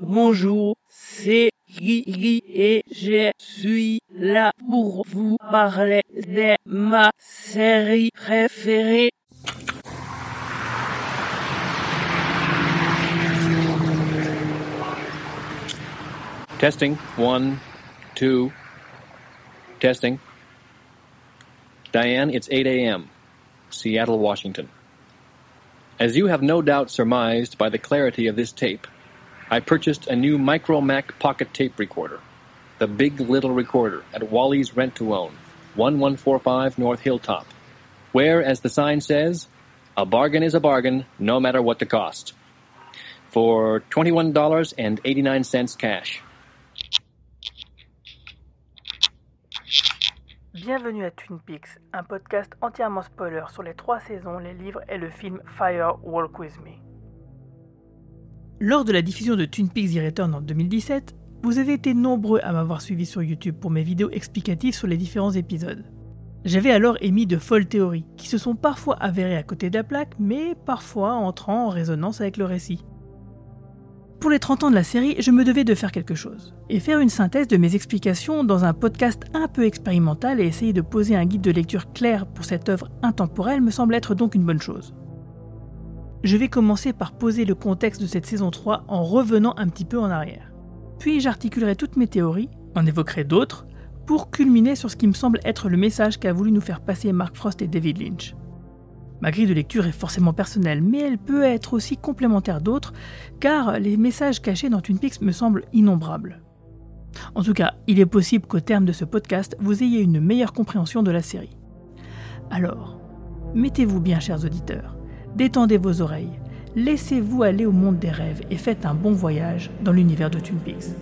bonjour, c'est Guy et je suis là pour vous parler de ma série préférée. Testing. One, two. Testing. Diane, it's 8 a.m. Seattle, Washington. As you have no doubt surmised by the clarity of this tape, I purchased a new Micromac pocket tape recorder, the Big Little Recorder at Wally's Rent to Own, 1145 North Hilltop, where, as the sign says, a bargain is a bargain no matter what the cost. For $21.89 cash. Bienvenue à Twin Peaks, un podcast entièrement spoiler sur les trois saisons, les livres et le film Fire Walk With Me. Lors de la diffusion de Twin Peaks The Return en 2017, vous avez été nombreux à m'avoir suivi sur YouTube pour mes vidéos explicatives sur les différents épisodes. J'avais alors émis de folles théories, qui se sont parfois avérées à côté de la plaque, mais parfois entrant en résonance avec le récit. Pour les 30 ans de la série, je me devais de faire quelque chose, et faire une synthèse de mes explications dans un podcast un peu expérimental et essayer de poser un guide de lecture clair pour cette œuvre intemporelle me semble être donc une bonne chose. Je vais commencer par poser le contexte de cette saison 3 en revenant un petit peu en arrière. Puis j'articulerai toutes mes théories, en évoquerai d'autres, pour culminer sur ce qui me semble être le message qu'a voulu nous faire passer Mark Frost et David Lynch. Ma grille de lecture est forcément personnelle, mais elle peut être aussi complémentaire d'autres, car les messages cachés dans Twin Peaks me semblent innombrables. En tout cas, il est possible qu'au terme de ce podcast, vous ayez une meilleure compréhension de la série. Alors, mettez-vous bien, chers auditeurs, détendez vos oreilles, laissez-vous aller au monde des rêves et faites un bon voyage dans l'univers de Twin Peaks.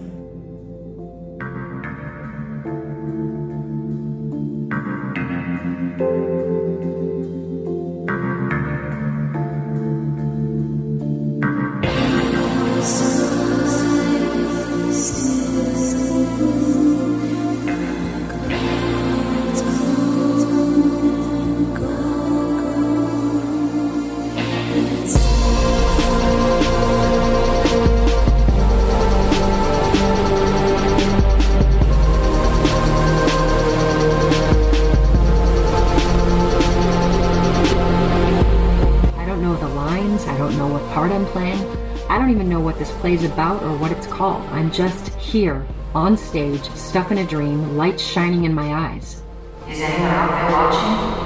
This play's about or what it's called. I'm just here, on stage, stuck in a dream, lights shining in my eyes. Is anyone out there watching?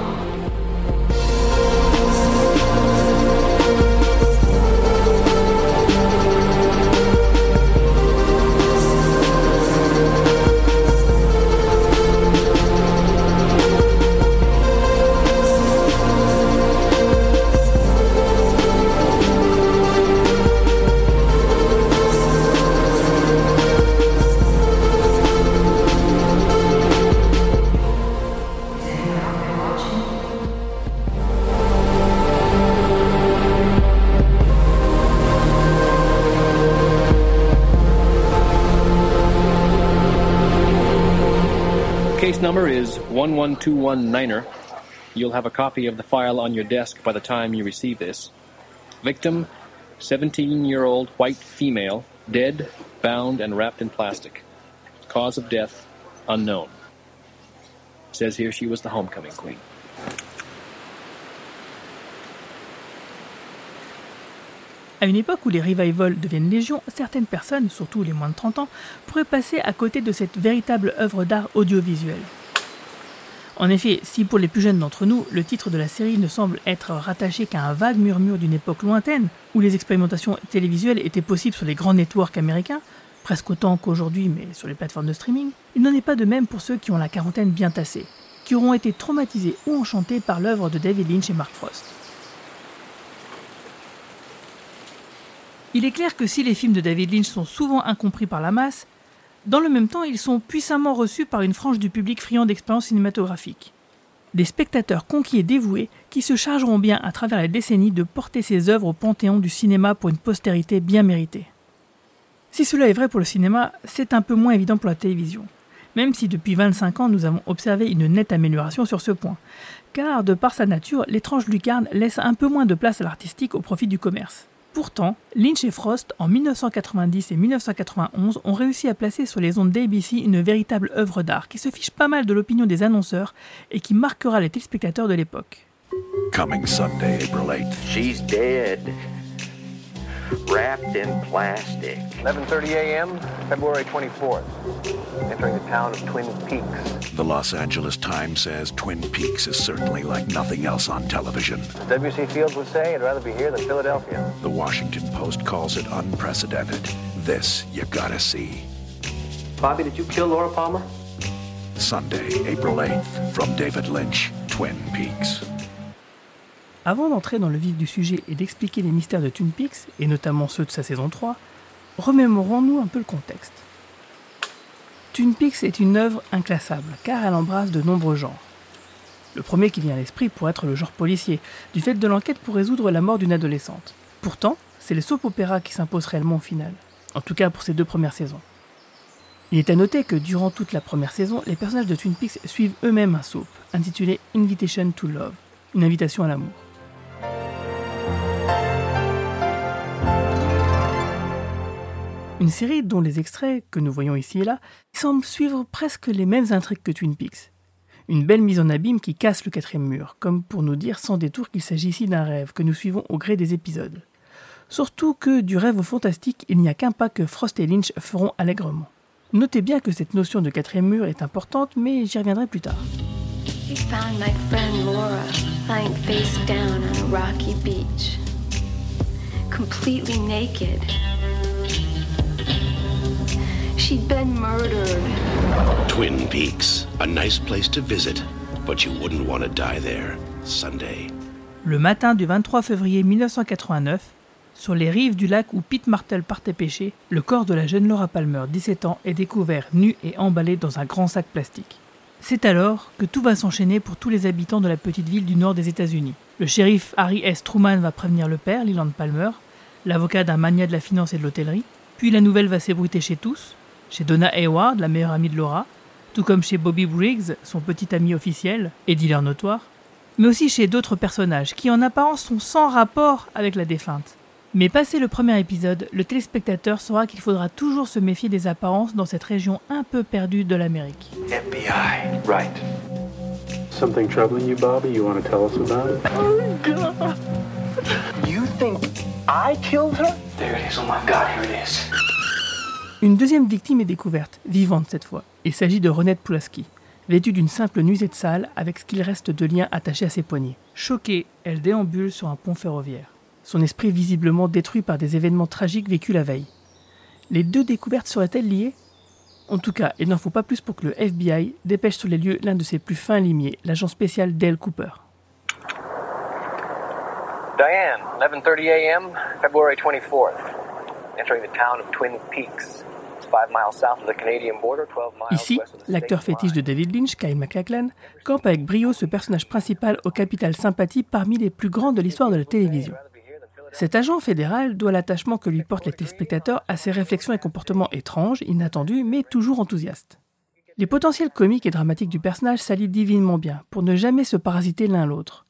Case number is 11219er. You'll have a copy of the file on your desk by the time you receive this. Victim 17 year old white female, dead, bound, and wrapped in plastic. Cause of death unknown. Says here she was the homecoming queen. À une époque où les revivals deviennent légion, certaines personnes, surtout les moins de 30 ans, pourraient passer à côté de cette véritable œuvre d'art audiovisuel. En effet, si pour les plus jeunes d'entre nous, le titre de la série ne semble être rattaché qu'à un vague murmure d'une époque lointaine, où les expérimentations télévisuelles étaient possibles sur les grands networks américains, presque autant qu'aujourd'hui mais sur les plateformes de streaming, il n'en est pas de même pour ceux qui ont la quarantaine bien tassée, qui auront été traumatisés ou enchantés par l'œuvre de David Lynch et Mark Frost. Il est clair que si les films de David Lynch sont souvent incompris par la masse, dans le même temps ils sont puissamment reçus par une frange du public friand d'expériences cinématographiques. Des spectateurs conquis et dévoués qui se chargeront bien à travers les décennies de porter ces œuvres au panthéon du cinéma pour une postérité bien méritée. Si cela est vrai pour le cinéma, c'est un peu moins évident pour la télévision, même si depuis 25 ans nous avons observé une nette amélioration sur ce point, car de par sa nature, l'étrange lucarne laisse un peu moins de place à l'artistique au profit du commerce. Pourtant, Lynch et Frost, en 1990 et 1991, ont réussi à placer sur les ondes d'ABC une véritable œuvre d'art qui se fiche pas mal de l'opinion des annonceurs et qui marquera les téléspectateurs de l'époque. Coming Sunday, April 8th. She's dead. Wrapped in plastic. 11:30 a.m., February 24th. Entering the town of Twin Peaks. The Los Angeles Times says Twin Peaks is certainly like nothing else on television. W.C. Fields would say, "I'd rather be here than Philadelphia." The Washington Post calls it unprecedented. This you gotta see. Bobby, did you kill Laura Palmer? Sunday, April 8th, from David Lynch, Twin Peaks. Avant d'entrer dans le vif du sujet et d'expliquer les mystères de Twin Peaks, et notamment ceux de sa saison 3, remémorons-nous un peu le contexte. Twin Peaks est une œuvre inclassable, car elle embrasse de nombreux genres. Le premier qui vient à l'esprit pourrait être le genre policier, du fait de l'enquête pour résoudre la mort d'une adolescente. Pourtant, c'est les soap opéras qui s'imposent réellement au final, en tout cas pour ces deux premières saisons. Il est à noter que durant toute la première saison, les personnages de Twin Peaks suivent eux-mêmes un soap, intitulé Invitation to Love, une invitation à l'amour. Une série dont les extraits, que nous voyons ici et là, semblent suivre presque les mêmes intrigues que Twin Peaks. Une belle mise en abîme qui casse le quatrième mur, comme pour nous dire sans détour qu'il s'agit ici d'un rêve que nous suivons au gré des épisodes. Surtout que du rêve au fantastique, il n'y a qu'un pas que Frost et Lynch feront allègrement. Notez bien que cette notion de quatrième mur est importante, mais j'y reviendrai plus tard. She'd been murdered. Twin Peaks, a nice place to visit, but you wouldn't want to die there. Sunday. Le matin du 23 février 1989, sur les rives du lac où Pete Martel partait pêcher, le corps de la jeune Laura Palmer, 17 ans, est découvert nu et emballé dans un grand sac plastique. C'est alors que tout va s'enchaîner pour tous les habitants de la petite ville du nord des États-Unis. Le shérif Harry S. Truman va prévenir le père, Leland Palmer, l'avocat d'un mania de la finance et de l'hôtellerie, puis la nouvelle va s'ébruiter chez tous, chez Donna Hayward, la meilleure amie de Laura, tout comme chez Bobby Briggs, son petit ami officiel et dealer notoire, mais aussi chez d'autres personnages qui en apparence sont sans rapport avec la défunte. Mais passé le premier épisode, le téléspectateur saura qu'il faudra toujours se méfier des apparences dans cette région un peu perdue de l'Amérique. FBI. Right. Something troubling you, Bobby? You want to tell us about it? You think I killed her? There it is. Oh my god, here it is. Une deuxième victime est découverte, vivante cette fois. Il s'agit de Renette Pulaski, vêtue d'une simple nuisette sale avec ce qu'il reste de lien attaché à ses poignets. Choquée, elle déambule sur un pont ferroviaire. Son esprit visiblement détruit par des événements tragiques vécus la veille. Les deux découvertes seraient-elles liées? En tout cas, il n'en faut pas plus pour que le FBI dépêche sur les lieux l'un de ses plus fins limiers, l'agent spécial Dale Cooper. Diane, 11:30 a.m., February 24th. Ici, l'acteur fétiche de. David Lynch, Kyle MacLachlan, campe avec brio ce personnage principal au capital sympathie parmi les plus grands de l'histoire de la télévision. Cet agent fédéral doit l'attachement que lui portent les téléspectateurs à ses réflexions et comportements étranges, inattendus, mais toujours enthousiastes. Les potentiels comiques et dramatiques du personnage s'allient divinement bien, pour ne jamais se parasiter l'un l'autre.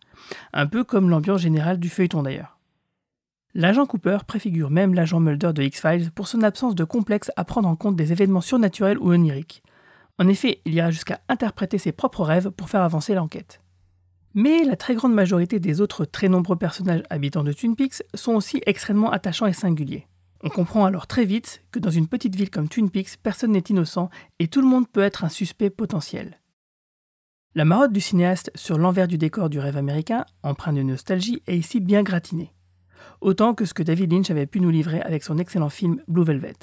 Un peu comme l'ambiance générale du feuilleton d'ailleurs. L'agent Cooper préfigure même l'agent Mulder de X-Files pour son absence de complexe à prendre en compte des événements surnaturels ou oniriques. En effet, il ira jusqu'à interpréter ses propres rêves pour faire avancer l'enquête. Mais la très grande majorité des autres très nombreux personnages habitants de Twin Peaks sont aussi extrêmement attachants et singuliers. On comprend alors très vite que dans une petite ville comme Twin Peaks, personne n'est innocent et tout le monde peut être un suspect potentiel. La marotte du cinéaste sur l'envers du décor du rêve américain, empreint de nostalgie, est ici bien gratinée. Autant que ce que David Lynch avait pu nous livrer avec son excellent film Blue Velvet.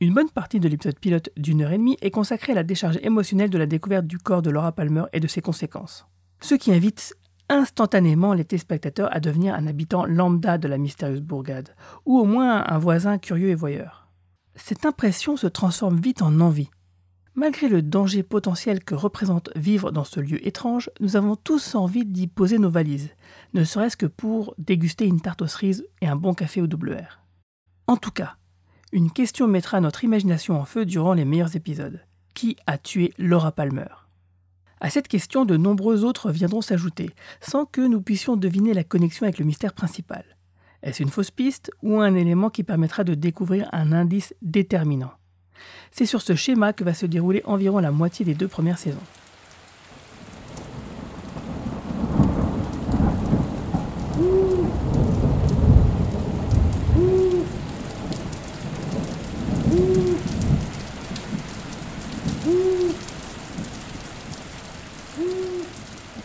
Une bonne partie de l'épisode pilote d'une heure et demie est consacrée à la décharge émotionnelle de la découverte du corps de Laura Palmer et de ses conséquences. Ce qui invite instantanément les téléspectateurs à devenir un habitant lambda de la mystérieuse bourgade, ou au moins un voisin curieux et voyeur. Cette impression se transforme vite en envie. Malgré le danger potentiel que représente vivre dans ce lieu étrange, nous avons tous envie d'y poser nos valises, ne serait-ce que pour déguster une tarte aux cerises et un bon café au double R. En tout cas, une question mettra notre imagination en feu durant les meilleurs épisodes. Qui a tué Laura Palmer? À cette question, de nombreux autres viendront s'ajouter, sans que nous puissions deviner la connexion avec le mystère principal. Est-ce une fausse piste ou un élément qui permettra de découvrir un indice déterminant? C'est sur ce schéma que va se dérouler environ la moitié des deux premières saisons.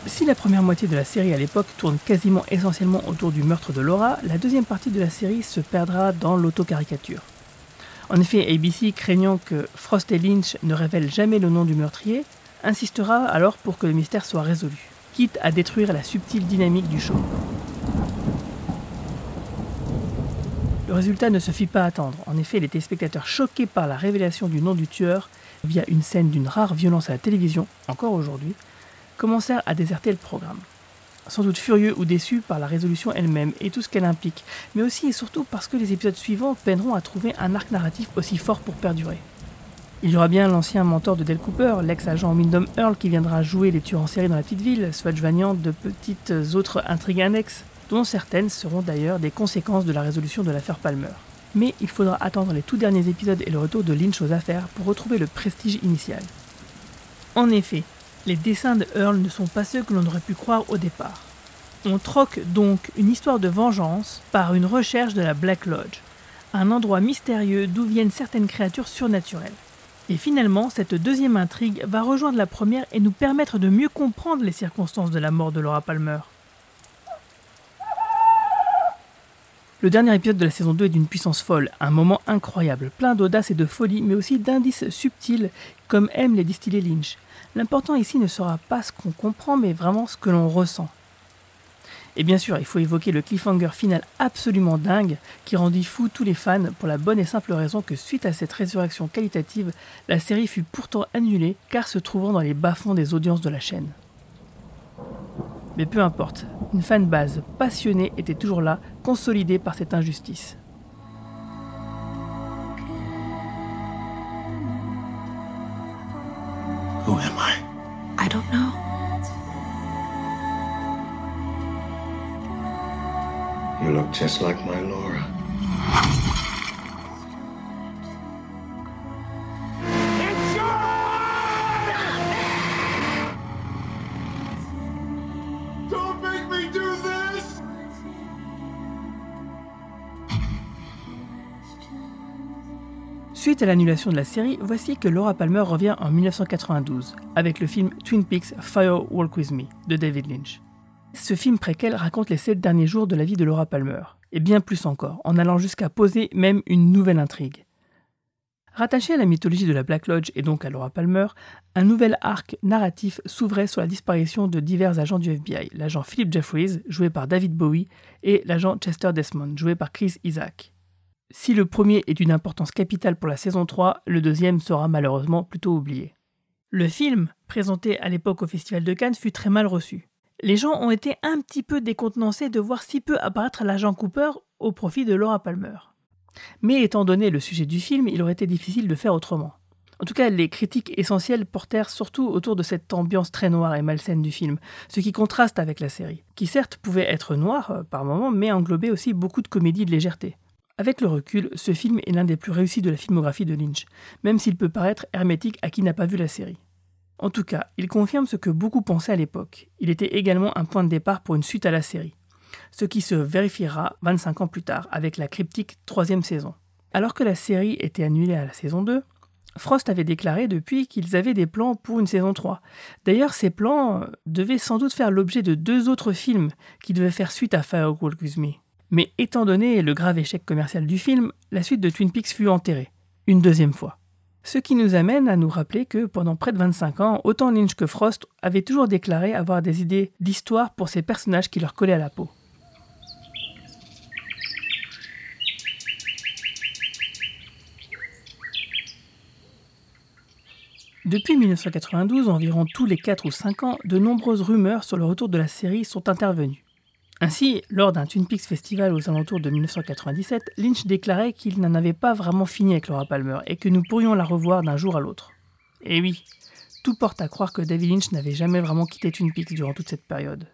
Si la première moitié de la série à l'époque tourne quasiment essentiellement autour du meurtre de Laura, la deuxième partie de la série se perdra dans l'autocaricature. En effet, ABC, craignant que Frost et Lynch ne révèlent jamais le nom du meurtrier, insistera alors pour que le mystère soit résolu, quitte à détruire la subtile dynamique du show. Le résultat ne se fit pas attendre. En effet, les téléspectateurs choqués par la révélation du nom du tueur via une scène d'une rare violence à la télévision, encore aujourd'hui, commencèrent à déserter le programme. Sans doute furieux ou déçus par la résolution elle-même et tout ce qu'elle implique, mais aussi et surtout parce que les épisodes suivants peineront à trouver un arc narratif aussi fort pour perdurer. Il y aura bien l'ancien mentor de Del Cooper, l'ex-agent Wyndham Earl qui viendra jouer les tueurs en série dans la petite ville, soit joignant de petites autres intrigues annexes, dont certaines seront d'ailleurs des conséquences de la résolution de l'affaire Palmer. Mais il faudra attendre les tout derniers épisodes et le retour de Lynch aux affaires pour retrouver le prestige initial. En effet, les dessins de Earl ne sont pas ceux que l'on aurait pu croire au départ. On troque donc une histoire de vengeance par une recherche de la Black Lodge, un endroit mystérieux d'où viennent certaines créatures surnaturelles. Et finalement, cette deuxième intrigue va rejoindre la première et nous permettre de mieux comprendre les circonstances de la mort de Laura Palmer. Le dernier épisode de la saison 2 est d'une puissance folle, un moment incroyable, plein d'audace et de folie, mais aussi d'indices subtils, comme aime les distiller Lynch. L'important ici ne sera pas ce qu'on comprend, mais vraiment ce que l'on ressent. Et bien sûr, il faut évoquer le cliffhanger final absolument dingue qui rendit fou tous les fans pour la bonne et simple raison que suite à cette résurrection qualitative, la série fut pourtant annulée car se trouvant dans les bas-fonds des audiences de la chaîne. Mais peu importe, une fanbase passionnée était toujours là, consolidée par cette injustice. Who am I? I don't know. You look just like my Laura. Suite à l'annulation de la série, voici que Laura Palmer revient en 1992 avec le film Twin Peaks Fire Walk With Me de David Lynch. Ce film préquel raconte les sept derniers jours de la vie de Laura Palmer, et bien plus encore, en allant jusqu'à poser même une nouvelle intrigue. Rattaché à la mythologie de la Black Lodge et donc à Laura Palmer, un nouvel arc narratif s'ouvrait sur la disparition de divers agents du FBI, l'agent Philip Jeffries, joué par David Bowie, et l'agent Chester Desmond, joué par Chris Isaac. Si le premier est d'une importance capitale pour la saison 3, le deuxième sera malheureusement plutôt oublié. Le film, présenté à l'époque au Festival de Cannes, fut très mal reçu. Les gens ont été un petit peu décontenancés de voir si peu apparaître l'agent Cooper au profit de Laura Palmer. Mais étant donné le sujet du film, il aurait été difficile de faire autrement. En tout cas, les critiques essentielles portèrent surtout autour de cette ambiance très noire et malsaine du film, ce qui contraste avec la série, qui certes pouvait être noire euh, par moments, mais englobait aussi beaucoup de comédie et de légèreté. Avec le recul, ce film est l'un des plus réussis de la filmographie de Lynch, même s'il peut paraître hermétique à qui n'a pas vu la série. En tout cas, il confirme ce que beaucoup pensaient à l'époque. Il était également un point de départ pour une suite à la série, ce qui se vérifiera 25 ans plus tard avec la cryptique troisième saison. Alors que la série était annulée à la saison 2, Frost avait déclaré depuis qu'ils avaient des plans pour une saison 3. D'ailleurs, ces plans euh, devaient sans doute faire l'objet de deux autres films qui devaient faire suite à Fire Walk With. Mais étant donné le grave échec commercial du film, la suite de Twin Peaks fut enterrée, une deuxième fois. Ce qui nous amène à nous rappeler que pendant près de 25 ans, autant Lynch que Frost avaient toujours déclaré avoir des idées d'histoire pour ces personnages qui leur collaient à la peau. Depuis 1992, environ tous les 4 ou 5 ans, de nombreuses rumeurs sur le retour de la série sont intervenues. Ainsi, lors d'un Twin Peaks Festival aux alentours de 1997, Lynch déclarait qu'il n'en avait pas vraiment fini avec Laura Palmer et que nous pourrions la revoir d'un jour à l'autre. Et oui, tout porte à croire que David Lynch n'avait jamais vraiment quitté Twin Peaks durant toute cette période.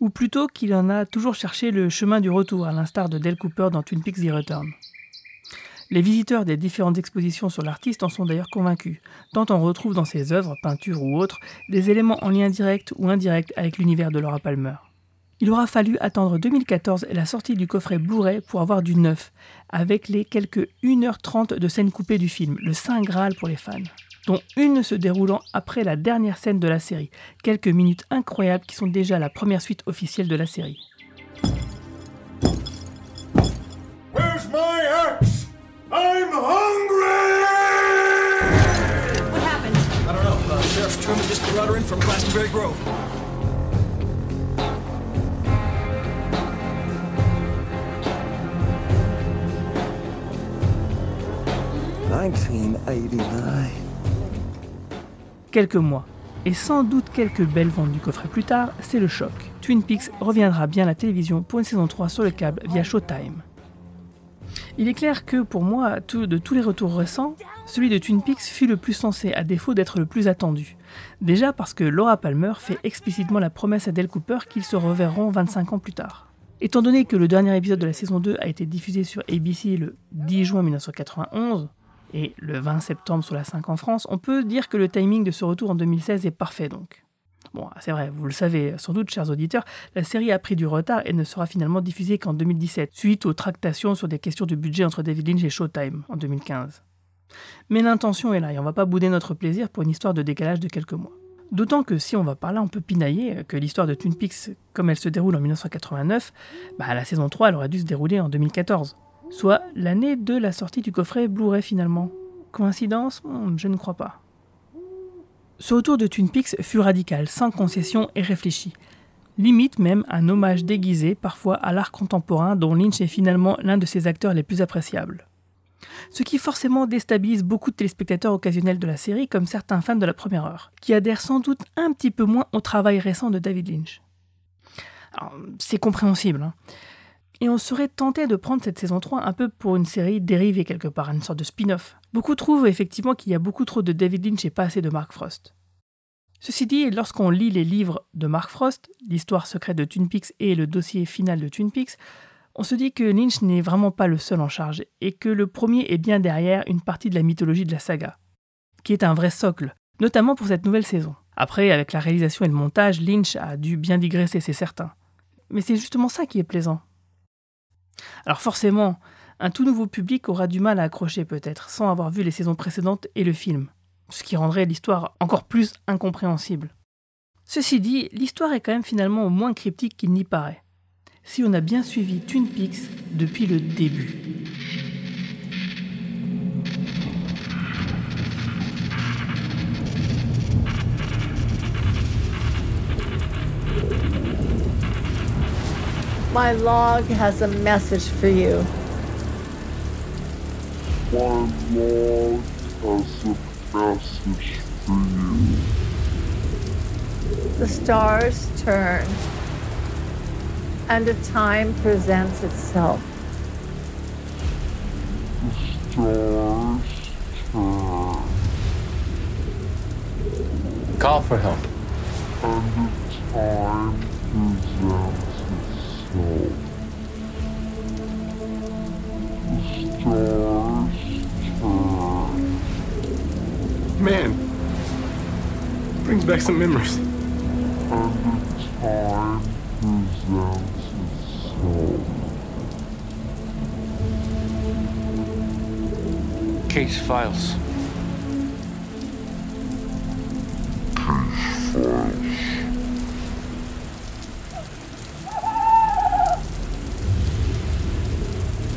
ou plutôt qu'il en a toujours cherché le chemin du retour, à l'instar de Dale Cooper dans Twin Peaks The Return. Les visiteurs des différentes expositions sur l'artiste en sont d'ailleurs convaincus, tant on retrouve dans ses œuvres, peintures ou autres, des éléments en lien direct ou indirect avec l'univers de Laura Palmer. Il aura fallu attendre 2014 et la sortie du coffret Blu-ray pour avoir du neuf, avec les quelques 1h30 de scènes coupées du film, le Saint Graal pour les fans, dont une se déroulant après la dernière scène de la série, quelques minutes incroyables qui sont déjà la première suite officielle de la série. Where's my axe? I'm hungry! What happened? I don't know. Uh, Sheriff Truman just brought her in from Glastonbury Grove. 1989. Quelques mois, et sans doute quelques belles ventes du coffret plus tard, c'est le choc. Twin Peaks reviendra bien à la télévision pour une saison 3 sur le câble via Showtime. Il est clair que pour moi, de tous les retours récents, celui de Twin Peaks fut le plus sensé, à défaut d'être le plus attendu. Déjà parce que Laura Palmer fait explicitement la promesse à Dale Cooper qu'ils se reverront 25 ans plus tard. Étant donné que le dernier épisode de la saison 2 a été diffusé sur ABC le 10 juin 1991, et le 20 septembre sur la 5 en France, on peut dire que le timing de ce retour en 2016 est parfait donc. Bon, c'est vrai, vous le savez sans doute, chers auditeurs, la série a pris du retard et ne sera finalement diffusée qu'en 2017, suite aux tractations sur des questions de budget entre David Lynch et Showtime en 2015. Mais l'intention est là et on va pas bouder notre plaisir pour une histoire de décalage de quelques mois. D'autant que si on va par là, on peut pinailler que l'histoire de Twin Peaks, comme elle se déroule en 1989, bah, la saison 3 elle aurait dû se dérouler en 2014 soit l'année de la sortie du coffret Blu-ray finalement. Coïncidence hmm, Je ne crois pas. Ce retour de Twin Peaks fut radical, sans concession et réfléchi. Limite même un hommage déguisé parfois à l'art contemporain dont Lynch est finalement l'un de ses acteurs les plus appréciables. Ce qui forcément déstabilise beaucoup de téléspectateurs occasionnels de la série comme certains fans de la première heure, qui adhèrent sans doute un petit peu moins au travail récent de David Lynch. C'est compréhensible. Hein. Et on serait tenté de prendre cette saison 3 un peu pour une série dérivée quelque part, une sorte de spin-off. Beaucoup trouvent effectivement qu'il y a beaucoup trop de David Lynch et pas assez de Mark Frost. Ceci dit, lorsqu'on lit les livres de Mark Frost, l'histoire secrète de Twin Peaks et le dossier final de Twin Peaks, on se dit que Lynch n'est vraiment pas le seul en charge et que le premier est bien derrière une partie de la mythologie de la saga, qui est un vrai socle, notamment pour cette nouvelle saison. Après, avec la réalisation et le montage, Lynch a dû bien digresser, c'est certain. Mais c'est justement ça qui est plaisant. Alors forcément, un tout nouveau public aura du mal à accrocher peut-être, sans avoir vu les saisons précédentes et le film, ce qui rendrait l'histoire encore plus incompréhensible. Ceci dit, l'histoire est quand même finalement moins cryptique qu'il n'y paraît, si on a bien suivi Twin Peaks depuis le début. My log has a message for you. My log has a message for you. The stars turn, and a time presents itself. The stars turn. Call for help. And a time presents go. The stars turn. Uh, Man, brings back some memories. And the time presents itself. Case files. Case files.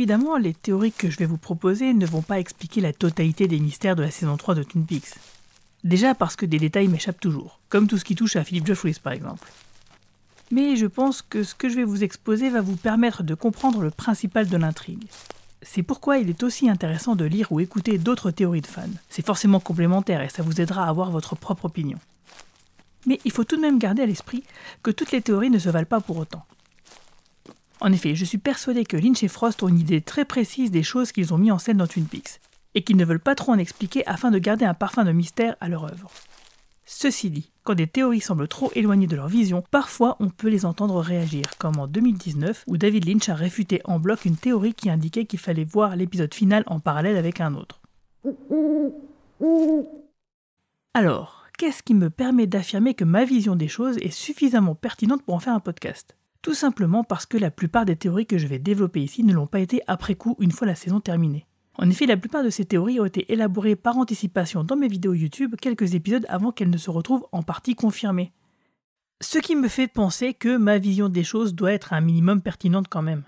évidemment, les théories que je vais vous proposer ne vont pas expliquer la totalité des mystères de la saison 3 de Twin Peaks. Déjà parce que des détails m'échappent toujours, comme tout ce qui touche à Philip Jeffries par exemple. Mais je pense que ce que je vais vous exposer va vous permettre de comprendre le principal de l'intrigue. C'est pourquoi il est aussi intéressant de lire ou écouter d'autres théories de fans. C'est forcément complémentaire et ça vous aidera à avoir votre propre opinion. Mais il faut tout de même garder à l'esprit que toutes les théories ne se valent pas pour autant. En effet, je suis persuadé que Lynch et Frost ont une idée très précise des choses qu'ils ont mis en scène dans Twin Peaks, et qu'ils ne veulent pas trop en expliquer afin de garder un parfum de mystère à leur œuvre. Ceci dit, quand des théories semblent trop éloignées de leur vision, parfois on peut les entendre réagir, comme en 2019 où David Lynch a réfuté en bloc une théorie qui indiquait qu'il fallait voir l'épisode final en parallèle avec un autre. Alors, qu'est-ce qui me permet d'affirmer que ma vision des choses est suffisamment pertinente pour en faire un podcast? Tout simplement parce que la plupart des théories que je vais développer ici ne l'ont pas été après coup une fois la saison terminée. En effet, la plupart de ces théories ont été élaborées par anticipation dans mes vidéos YouTube quelques épisodes avant qu'elles ne se retrouvent en partie confirmées. Ce qui me fait penser que ma vision des choses doit être un minimum pertinente quand même.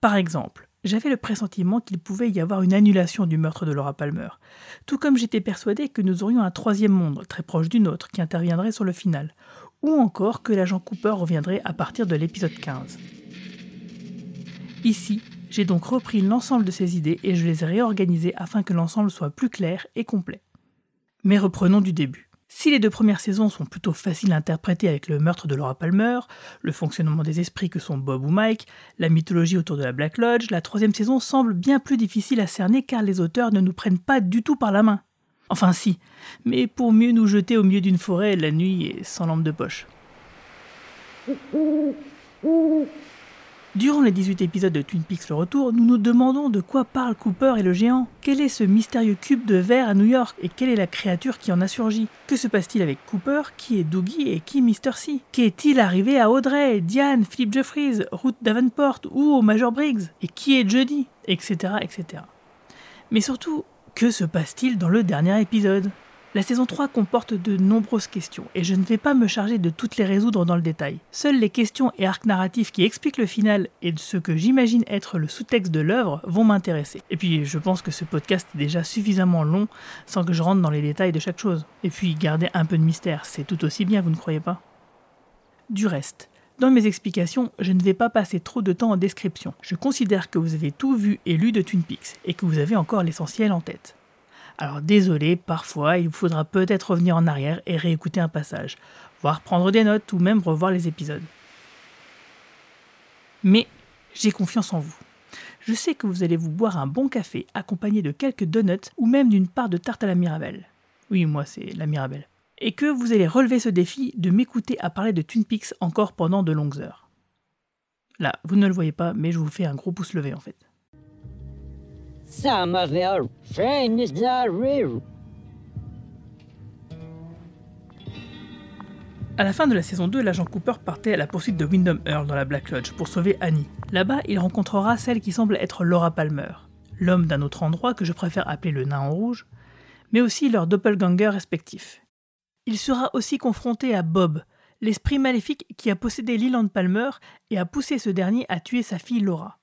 Par exemple, j'avais le pressentiment qu'il pouvait y avoir une annulation du meurtre de Laura Palmer, tout comme j'étais persuadé que nous aurions un troisième monde, très proche du nôtre, qui interviendrait sur le final, ou encore que l'agent Cooper reviendrait à partir de l'épisode 15. Ici, j'ai donc repris l'ensemble de ces idées et je les ai réorganisées afin que l'ensemble soit plus clair et complet. Mais reprenons du début. Si les deux premières saisons sont plutôt faciles à interpréter avec le meurtre de Laura Palmer, le fonctionnement des esprits que sont Bob ou Mike, la mythologie autour de la Black Lodge, la troisième saison semble bien plus difficile à cerner car les auteurs ne nous prennent pas du tout par la main. Enfin si, mais pour mieux nous jeter au milieu d'une forêt la nuit et sans lampe de poche. Durant les 18 épisodes de Twin Peaks Le Retour, nous nous demandons de quoi parlent Cooper et le géant. Quel est ce mystérieux cube de verre à New York et quelle est la créature qui en a surgi? Que se passe-t-il avec Cooper? Qui est Doogie et qui Mr. C? Qu'est-il arrivé à Audrey, Diane, Philip Jeffries, Ruth Davenport ou au Major Briggs? Et qui est Jody? Etc. etc. Mais surtout, que se passe-t-il dans le dernier épisode? La saison 3 comporte de nombreuses questions, et je ne vais pas me charger de toutes les résoudre dans le détail. Seules les questions et arcs narratifs qui expliquent le final et ce que j'imagine être le sous-texte de l'œuvre vont m'intéresser. Et puis je pense que ce podcast est déjà suffisamment long sans que je rentre dans les détails de chaque chose. Et puis garder un peu de mystère, c'est tout aussi bien, vous ne croyez pas? Du reste, dans mes explications, je ne vais pas passer trop de temps en description. Je considère que vous avez tout vu et lu de Twin Peaks et que vous avez encore l'essentiel en tête. Alors désolé, parfois il vous faudra peut-être revenir en arrière et réécouter un passage, voire prendre des notes ou même revoir les épisodes. Mais j'ai confiance en vous. Je sais que vous allez vous boire un bon café accompagné de quelques donuts ou même d'une part de tarte à la Mirabelle. Oui, moi c'est la Mirabelle. Et que vous allez relever ce défi de m'écouter à parler de Twin Peaks encore pendant de longues heures. Là, vous ne le voyez pas, mais je vous fais un gros pouce levé en fait. Some of your friends are real. À la fin de la saison 2, l'agent Cooper partait à la poursuite de Wyndham Earl dans la Black Lodge pour sauver Annie. Là-bas, il rencontrera celle qui semble être Laura Palmer, l'homme d'un autre endroit que je préfère appeler le nain en rouge, mais aussi leur doppelganger respectif. Il sera aussi confronté à Bob, l'esprit maléfique qui a possédé Leland Palmer et a poussé ce dernier à tuer sa fille Laura.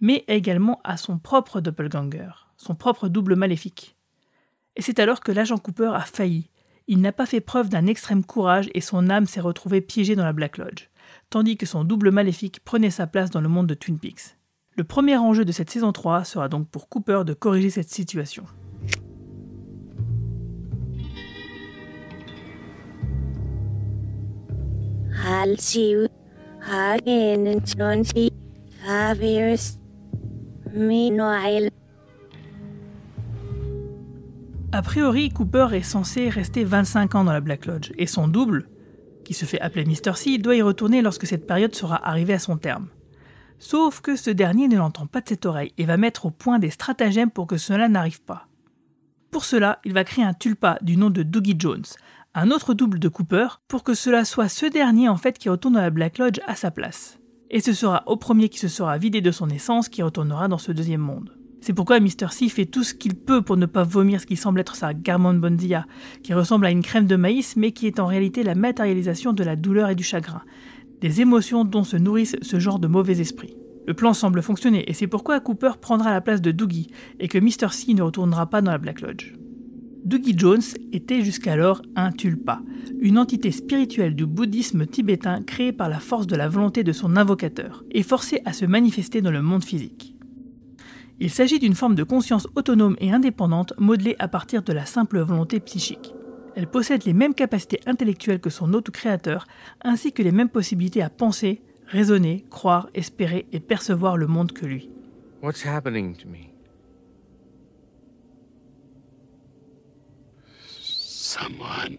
Mais également à son propre doppelganger, son propre double maléfique. Et c'est alors que l'agent Cooper a failli, il n'a pas fait preuve d'un extrême courage et son âme s'est retrouvée piégée dans la Black Lodge, tandis que son double maléfique prenait sa place dans le monde de Twin Peaks. Le premier enjeu de cette saison 3 sera donc pour Cooper de corriger cette situation. I'll see you again in 25 years. Meanwhile, A priori, Cooper est censé rester 25 ans dans la Black Lodge, et son double, qui se fait appeler Mr. C, doit y retourner lorsque cette période sera arrivée à son terme. Sauf que ce dernier ne l'entend pas de cette oreille et va mettre au point des stratagèmes pour que cela n'arrive pas. Pour cela, il va créer un tulpa du nom de Doogie Jones, un autre double de Cooper, pour que cela soit ce dernier en fait qui retourne dans la Black Lodge à sa place. Et ce sera au premier qui se sera vidé de son essence qui retournera dans ce deuxième monde. C'est pourquoi Mr. C fait tout ce qu'il peut pour ne pas vomir ce qui semble être sa Garmon Bondia, qui ressemble à une crème de maïs mais qui est en réalité la matérialisation de la douleur et du chagrin, des émotions dont se nourrissent ce genre de mauvais esprits. Le plan semble fonctionner et c'est pourquoi Cooper prendra la place de Doogie et que Mr. C ne retournera pas dans la Black Lodge. Doogie Jones était jusqu'alors un tulpa, une entité spirituelle du bouddhisme tibétain créée par la force de la volonté de son invocateur et forcée à se manifester dans le monde physique. Il s'agit d'une forme de conscience autonome et indépendante modelée à partir de la simple volonté psychique. Elle possède les mêmes capacités intellectuelles que son hôte ou créateur, ainsi que les mêmes possibilités à penser, raisonner, croire, espérer et percevoir le monde que lui. Someone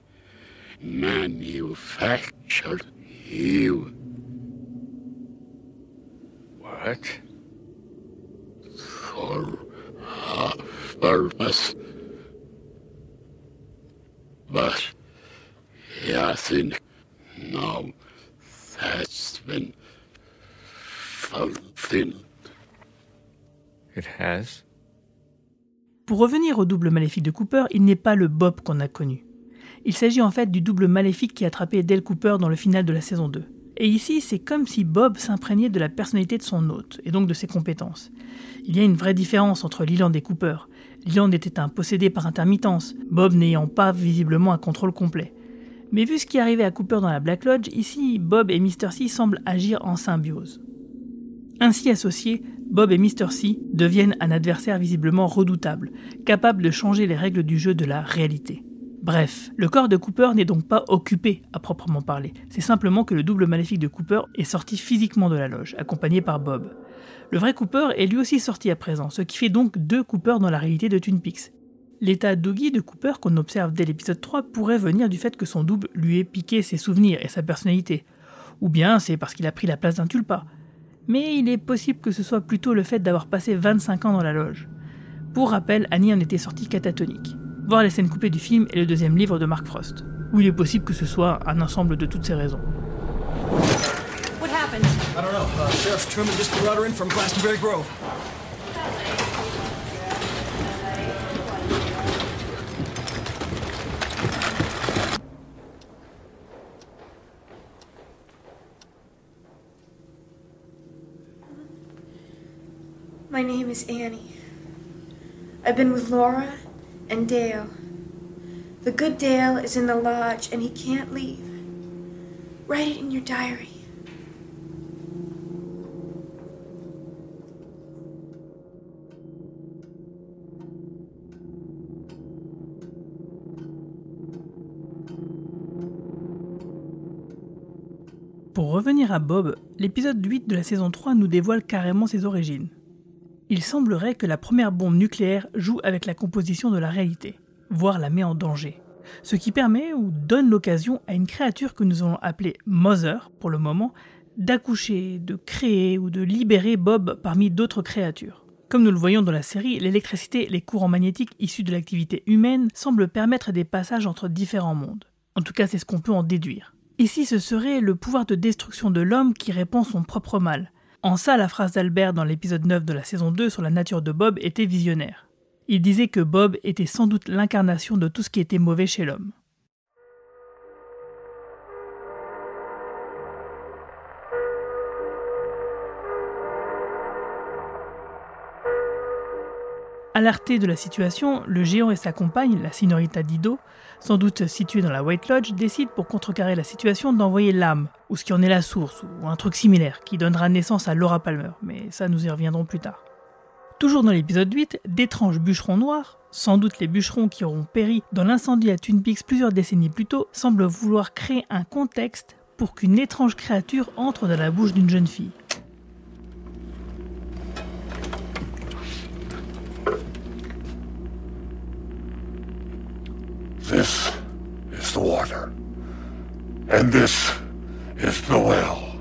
manufactured you. What? For a purpose. But I think now that's been fulfilled. It has? Pour revenir au double maléfique de Cooper, il n'est pas le Bob qu'on a connu. Il s'agit en fait du double maléfique qui a attrapé Dale Cooper dans le final de la saison 2. Et ici, c'est comme si Bob s'imprégnait de la personnalité de son hôte, et donc de ses compétences. Il y a une vraie différence entre Leland et Cooper. Leland était un possédé par intermittence, Bob n'ayant pas visiblement un contrôle complet. Mais vu ce qui arrivait à Cooper dans la Black Lodge, ici, Bob et Mr. C semblent agir en symbiose. Ainsi associés, Bob et Mr. C deviennent un adversaire visiblement redoutable, capable de changer les règles du jeu de la réalité. Bref, le corps de Cooper n'est donc pas occupé à proprement parler, c'est simplement que le double maléfique de Cooper est sorti physiquement de la loge, accompagné par Bob. Le vrai Cooper est lui aussi sorti à présent, ce qui fait donc deux Cooper dans la réalité de Twin Peaks. L'état doggy de Cooper qu'on observe dès l'épisode 3 pourrait venir du fait que son double lui ait piqué ses souvenirs et sa personnalité. Ou bien c'est parce qu'il a pris la place d'un tulpa mais il est possible que ce soit plutôt le fait d'avoir passé 25 ans dans la loge. Pour rappel, Annie en était sortie catatonique. Voir les scènes coupées du film est le deuxième livre de Mark Frost, où il est possible que ce soit un ensemble de toutes ces raisons. What happened? I don't know. Uh, Sheriff Truman just brought her in from Glastonbury Grove. My name is Annie. I've been with Laura and Dale. The good Dale is in the lodge and he can't leave. Write it in your diary. Pour revenir à Bob, l'épisode 8 de la saison 3 nous dévoile carrément ses origines. Il semblerait que la première bombe nucléaire joue avec la composition de la réalité, voire la met en danger. Ce qui permet ou donne l'occasion à une créature que nous allons appeler Mother pour le moment, d'accoucher, de créer ou de libérer Bob parmi d'autres créatures. Comme nous le voyons dans la série, l'électricité et les courants magnétiques issus de l'activité humaine semblent permettre des passages entre différents mondes. En tout cas, c'est ce qu'on peut en déduire. Ici, ce serait le pouvoir de destruction de l'homme qui répand son propre mal. En ça, la phrase d'Albert dans l'épisode 9 de la saison 2 sur la nature de Bob était visionnaire. Il disait que Bob était sans doute l'incarnation de tout ce qui était mauvais chez l'homme. Alerté de la situation, le géant et sa compagne, la Signorita Dido, sans doute située dans la White Lodge, décident pour contrecarrer la situation d'envoyer l'âme, ou ce qui en est la source, ou un truc similaire, qui donnera naissance à Laura Palmer, mais ça nous y reviendrons plus tard. Toujours dans l'épisode 8, d'étranges bûcherons noirs, sans doute les bûcherons qui auront péri dans l'incendie à Twin Peaks plusieurs décennies plus tôt, semblent vouloir créer un contexte pour qu'une étrange créature entre dans la bouche d'une jeune fille. Is the well.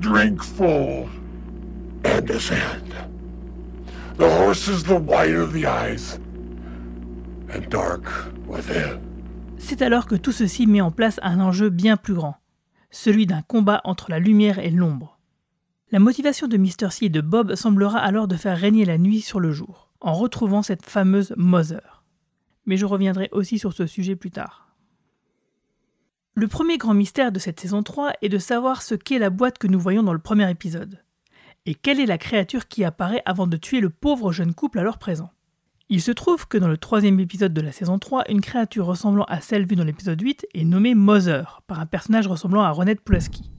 Drink full and ascend. The horse is the white of the eyes and dark within. C'est alors que tout ceci met en place un enjeu bien plus grand, celui d'un combat entre la lumière et l'ombre. La motivation de Mr. C et de Bob semblera alors de faire régner la nuit sur le jour, en retrouvant cette fameuse Mother. Mais je reviendrai aussi sur ce sujet plus tard. Le premier grand mystère de cette saison 3 est de savoir ce qu'est la boîte que nous voyons dans le premier épisode. Et quelle est la créature qui apparaît avant de tuer le pauvre jeune couple alors présent Il se trouve que dans le troisième épisode de la saison 3, une créature ressemblant à celle vue dans l'épisode 8 est nommée Mother par un personnage ressemblant à Ronette Pulaski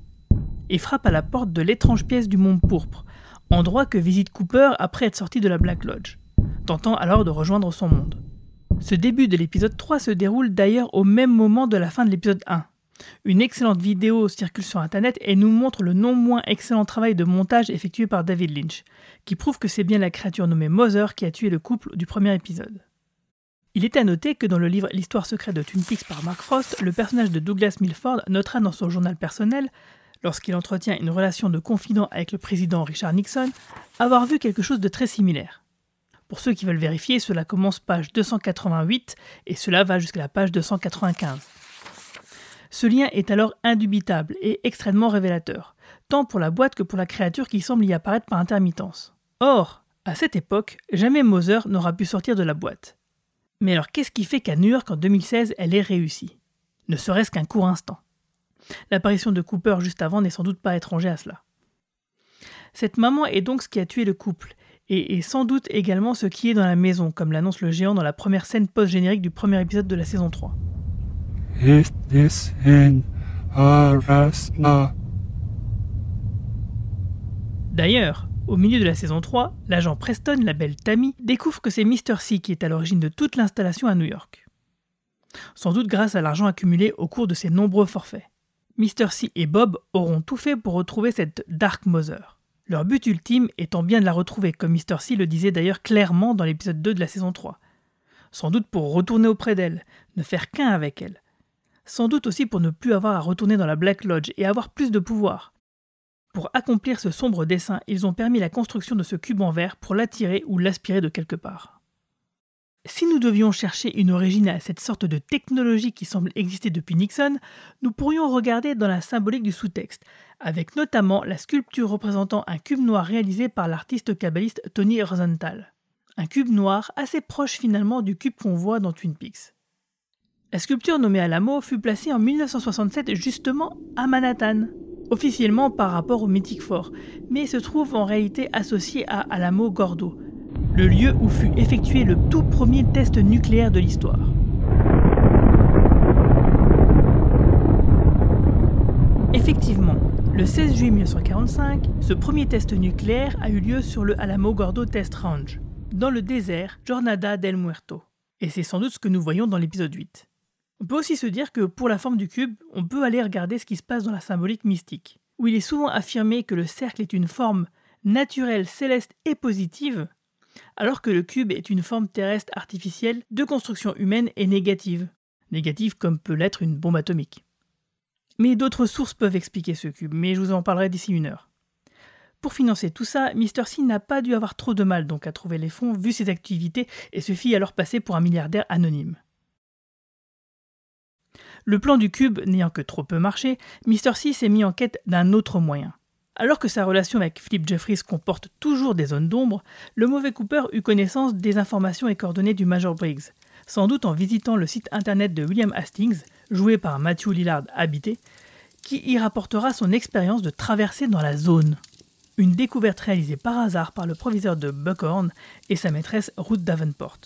et frappe à la porte de l'étrange pièce du monde pourpre, endroit que visite Cooper après être sorti de la Black Lodge, tentant alors de rejoindre son monde. Ce début de l'épisode 3 se déroule d'ailleurs au même moment de la fin de l'épisode 1. Une excellente vidéo circule sur internet et nous montre le non moins excellent travail de montage effectué par David Lynch, qui prouve que c'est bien la créature nommée Mother qui a tué le couple du premier épisode. Il est à noter que dans le livre L'histoire secrète de Twin Peaks par Mark Frost, le personnage de Douglas Milford notera dans son journal personnel, lorsqu'il entretient une relation de confident avec le président Richard Nixon, avoir vu quelque chose de très similaire. Pour ceux qui veulent vérifier, cela commence page 288 et cela va jusqu'à la page 295. Ce lien est alors indubitable et extrêmement révélateur, tant pour la boîte que pour la créature qui semble y apparaître par intermittence. Or, à cette époque, jamais Moser n'aura pu sortir de la boîte. Mais alors qu'est-ce qui fait qu'à New York en 2016, elle est réussie? Ne serait-ce qu'un court instant. L'apparition de Cooper juste avant n'est sans doute pas étranger à cela. Cette maman est donc ce qui a tué le couple, et sans doute également ce qui est dans la maison, comme l'annonce le géant dans la première scène post-générique du premier épisode de la saison 3. D'ailleurs, au milieu de la saison 3, l'agent Preston, la belle Tammy, découvre que c'est Mr. C qui est à l'origine de toute l'installation à New York. Sans doute grâce à l'argent accumulé au cours de ses nombreux forfaits. Mr. C et Bob auront tout fait pour retrouver cette Dark Mother. Leur but ultime étant bien de la retrouver, comme Mr. C le disait d'ailleurs clairement dans l'épisode 2 de la saison 3. Sans doute pour retourner auprès d'elle, ne faire qu'un avec elle. Sans doute aussi pour ne plus avoir à retourner dans la Black Lodge et avoir plus de pouvoir. Pour accomplir ce sombre dessein, ils ont permis la construction de ce cube en verre pour l'attirer ou l'aspirer de quelque part. Si nous devions chercher une origine à cette sorte de technologie qui semble exister depuis Nixon, nous pourrions regarder dans la symbolique du sous-texte, avec notamment la sculpture représentant un cube noir réalisé par l'artiste kabbaliste Tony Rosenthal. Un cube noir assez proche finalement du cube qu'on voit dans Twin Peaks. La sculpture nommée Alamo fut placée en 1967 justement à Manhattan, officiellement par rapport au Mythic Fort, mais se trouve en réalité associée à Alamo Gordo, le lieu où fut effectué le tout premier test nucléaire de l'histoire. Effectivement, le 16 juillet 1945, ce premier test nucléaire a eu lieu sur le Alamo Gordo Test Range, dans le désert Jornada del Muerto. Et c'est sans doute ce que nous voyons dans l'épisode 8. On peut aussi se dire que pour la forme du cube, on peut aller regarder ce qui se passe dans la symbolique mystique, où il est souvent affirmé que le cercle est une forme naturelle, céleste et positive, alors que le cube est une forme terrestre artificielle de construction humaine et négative, négative comme peut l'être une bombe atomique. Mais d'autres sources peuvent expliquer ce cube, mais je vous en parlerai d'ici une heure. Pour financer tout ça, Mr. C n'a pas dû avoir trop de mal donc à trouver les fonds vu ses activités et se fit alors passer pour un milliardaire anonyme. Le plan du cube n'ayant que trop peu marché, Mr. C s'est mis en quête d'un autre moyen. Alors que sa relation avec Philip Jeffries comporte toujours des zones d'ombre, le mauvais Cooper eut connaissance des informations et coordonnées du Major Briggs, sans doute en visitant le site internet de William Hastings, joué par Matthew Lillard habité, qui y rapportera son expérience de traversée dans la zone. Une découverte réalisée par hasard par le proviseur de Buckhorn et sa maîtresse Ruth Davenport.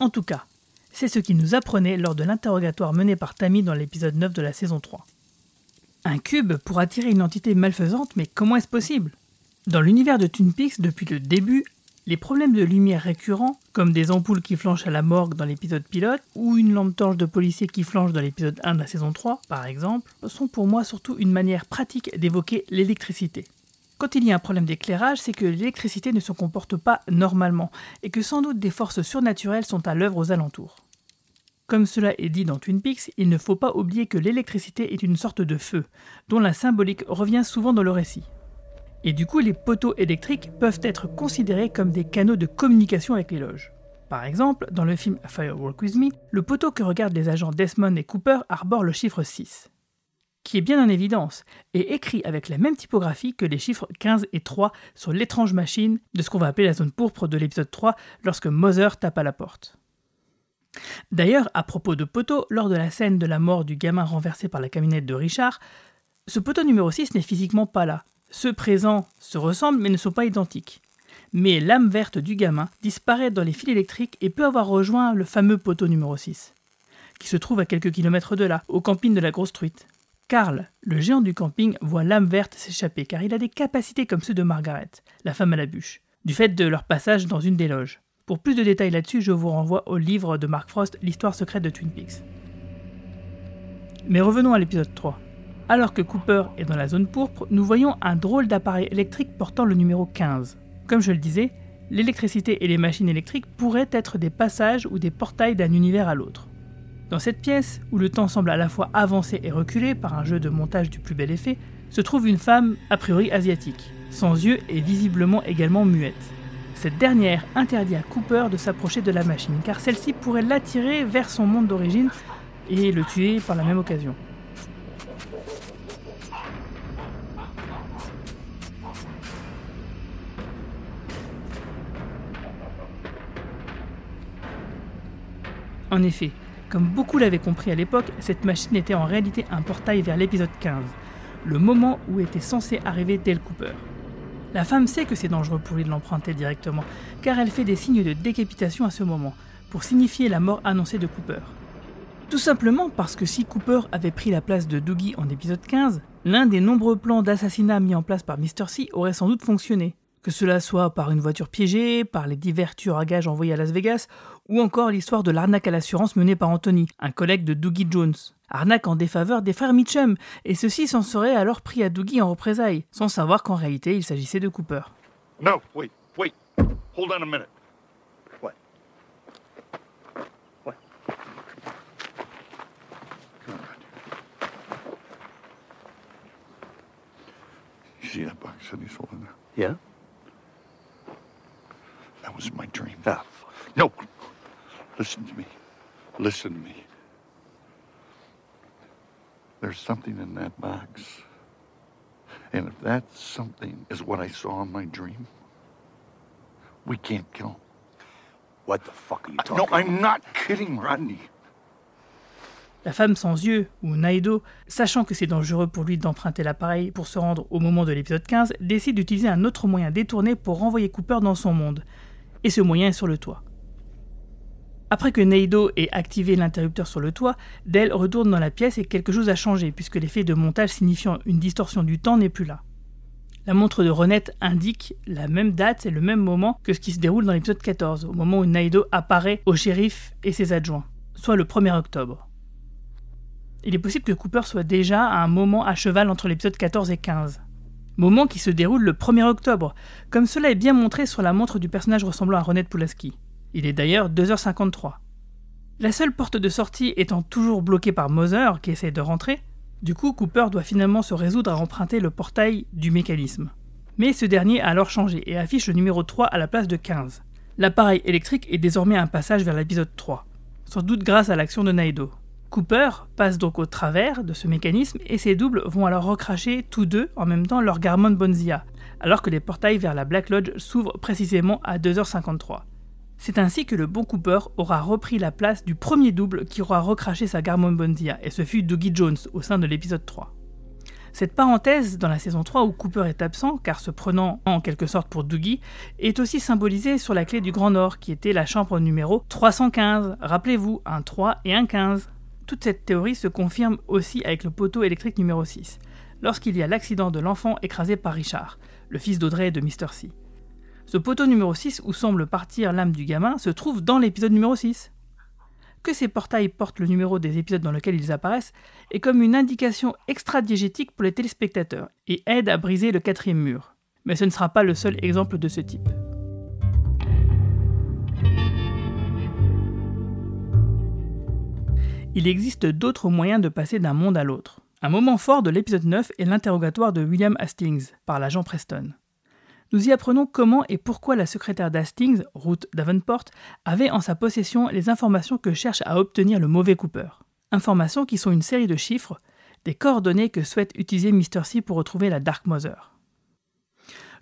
En tout cas, c'est ce qu'il nous apprenait lors de l'interrogatoire mené par Tammy dans l'épisode 9 de la saison 3. Un cube pour attirer une entité malfaisante, mais comment est-ce possible? Dans l'univers de Twin Peaks, depuis le début, les problèmes de lumière récurrents, comme des ampoules qui flanchent à la morgue dans l'épisode pilote, ou une lampe torche de policier qui flanche dans l'épisode 1 de la saison 3, par exemple, sont pour moi surtout une manière pratique d'évoquer l'électricité. Quand il y a un problème d'éclairage, c'est que l'électricité ne se comporte pas normalement, et que sans doute des forces surnaturelles sont à l'œuvre aux alentours. Comme cela est dit dans Twin Peaks, il ne faut pas oublier que l'électricité est une sorte de feu, dont la symbolique revient souvent dans le récit. Et du coup, les poteaux électriques peuvent être considérés comme des canaux de communication avec les loges. Par exemple, dans le film Firework With Me, le poteau que regardent les agents Desmond et Cooper arbore le chiffre 6, qui est bien en évidence, et écrit avec la même typographie que les chiffres 15 et 3 sur l'étrange machine de ce qu'on va appeler la zone pourpre de l'épisode 3 lorsque Mother tape à la porte. D'ailleurs, à propos de poteau, lors de la scène de la mort du gamin renversé par la camionnette de Richard, ce poteau numéro 6 n'est physiquement pas là. Ceux présents se ressemblent mais ne sont pas identiques. Mais l'âme verte du gamin disparaît dans les fils électriques et peut avoir rejoint le fameux poteau numéro 6, qui se trouve à quelques kilomètres de là, au camping de la Grosse Truite. Karl, le géant du camping, voit l'âme verte s'échapper car il a des capacités comme ceux de Margaret, la femme à la bûche, du fait de leur passage dans une des loges. Pour plus de détails là-dessus, je vous renvoie au livre de Mark Frost, L'histoire secrète de Twin Peaks. Mais revenons à l'épisode 3. Alors que Cooper est dans la zone pourpre, nous voyons un drôle d'appareil électrique portant le numéro 15. Comme je le disais, l'électricité et les machines électriques pourraient être des passages ou des portails d'un univers à l'autre. Dans cette pièce, où le temps semble à la fois avancer et reculer par un jeu de montage du plus bel effet, se trouve une femme a priori asiatique, sans yeux et visiblement également muette. Cette dernière interdit à Cooper de s'approcher de la machine, car celle-ci pourrait l'attirer vers son monde d'origine et le tuer par la même occasion. En effet, comme beaucoup l'avaient compris à l'époque, cette machine était en réalité un portail vers l'épisode 15, le moment où était censé arriver Dale Cooper. La femme sait que c'est dangereux pour lui de l'emprunter directement, car elle fait des signes de décapitation à ce moment, pour signifier la mort annoncée de Cooper. Tout simplement parce que si Cooper avait pris la place de Doogie en épisode 15, l'un des nombreux plans d'assassinat mis en place par Mr. C aurait sans doute fonctionné. Que cela soit par une voiture piégée, par les divers à gages envoyés à Las Vegas, ou encore l'histoire de l'arnaque à l'assurance menée par Anthony, un collègue de Doogie Jones. Arnaque en défaveur des frères Mitchum, et ceux-ci s'en seraient alors pris à Doogie en représailles, sans savoir qu'en réalité il s'agissait de Cooper. No, wait, wait. Hold on a minute. What? What? Come on. You see that box that he's holding there? Yeah? That was my dream. Ah, no. Listen to me. Listen to me. There's something in that box. And if that something is what I saw in my dream, we can't kill him. What the fuck are you talking No, I'm not kidding, Rodney. La femme sans yeux, ou Naido, sachant que c'est dangereux pour lui d'emprunter l'appareil pour se rendre au moment de l'épisode 15, décide d'utiliser un autre moyen détourné pour renvoyer Cooper dans son monde. Et ce moyen est sur le toit. Après que Neido ait activé l'interrupteur sur le toit, Dell retourne dans la pièce et quelque chose a changé puisque l'effet de montage signifiant une distorsion du temps n'est plus là. La montre de Renette indique la même date et le même moment que ce qui se déroule dans l'épisode 14, au moment où Naido apparaît au shérif et ses adjoints, soit le 1er octobre. Il est possible que Cooper soit déjà à un moment à cheval entre l'épisode 14 et 15. Moment qui se déroule le 1er octobre, comme cela est bien montré sur la montre du personnage ressemblant à Renette Pulaski. Il est d'ailleurs 2h53. La seule porte de sortie étant toujours bloquée par Moser qui essaie de rentrer, du coup Cooper doit finalement se résoudre à emprunter le portail du mécanisme. Mais ce dernier a alors changé et affiche le numéro 3 à la place de 15. L'appareil électrique est désormais un passage vers l'épisode 3, sans doute grâce à l'action de Naido. Cooper passe donc au travers de ce mécanisme et ses doubles vont alors recracher tous deux en même temps leur Garmon Bonzia, alors que les portails vers la Black Lodge s'ouvrent précisément à 2h53. C'est ainsi que le bon Cooper aura repris la place du premier double qui aura recraché sa Garmon Bonzia, et ce fut Dougie Jones au sein de l'épisode 3. Cette parenthèse dans la saison 3 où Cooper est absent, car se prenant en quelque sorte pour Dougie, est aussi symbolisée sur la clé du Grand Nord, qui était la chambre numéro 315. Rappelez-vous, un 3 et un 15. Toute cette théorie se confirme aussi avec le poteau électrique numéro 6, lorsqu'il y a l'accident de l'enfant écrasé par Richard, le fils d'Audrey et de Mr. C. Ce poteau numéro 6 où semble partir l'âme du gamin se trouve dans l'épisode numéro 6. Que ces portails portent le numéro des épisodes dans lesquels ils apparaissent est comme une indication extra-diégétique pour les téléspectateurs et aide à briser le quatrième mur. Mais ce ne sera pas le seul exemple de ce type. Il existe d'autres moyens de passer d'un monde à l'autre. Un moment fort de l'épisode 9 est l'interrogatoire de William Hastings par l'agent Preston. Nous y apprenons comment et pourquoi la secrétaire d'Hastings, Ruth Davenport, avait en sa possession les informations que cherche à obtenir le mauvais Cooper. Informations qui sont une série de chiffres, des coordonnées que souhaite utiliser Mr. C pour retrouver la Dark Mother.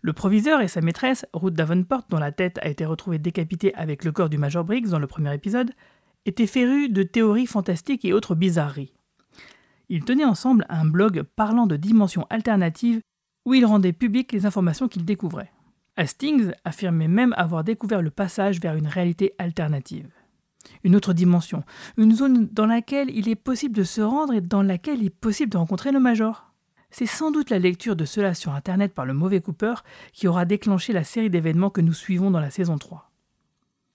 Le proviseur et sa maîtresse, Ruth Davenport, dont la tête a été retrouvée décapitée avec le corps du Major Briggs dans le premier épisode, étaient férus de théories fantastiques et autres bizarreries. Ils tenaient ensemble un blog parlant de dimensions alternatives où il rendait publiques les informations qu'il découvrait. Hastings affirmait même avoir découvert le passage vers une réalité alternative. Une autre dimension, une zone dans laquelle il est possible de se rendre et dans laquelle il est possible de rencontrer le Major. C'est sans doute la lecture de cela sur Internet par le mauvais Cooper qui aura déclenché la série d'événements que nous suivons dans la saison 3.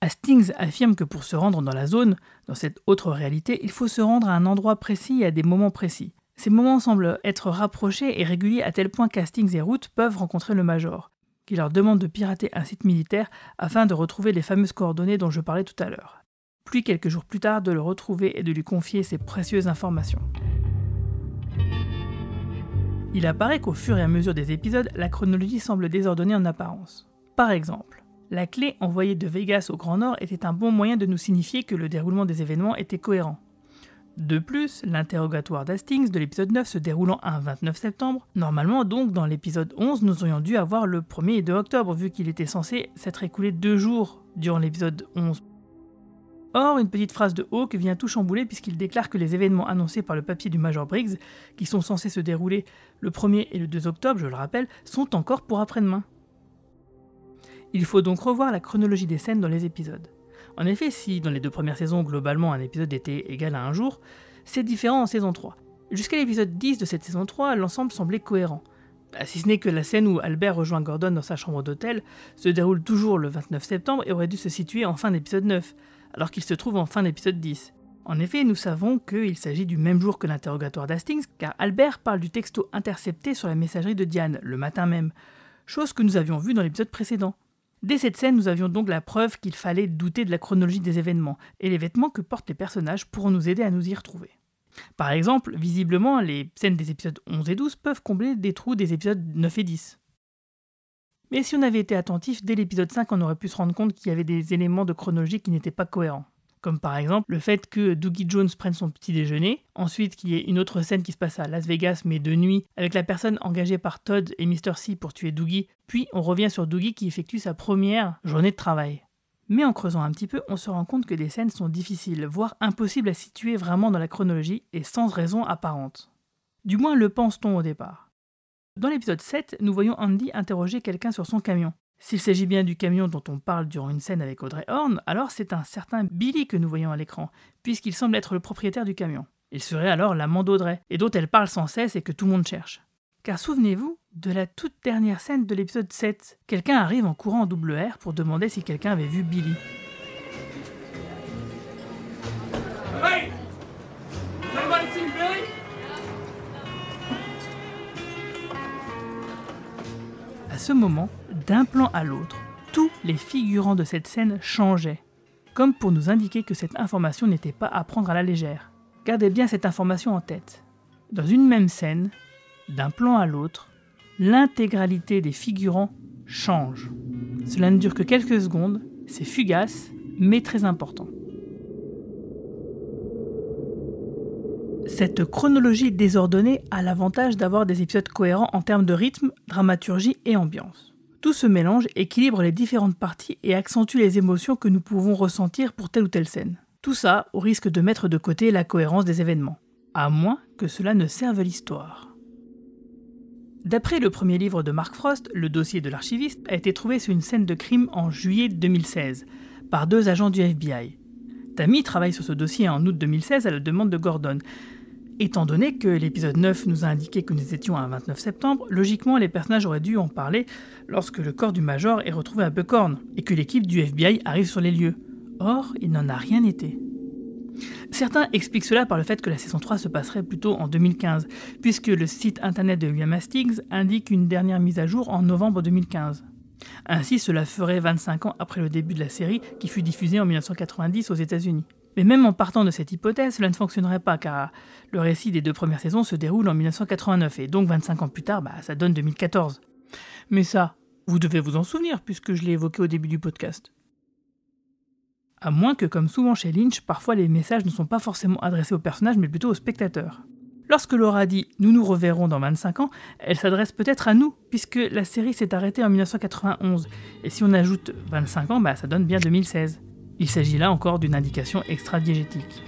Hastings affirme que pour se rendre dans la zone, dans cette autre réalité, il faut se rendre à un endroit précis et à des moments précis. Ces moments semblent être rapprochés et réguliers à tel point qu'Hastings et Root peuvent rencontrer le Major, qui leur demande de pirater un site militaire afin de retrouver les fameuses coordonnées dont je parlais tout à l'heure. Puis quelques jours plus tard de le retrouver et de lui confier ces précieuses informations. Il apparaît qu'au fur et à mesure des épisodes, la chronologie semble désordonnée en apparence. Par exemple, la clé envoyée de Vegas au Grand Nord était un bon moyen de nous signifier que le déroulement des événements était cohérent. De plus, l'interrogatoire d'Hastings de l'épisode 9 se déroulant un 29 septembre, normalement donc dans l'épisode 11 nous aurions dû avoir le 1er et 2 octobre vu qu'il était censé s'être écoulé deux jours durant l'épisode 11. Or, une petite phrase de Hawke vient tout chambouler puisqu'il déclare que les événements annoncés par le papier du Major Briggs, qui sont censés se dérouler le 1er et le 2 octobre, je le rappelle, sont encore pour après-demain. Il faut donc revoir la chronologie des scènes dans les épisodes. En effet, si dans les deux premières saisons, globalement, un épisode était égal à un jour, c'est différent en saison 3. Jusqu'à l'épisode 10 de cette saison 3, l'ensemble semblait cohérent. Bah, si ce n'est que la scène où Albert rejoint Gordon dans sa chambre d'hôtel se déroule toujours le 29 septembre et aurait dû se situer en fin d'épisode 9, alors qu'il se trouve en fin d'épisode 10. En effet, nous savons qu'il s'agit du même jour que l'interrogatoire d'Hastings, car Albert parle du texto intercepté sur la messagerie de Diane, le matin même, chose que nous avions vue dans l'épisode précédent. Dès cette scène, nous avions donc la preuve qu'il fallait douter de la chronologie des événements, et les vêtements que portent les personnages pourront nous aider à nous y retrouver. Par exemple, visiblement, les scènes des épisodes 11 et 12 peuvent combler des trous des épisodes 9 et 10. Mais si on avait été attentif, dès l'épisode 5, on aurait pu se rendre compte qu'il y avait des éléments de chronologie qui n'étaient pas cohérents. Comme par exemple le fait que Doogie Jones prenne son petit déjeuner, ensuite qu'il y ait une autre scène qui se passe à Las Vegas mais de nuit, avec la personne engagée par Todd et Mr. C pour tuer Doogie, puis on revient sur Doogie qui effectue sa première journée de travail. Mais en creusant un petit peu, on se rend compte que des scènes sont difficiles, voire impossibles à situer vraiment dans la chronologie et sans raison apparente. Du moins le pense-t-on au départ. Dans l'épisode 7, nous voyons Andy interroger quelqu'un sur son camion. S'il s'agit bien du camion dont on parle durant une scène avec Audrey Horn, alors c'est un certain Billy que nous voyons à l'écran, puisqu'il semble être le propriétaire du camion. Il serait alors l'amant d'Audrey, et dont elle parle sans cesse et que tout le monde cherche. Car souvenez-vous de la toute dernière scène de l'épisode 7. Quelqu'un arrive en courant en double R pour demander si quelqu'un avait vu Billy. Hey! À ce moment, d'un plan à l'autre, tous les figurants de cette scène changeaient, comme pour nous indiquer que cette information n'était pas à prendre à la légère. Gardez bien cette information en tête. Dans une même scène, d'un plan à l'autre, l'intégralité des figurants change. Cela ne dure que quelques secondes, c'est fugace, mais très important. Cette chronologie désordonnée a l'avantage d'avoir des épisodes cohérents en termes de rythme, dramaturgie et ambiance. Tout ce mélange équilibre les différentes parties et accentue les émotions que nous pouvons ressentir pour telle ou telle scène. Tout ça au risque de mettre de côté la cohérence des événements, à moins que cela ne serve l'histoire. D'après le premier livre de Mark Frost, le dossier de l'archiviste a été trouvé sur une scène de crime en juillet 2016 par deux agents du FBI. Tammy travaille sur ce dossier en août 2016 à la demande de Gordon, Étant donné que l'épisode 9 nous a indiqué que nous étions un 29 septembre, logiquement les personnages auraient dû en parler lorsque le corps du Major est retrouvé à Buckhorn et que l'équipe du FBI arrive sur les lieux. Or, il n'en a rien été. Certains expliquent cela par le fait que la saison 3 se passerait plutôt en 2015, puisque le site internet de William Hastings indique une dernière mise à jour en novembre 2015. Ainsi, cela ferait 25 ans après le début de la série qui fut diffusée en 1990 aux États-Unis. Mais même en partant de cette hypothèse, cela ne fonctionnerait pas car le récit des deux premières saisons se déroule en 1989 et donc 25 ans plus tard, bah, ça donne 2014. Mais ça, vous devez vous en souvenir puisque je l'ai évoqué au début du podcast. À moins que, comme souvent chez Lynch, parfois les messages ne sont pas forcément adressés aux personnages mais plutôt aux spectateurs. Lorsque Laura dit Nous nous reverrons dans 25 ans, elle s'adresse peut-être à nous, puisque la série s'est arrêtée en 1991. Et si on ajoute 25 ans, bah, ça donne bien 2016. Il s'agit là encore d'une indication extradiégétique.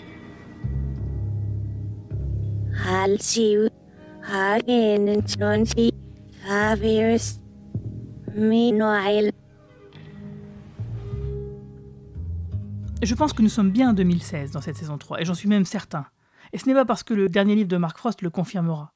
Fabius Minoel. Je pense que nous sommes bien en 2016 dans cette saison 3, et j'en suis même certain. Et ce n'est pas parce que le dernier livre de Mark Frost le confirmera.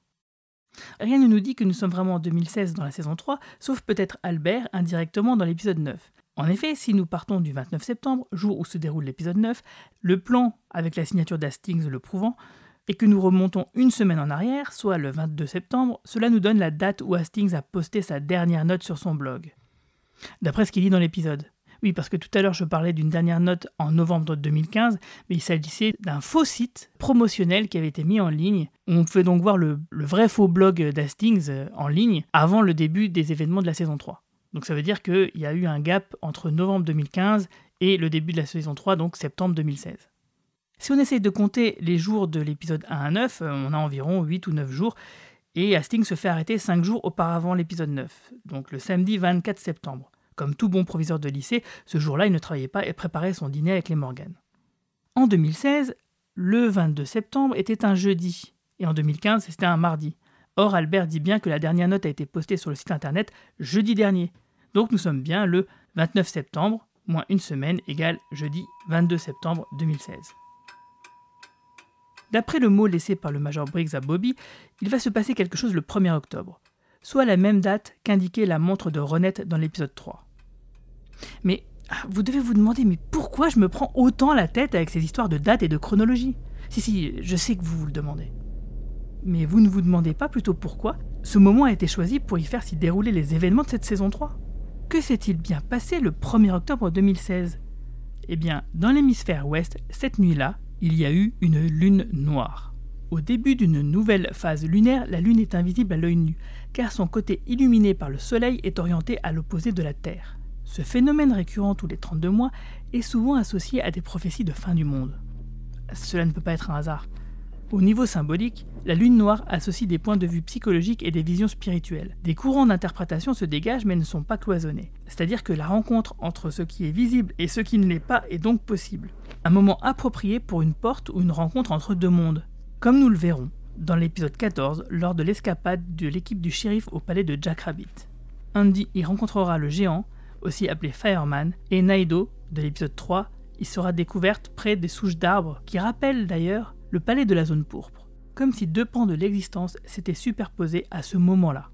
Rien ne nous dit que nous sommes vraiment en 2016 dans la saison 3, sauf peut-être Albert indirectement dans l'épisode 9. En effet, si nous partons du 29 septembre, jour où se déroule l'épisode 9, le plan, avec la signature d'Hastings le prouvant, et que nous remontons une semaine en arrière, soit le 22 septembre, cela nous donne la date où Hastings a posté sa dernière note sur son blog. D'après ce qu'il dit dans l'épisode. Oui, parce que tout à l'heure je parlais d'une dernière note en novembre 2015, mais il s'agissait d'un faux site promotionnel qui avait été mis en ligne. On pouvait donc voir le, le vrai faux blog d'Hastings euh, en ligne avant le début des événements de la saison 3. Donc ça veut dire qu'il y a eu un gap entre novembre 2015 et le début de la saison 3, donc septembre 2016. Si on essaye de compter les jours de l'épisode 1 à 9, euh, on a environ 8 ou 9 jours, et Hastings se fait arrêter 5 jours auparavant l'épisode 9, donc le samedi 24 septembre. Comme tout bon proviseur de lycée, ce jour-là, il ne travaillait pas et préparait son dîner avec les Morgan. En 2016, le 22 septembre était un jeudi, et en 2015, c'était un mardi. Or, Albert dit bien que la dernière note a été postée sur le site internet jeudi dernier. Donc nous sommes bien le 29 septembre, moins une semaine, égale jeudi 22 septembre 2016. D'après le mot laissé par le Major Briggs à Bobby, il va se passer quelque chose le 1er octobre soit la même date qu'indiquait la montre de Renette dans l'épisode 3. Mais ah, vous devez vous demander, mais pourquoi je me prends autant la tête avec ces histoires de date et de chronologie? Si, si, je sais que vous vous le demandez. Mais vous ne vous demandez pas plutôt pourquoi ce moment a été choisi pour y faire s'y dérouler les événements de cette saison 3 Que s'est-il bien passé le 1er octobre 2016 Eh bien, dans l'hémisphère ouest, cette nuit-là, il y a eu une lune noire. Au début d'une nouvelle phase lunaire, la Lune est invisible à l'œil nu, car son côté illuminé par le Soleil est orienté à l'opposé de la Terre. Ce phénomène récurrent tous les 32 mois est souvent associé à des prophéties de fin du monde. Cela ne peut pas être un hasard. Au niveau symbolique, la lune noire associe des points de vue psychologiques et des visions spirituelles. Des courants d'interprétation se dégagent mais ne sont pas cloisonnés. C'est-à-dire que la rencontre entre ce qui est visible et ce qui ne l'est pas est donc possible. Un moment approprié pour une porte ou une rencontre entre deux mondes, comme nous le verrons dans l'épisode 14 lors de l'escapade de l'équipe du shérif au palais de Jack Rabbit. Andy y rencontrera le géant, aussi appelé Fireman, et Naido, de l'épisode 3, y sera découverte près des souches d'arbres qui rappellent d'ailleurs le palais de la zone pourpre, comme si deux pans de l'existence s'étaient superposés à ce moment-là.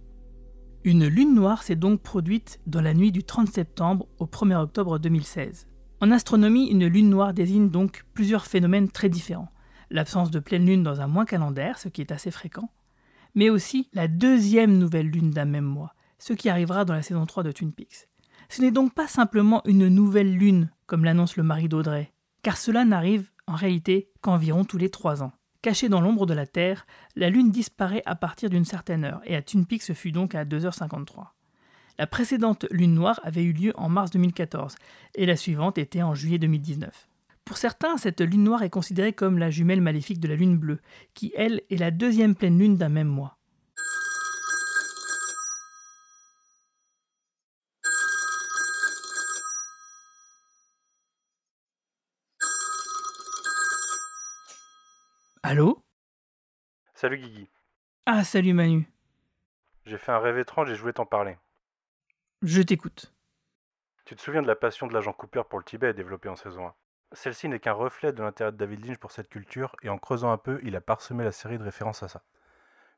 Une lune noire s'est donc produite dans la nuit du 30 septembre au 1er octobre 2016. En astronomie, une lune noire désigne donc plusieurs phénomènes très différents l'absence de pleine lune dans un mois calendaire, ce qui est assez fréquent, mais aussi la deuxième nouvelle lune d'un même mois, ce qui arrivera dans la saison 3 de Twin Peaks. Ce n'est donc pas simplement une nouvelle lune, comme l'annonce le mari d'Audrey, car cela n'arrive en réalité qu'environ tous les trois ans. Cachée dans l'ombre de la Terre, la Lune disparaît à partir d'une certaine heure, et à Twin ce fut donc à 2h53. La précédente Lune noire avait eu lieu en mars 2014, et la suivante était en juillet 2019. Pour certains, cette lune noire est considérée comme la jumelle maléfique de la lune bleue, qui, elle, est la deuxième pleine lune d'un même mois. Allô Salut Guigui. Ah, salut Manu. J'ai fait un rêve étrange et je voulais t'en parler. Je t'écoute. Tu te souviens de la passion de l'agent Cooper pour le Tibet développée en saison 1 celle-ci n'est qu'un reflet de l'intérêt de David Lynch pour cette culture, et en creusant un peu, il a parsemé la série de références à ça.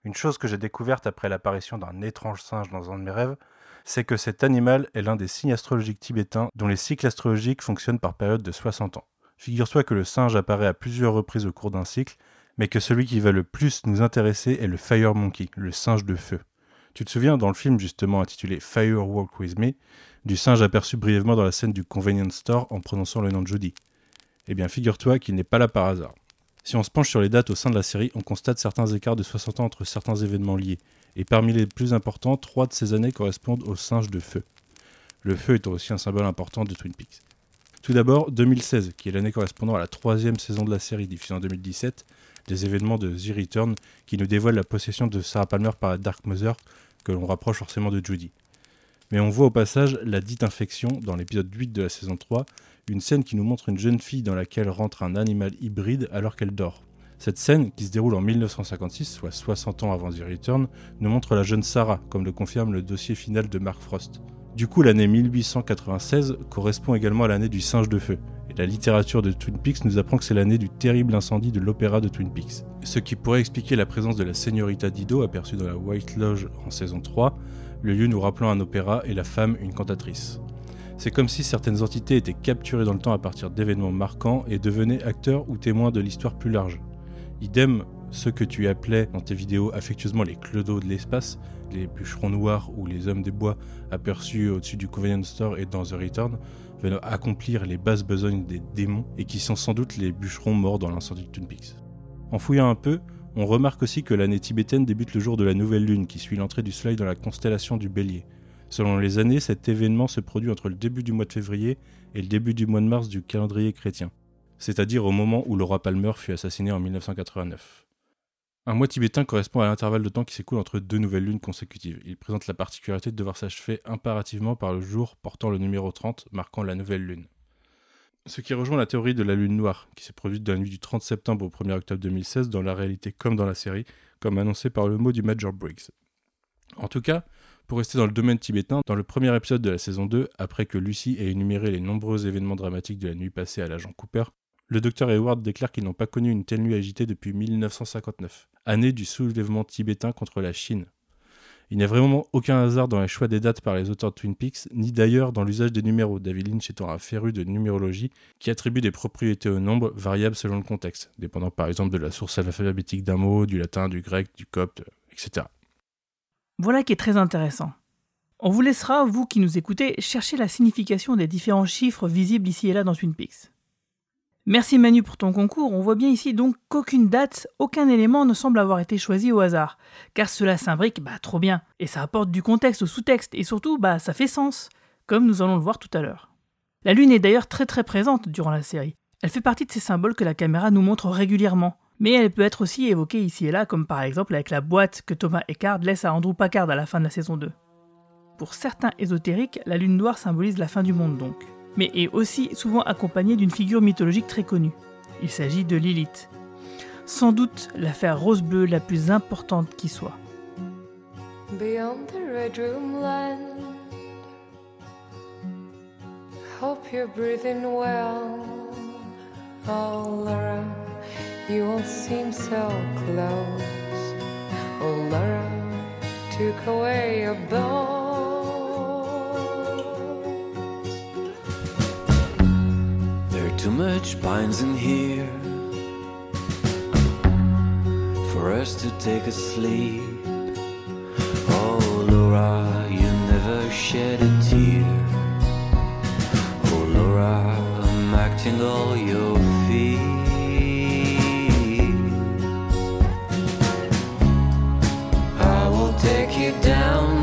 Une chose que j'ai découverte après l'apparition d'un étrange singe dans un de mes rêves, c'est que cet animal est l'un des signes astrologiques tibétains dont les cycles astrologiques fonctionnent par période de 60 ans. Figure-toi que le singe apparaît à plusieurs reprises au cours d'un cycle, mais que celui qui va le plus nous intéresser est le Fire Monkey, le singe de feu. Tu te souviens dans le film justement intitulé Fire Walk With Me, du singe aperçu brièvement dans la scène du convenience store en prononçant le nom de Judy eh bien, figure-toi qu'il n'est pas là par hasard. Si on se penche sur les dates au sein de la série, on constate certains écarts de 60 ans entre certains événements liés, et parmi les plus importants, trois de ces années correspondent au singe de feu. Le feu étant aussi un symbole important de Twin Peaks. Tout d'abord, 2016, qui est l'année correspondant à la troisième saison de la série diffusée en 2017, des événements de The Return qui nous dévoilent la possession de Sarah Palmer par Dark Mother, que l'on rapproche forcément de Judy. Mais on voit au passage la dite infection dans l'épisode 8 de la saison 3, une scène qui nous montre une jeune fille dans laquelle rentre un animal hybride alors qu'elle dort. Cette scène, qui se déroule en 1956, soit 60 ans avant The Return, nous montre la jeune Sarah, comme le confirme le dossier final de Mark Frost. Du coup, l'année 1896 correspond également à l'année du singe de feu, et la littérature de Twin Peaks nous apprend que c'est l'année du terrible incendie de l'opéra de Twin Peaks. Ce qui pourrait expliquer la présence de la Señorita Dido aperçue dans la White Lodge en saison 3, le lieu nous rappelant un opéra et la femme une cantatrice. C'est comme si certaines entités étaient capturées dans le temps à partir d'événements marquants et devenaient acteurs ou témoins de l'histoire plus large. Idem, ceux que tu appelais dans tes vidéos affectueusement les clodos de l'espace, les bûcherons noirs ou les hommes des bois aperçus au-dessus du Convenience Store et dans The Return, accomplir les basses besognes des démons et qui sont sans doute les bûcherons morts dans l'incendie de Twin. En fouillant un peu, on remarque aussi que l'année tibétaine débute le jour de la nouvelle lune qui suit l'entrée du soleil dans la constellation du bélier. Selon les années, cet événement se produit entre le début du mois de février et le début du mois de mars du calendrier chrétien c'est-à-dire au moment où le roi Palmer fut assassiné en 1989. Un mois tibétain correspond à l'intervalle de temps qui s'écoule entre deux nouvelles lunes consécutives. Il présente la particularité de devoir s'achever impérativement par le jour portant le numéro 30, marquant la nouvelle lune. Ce qui rejoint la théorie de la lune noire, qui s'est produite dans la nuit du 30 septembre au 1er octobre 2016, dans la réalité comme dans la série, comme annoncé par le mot du Major Briggs. En tout cas, pour rester dans le domaine tibétain, dans le premier épisode de la saison 2, après que Lucy ait énuméré les nombreux événements dramatiques de la nuit passée à l'agent Cooper, le docteur Hayward déclare qu'ils n'ont pas connu une telle nuit agitée depuis 1959, année du soulèvement tibétain contre la Chine. Il n'y a vraiment aucun hasard dans les choix des dates par les auteurs de Twin Peaks, ni d'ailleurs dans l'usage des numéros, David Lynch étant un féru de numérologie qui attribue des propriétés au nombre variables selon le contexte, dépendant par exemple de la source alphabétique d'un mot, du latin, du grec, du copte, etc. Voilà qui est très intéressant. On vous laissera, vous qui nous écoutez, chercher la signification des différents chiffres visibles ici et là dans Twin Peaks. Merci Manu pour ton concours. On voit bien ici donc qu'aucune date, aucun élément ne semble avoir été choisi au hasard, car cela s'imbrique bah, trop bien, et ça apporte du contexte au sous-texte, et surtout bah, ça fait sens, comme nous allons le voir tout à l'heure. La Lune est d'ailleurs très très présente durant la série. Elle fait partie de ces symboles que la caméra nous montre régulièrement, mais elle peut être aussi évoquée ici et là, comme par exemple avec la boîte que Thomas Eckhart laisse à Andrew Packard à la fin de la saison 2. Pour certains ésotériques, la Lune noire symbolise la fin du monde donc mais est aussi souvent accompagné d'une figure mythologique très connue. Il s'agit de Lilith. Sans doute l'affaire rose bleue la plus importante qui soit. Beyond the red room land, hope you're breathing well. Oh, Laura, you won't seem so close. Oh, Laura, took away your bones. Too much pines in here for us to take a sleep. Oh, Laura, you never shed a tear. Oh, Laura, I'm acting all your feet. I will take you down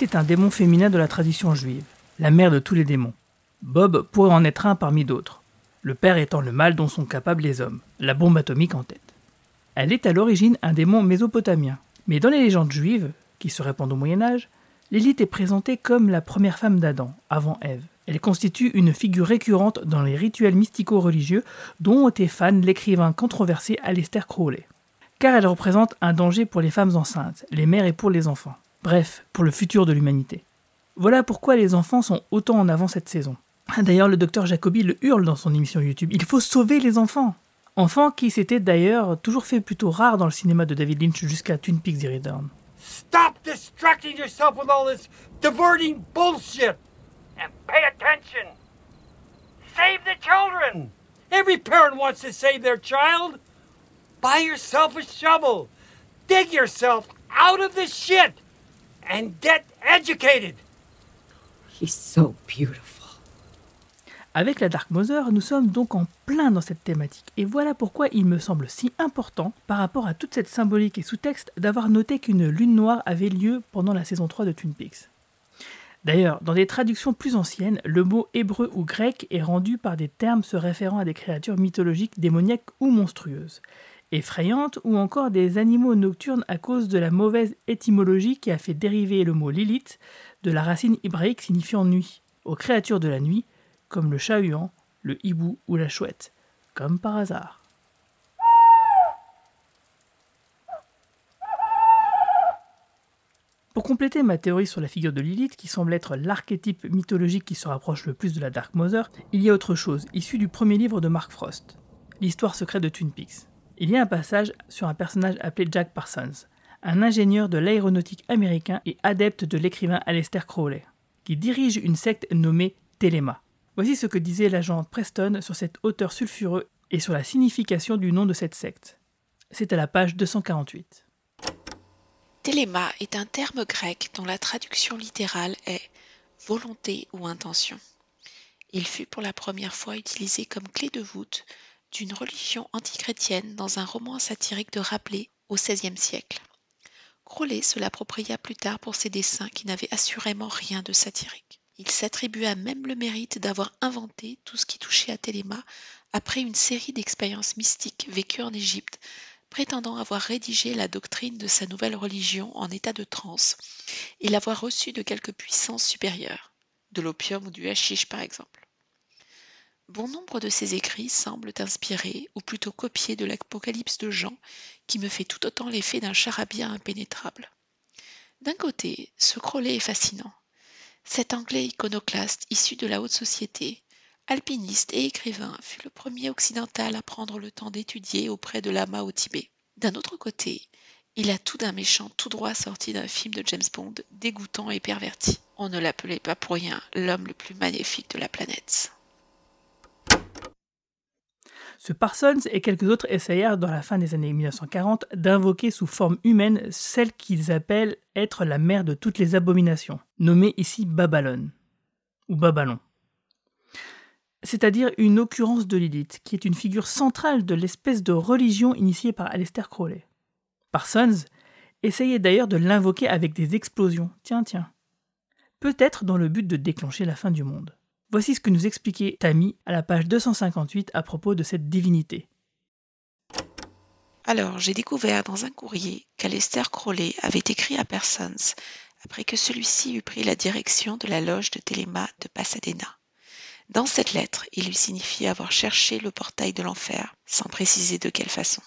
Est un démon féminin de la tradition juive, la mère de tous les démons. Bob pourrait en être un parmi d'autres, le père étant le mal dont sont capables les hommes, la bombe atomique en tête. Elle est à l'origine un démon mésopotamien, mais dans les légendes juives, qui se répandent au Moyen Âge, Lilith est présentée comme la première femme d'Adam, avant Ève. Elle constitue une figure récurrente dans les rituels mystico-religieux dont était fan l'écrivain controversé Aleister Crowley. Car elle représente un danger pour les femmes enceintes, les mères et pour les enfants. Bref, pour le futur de l'humanité. Voilà pourquoi les enfants sont autant en avant cette saison. D'ailleurs, le docteur Jacobi le hurle dans son émission YouTube. Il faut sauver les enfants Enfants qui s'étaient d'ailleurs toujours fait plutôt rare dans le cinéma de David Lynch jusqu'à Twin Peaks The Return. Stop distracting yourself with all this diverting bullshit! And pay attention! Save the children! Every parent wants to save their child! Buy yourself a shovel! Dig yourself out of the shit! And get educated! He's so beautiful. Avec la Dark Mother, nous sommes donc en plein dans cette thématique, et voilà pourquoi il me semble si important, par rapport à toute cette symbolique et sous-texte, d'avoir noté qu'une lune noire avait lieu pendant la saison 3 de Twin Peaks. D'ailleurs, dans des traductions plus anciennes, le mot hébreu ou grec est rendu par des termes se référant à des créatures mythologiques démoniaques ou monstrueuses, effrayantes ou encore des animaux nocturnes à cause de la mauvaise étymologie qui a fait dériver le mot Lilith de la racine hébraïque signifiant nuit, aux créatures de la nuit, comme le chat-huant, le hibou ou la chouette, comme par hasard. Pour compléter ma théorie sur la figure de Lilith, qui semble être l'archétype mythologique qui se rapproche le plus de la Dark Mother, il y a autre chose, issu du premier livre de Mark Frost, L'histoire secrète de Twin Peaks. Il y a un passage sur un personnage appelé Jack Parsons, un ingénieur de l'aéronautique américain et adepte de l'écrivain Aleister Crowley, qui dirige une secte nommée Telema. Voici ce que disait l'agent Preston sur cet auteur sulfureux et sur la signification du nom de cette secte. C'est à la page 248. Téléma est un terme grec dont la traduction littérale est volonté ou intention. Il fut pour la première fois utilisé comme clé de voûte d'une religion antichrétienne dans un roman satirique de Rabelais au XVIe siècle. Crowley se l'appropria plus tard pour ses dessins qui n'avaient assurément rien de satirique. Il s'attribua même le mérite d'avoir inventé tout ce qui touchait à Téléma après une série d'expériences mystiques vécues en Égypte, prétendant avoir rédigé la doctrine de sa nouvelle religion en état de transe et l'avoir reçue de quelque puissance supérieure, de l'opium ou du hashish par exemple. Bon nombre de ses écrits semblent inspirés, ou plutôt copiés de l'Apocalypse de Jean, qui me fait tout autant l'effet d'un charabia impénétrable. D'un côté, ce Crowley est fascinant. Cet Anglais iconoclaste issu de la haute société, alpiniste et écrivain, fut le premier occidental à prendre le temps d'étudier auprès de lama au Tibet. D'un autre côté, il a tout d'un méchant tout droit sorti d'un film de James Bond, dégoûtant et perverti. On ne l'appelait pas pour rien l'homme le plus magnifique de la planète. Ce Parsons et quelques autres essayèrent dans la fin des années 1940 d'invoquer sous forme humaine celle qu'ils appellent être la mère de toutes les abominations, nommée ici Babylone, ou Babylon. C'est-à-dire une occurrence de Lilith, qui est une figure centrale de l'espèce de religion initiée par Aleister Crowley. Parsons essayait d'ailleurs de l'invoquer avec des explosions, tiens tiens, peut-être dans le but de déclencher la fin du monde. Voici ce que nous expliquait Tammy à la page 258 à propos de cette divinité. Alors, j'ai découvert dans un courrier qu'Alester Crowley avait écrit à Parsons après que celui-ci eut pris la direction de la loge de Téléma de Pasadena. Dans cette lettre, il lui signifiait avoir cherché le portail de l'enfer, sans préciser de quelle façon.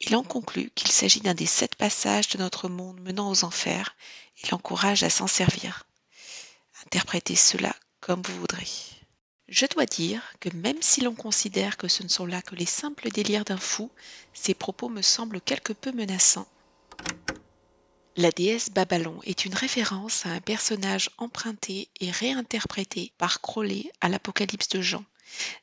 Il en conclut qu'il s'agit d'un des sept passages de notre monde menant aux enfers et l'encourage à s'en servir. Interprétez cela comme vous voudrez. Je dois dire que même si l'on considère que ce ne sont là que les simples délires d'un fou, ces propos me semblent quelque peu menaçants. La déesse Babylon est une référence à un personnage emprunté et réinterprété par Crowley à l'Apocalypse de Jean.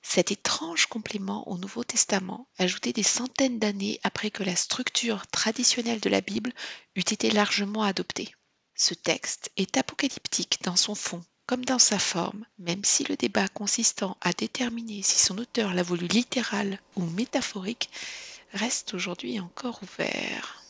Cet étrange complément au Nouveau Testament, ajouté des centaines d'années après que la structure traditionnelle de la Bible eût été largement adoptée. Ce texte est apocalyptique dans son fond comme dans sa forme, même si le débat consistant à déterminer si son auteur l'a voulu littéral ou métaphorique reste aujourd'hui encore ouvert.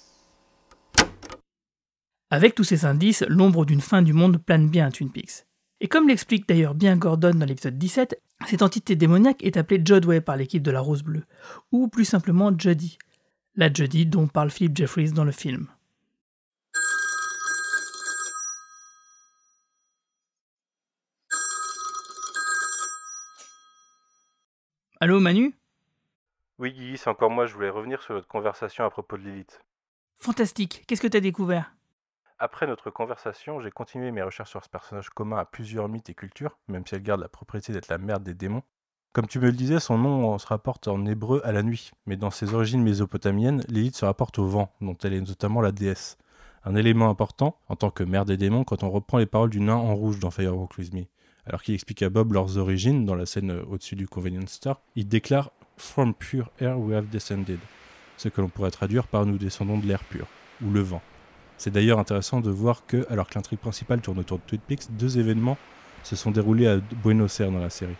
Avec tous ces indices, l'ombre d'une fin du monde plane bien à Twin Peaks. Et comme l'explique d'ailleurs bien Gordon dans l'épisode 17, cette entité démoniaque est appelée Jodway par l'équipe de la Rose Bleue, ou plus simplement Judy, la Judy dont parle Philip Jeffries dans le film. Allô Manu? Oui Guy, c'est encore moi, je voulais revenir sur notre conversation à propos de Lilith. Fantastique, qu'est-ce que t'as découvert? Après notre conversation, j'ai continué mes recherches sur ce personnage commun à plusieurs mythes et cultures, même si elle garde la propriété d'être la mère des démons. Comme tu me le disais, son nom se rapporte en hébreu à la nuit, mais dans ses origines mésopotamiennes, Lilith se rapporte au vent, dont elle est notamment la déesse. Un élément important, en tant que mère des démons, quand on reprend les paroles du nain en rouge dans Firewalk With Me. Alors qu'il explique à Bob leurs origines dans la scène au-dessus du Convenience Store, il déclare From pure air we have descended, ce que l'on pourrait traduire par nous descendons de l'air pur, ou le vent. C'est d'ailleurs intéressant de voir que, alors que l'intrigue principale tourne autour de Twin deux événements se sont déroulés à Buenos Aires dans la série.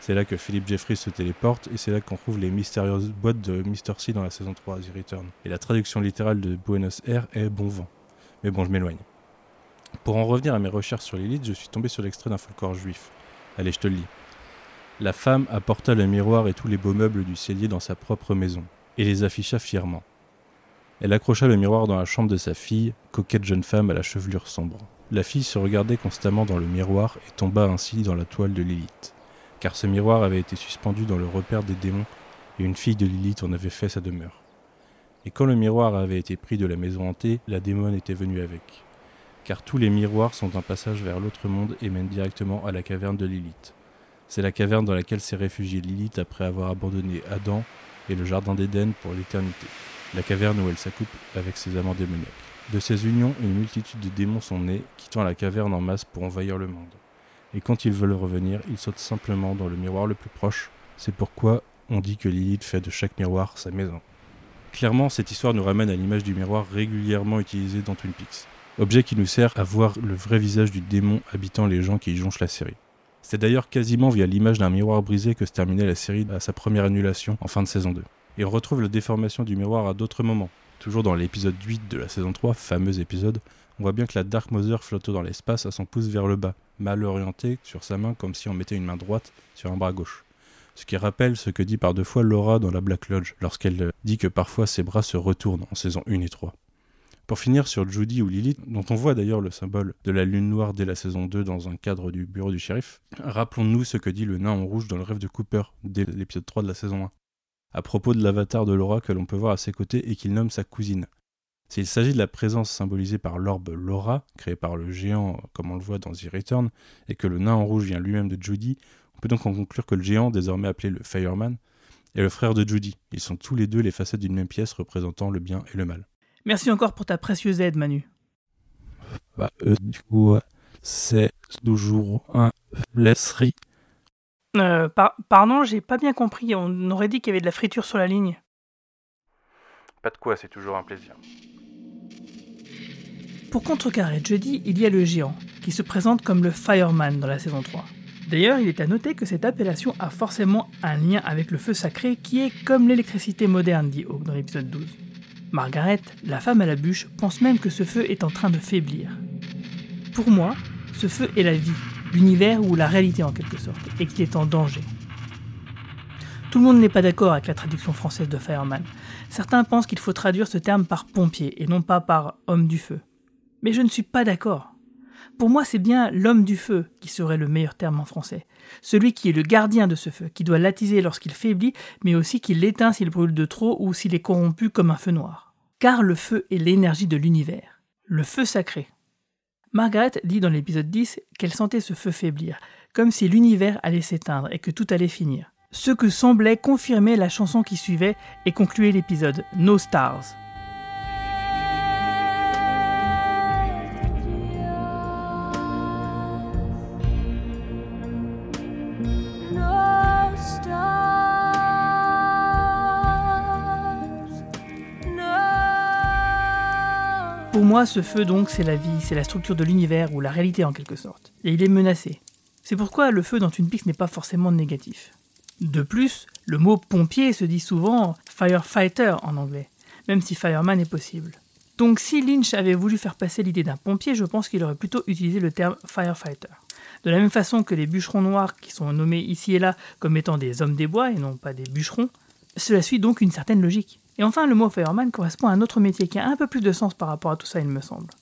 C'est là que Philip Jeffries se téléporte et c'est là qu'on trouve les mystérieuses boîtes de Mr. C dans la saison 3 The Return. Et la traduction littérale de Buenos Aires est bon vent. Mais bon, je m'éloigne. Pour en revenir à mes recherches sur Lilith, je suis tombé sur l'extrait d'un folklore juif. Allez, je te le lis. La femme apporta le miroir et tous les beaux meubles du cellier dans sa propre maison, et les afficha fièrement. Elle accrocha le miroir dans la chambre de sa fille, coquette jeune femme à la chevelure sombre. La fille se regardait constamment dans le miroir et tomba ainsi dans la toile de Lilith, car ce miroir avait été suspendu dans le repère des démons, et une fille de Lilith en avait fait sa demeure. Et quand le miroir avait été pris de la maison hantée, la démone était venue avec. Car tous les miroirs sont un passage vers l'autre monde et mènent directement à la caverne de Lilith. C'est la caverne dans laquelle s'est réfugiée Lilith après avoir abandonné Adam et le jardin d'Éden pour l'éternité. La caverne où elle s'accouple avec ses amants démoniaques. De ces unions, une multitude de démons sont nés, quittant la caverne en masse pour envahir le monde. Et quand ils veulent revenir, ils sautent simplement dans le miroir le plus proche. C'est pourquoi on dit que Lilith fait de chaque miroir sa maison. Clairement, cette histoire nous ramène à l'image du miroir régulièrement utilisée dans Twin Peaks. Objet qui nous sert à voir le vrai visage du démon habitant les gens qui y jonchent la série. C'est d'ailleurs quasiment via l'image d'un miroir brisé que se terminait la série à sa première annulation en fin de saison 2. Et on retrouve la déformation du miroir à d'autres moments. Toujours dans l'épisode 8 de la saison 3, fameux épisode, on voit bien que la Dark Mother flotte dans l'espace à son pouce vers le bas, mal orienté sur sa main comme si on mettait une main droite sur un bras gauche. Ce qui rappelle ce que dit par deux fois Laura dans la Black Lodge, lorsqu'elle dit que parfois ses bras se retournent en saison 1 et 3. Pour finir sur Judy ou Lilith, dont on voit d'ailleurs le symbole de la lune noire dès la saison 2 dans un cadre du bureau du shérif, rappelons-nous ce que dit le nain en rouge dans le rêve de Cooper dès l'épisode 3 de la saison 1, à propos de l'avatar de Laura que l'on peut voir à ses côtés et qu'il nomme sa cousine. S'il s'agit de la présence symbolisée par l'orbe Laura, créée par le géant comme on le voit dans The Return, et que le nain en rouge vient lui-même de Judy, on peut donc en conclure que le géant, désormais appelé le Fireman, est le frère de Judy. Ils sont tous les deux les facettes d'une même pièce représentant le bien et le mal. Merci encore pour ta précieuse aide, Manu. Bah, euh, du coup, c'est toujours un laisserie. Euh, par- pardon, j'ai pas bien compris. On aurait dit qu'il y avait de la friture sur la ligne. Pas de quoi, c'est toujours un plaisir. Pour contrecarrer Judy, il y a le géant, qui se présente comme le Fireman dans la saison 3. D'ailleurs, il est à noter que cette appellation a forcément un lien avec le feu sacré qui est comme l'électricité moderne, dit Hawk dans l'épisode 12. Margaret, la femme à la bûche, pense même que ce feu est en train de faiblir. Pour moi, ce feu est la vie, l'univers ou la réalité en quelque sorte, et qu'il est en danger. Tout le monde n'est pas d'accord avec la traduction française de Fireman. Certains pensent qu'il faut traduire ce terme par pompier et non pas par homme du feu. Mais je ne suis pas d'accord. Pour moi, c'est bien l'homme du feu qui serait le meilleur terme en français. Celui qui est le gardien de ce feu, qui doit l'attiser lorsqu'il faiblit, mais aussi qui l'éteint s'il brûle de trop ou s'il est corrompu comme un feu noir. Car le feu est l'énergie de l'univers, le feu sacré. Margaret dit dans l'épisode 10 qu'elle sentait ce feu faiblir, comme si l'univers allait s'éteindre et que tout allait finir. Ce que semblait confirmer la chanson qui suivait et concluait l'épisode, No Stars. Ce feu donc, c'est la vie, c'est la structure de l'univers ou la réalité en quelque sorte. Et il est menacé. C'est pourquoi le feu dans Twin Peaks n'est pas forcément négatif. De plus, le mot pompier se dit souvent firefighter en anglais, même si fireman est possible. Donc si Lynch avait voulu faire passer l'idée d'un pompier, je pense qu'il aurait plutôt utilisé le terme firefighter. De la même façon que les bûcherons noirs, qui sont nommés ici et là comme étant des hommes des bois et non pas des bûcherons, cela suit donc une certaine logique. Et enfin, le mot fireman correspond à un autre métier qui a un peu plus de sens par rapport à tout ça, il me semble.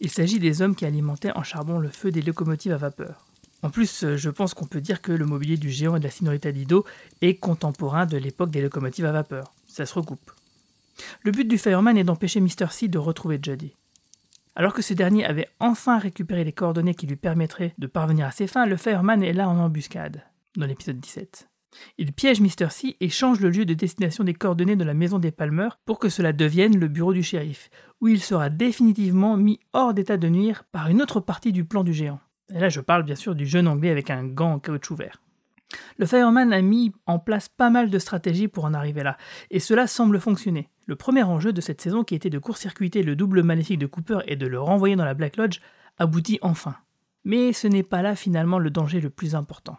Il s'agit des hommes qui alimentaient en charbon le feu des locomotives à vapeur. En plus, je pense qu'on peut dire que le mobilier du géant et de la signorita Dido est contemporain de l'époque des locomotives à vapeur. Ça se recoupe. Le but du fireman est d'empêcher Mr. C de retrouver Jody. Alors que ce dernier avait enfin récupéré les coordonnées qui lui permettraient de parvenir à ses fins, le fireman est là en embuscade, dans l'épisode 17. Il piège Mr. C et change le lieu de destination des coordonnées de la maison des Palmer pour que cela devienne le bureau du shérif, où il sera définitivement mis hors d'état de nuire par une autre partie du plan du géant. Et là je parle bien sûr du jeune anglais avec un gant en caoutchouc. Le Fireman a mis en place pas mal de stratégies pour en arriver là, et cela semble fonctionner. Le premier enjeu de cette saison qui était de court-circuiter le double maléfique de Cooper et de le renvoyer dans la Black Lodge aboutit enfin. Mais ce n'est pas là finalement le danger le plus important.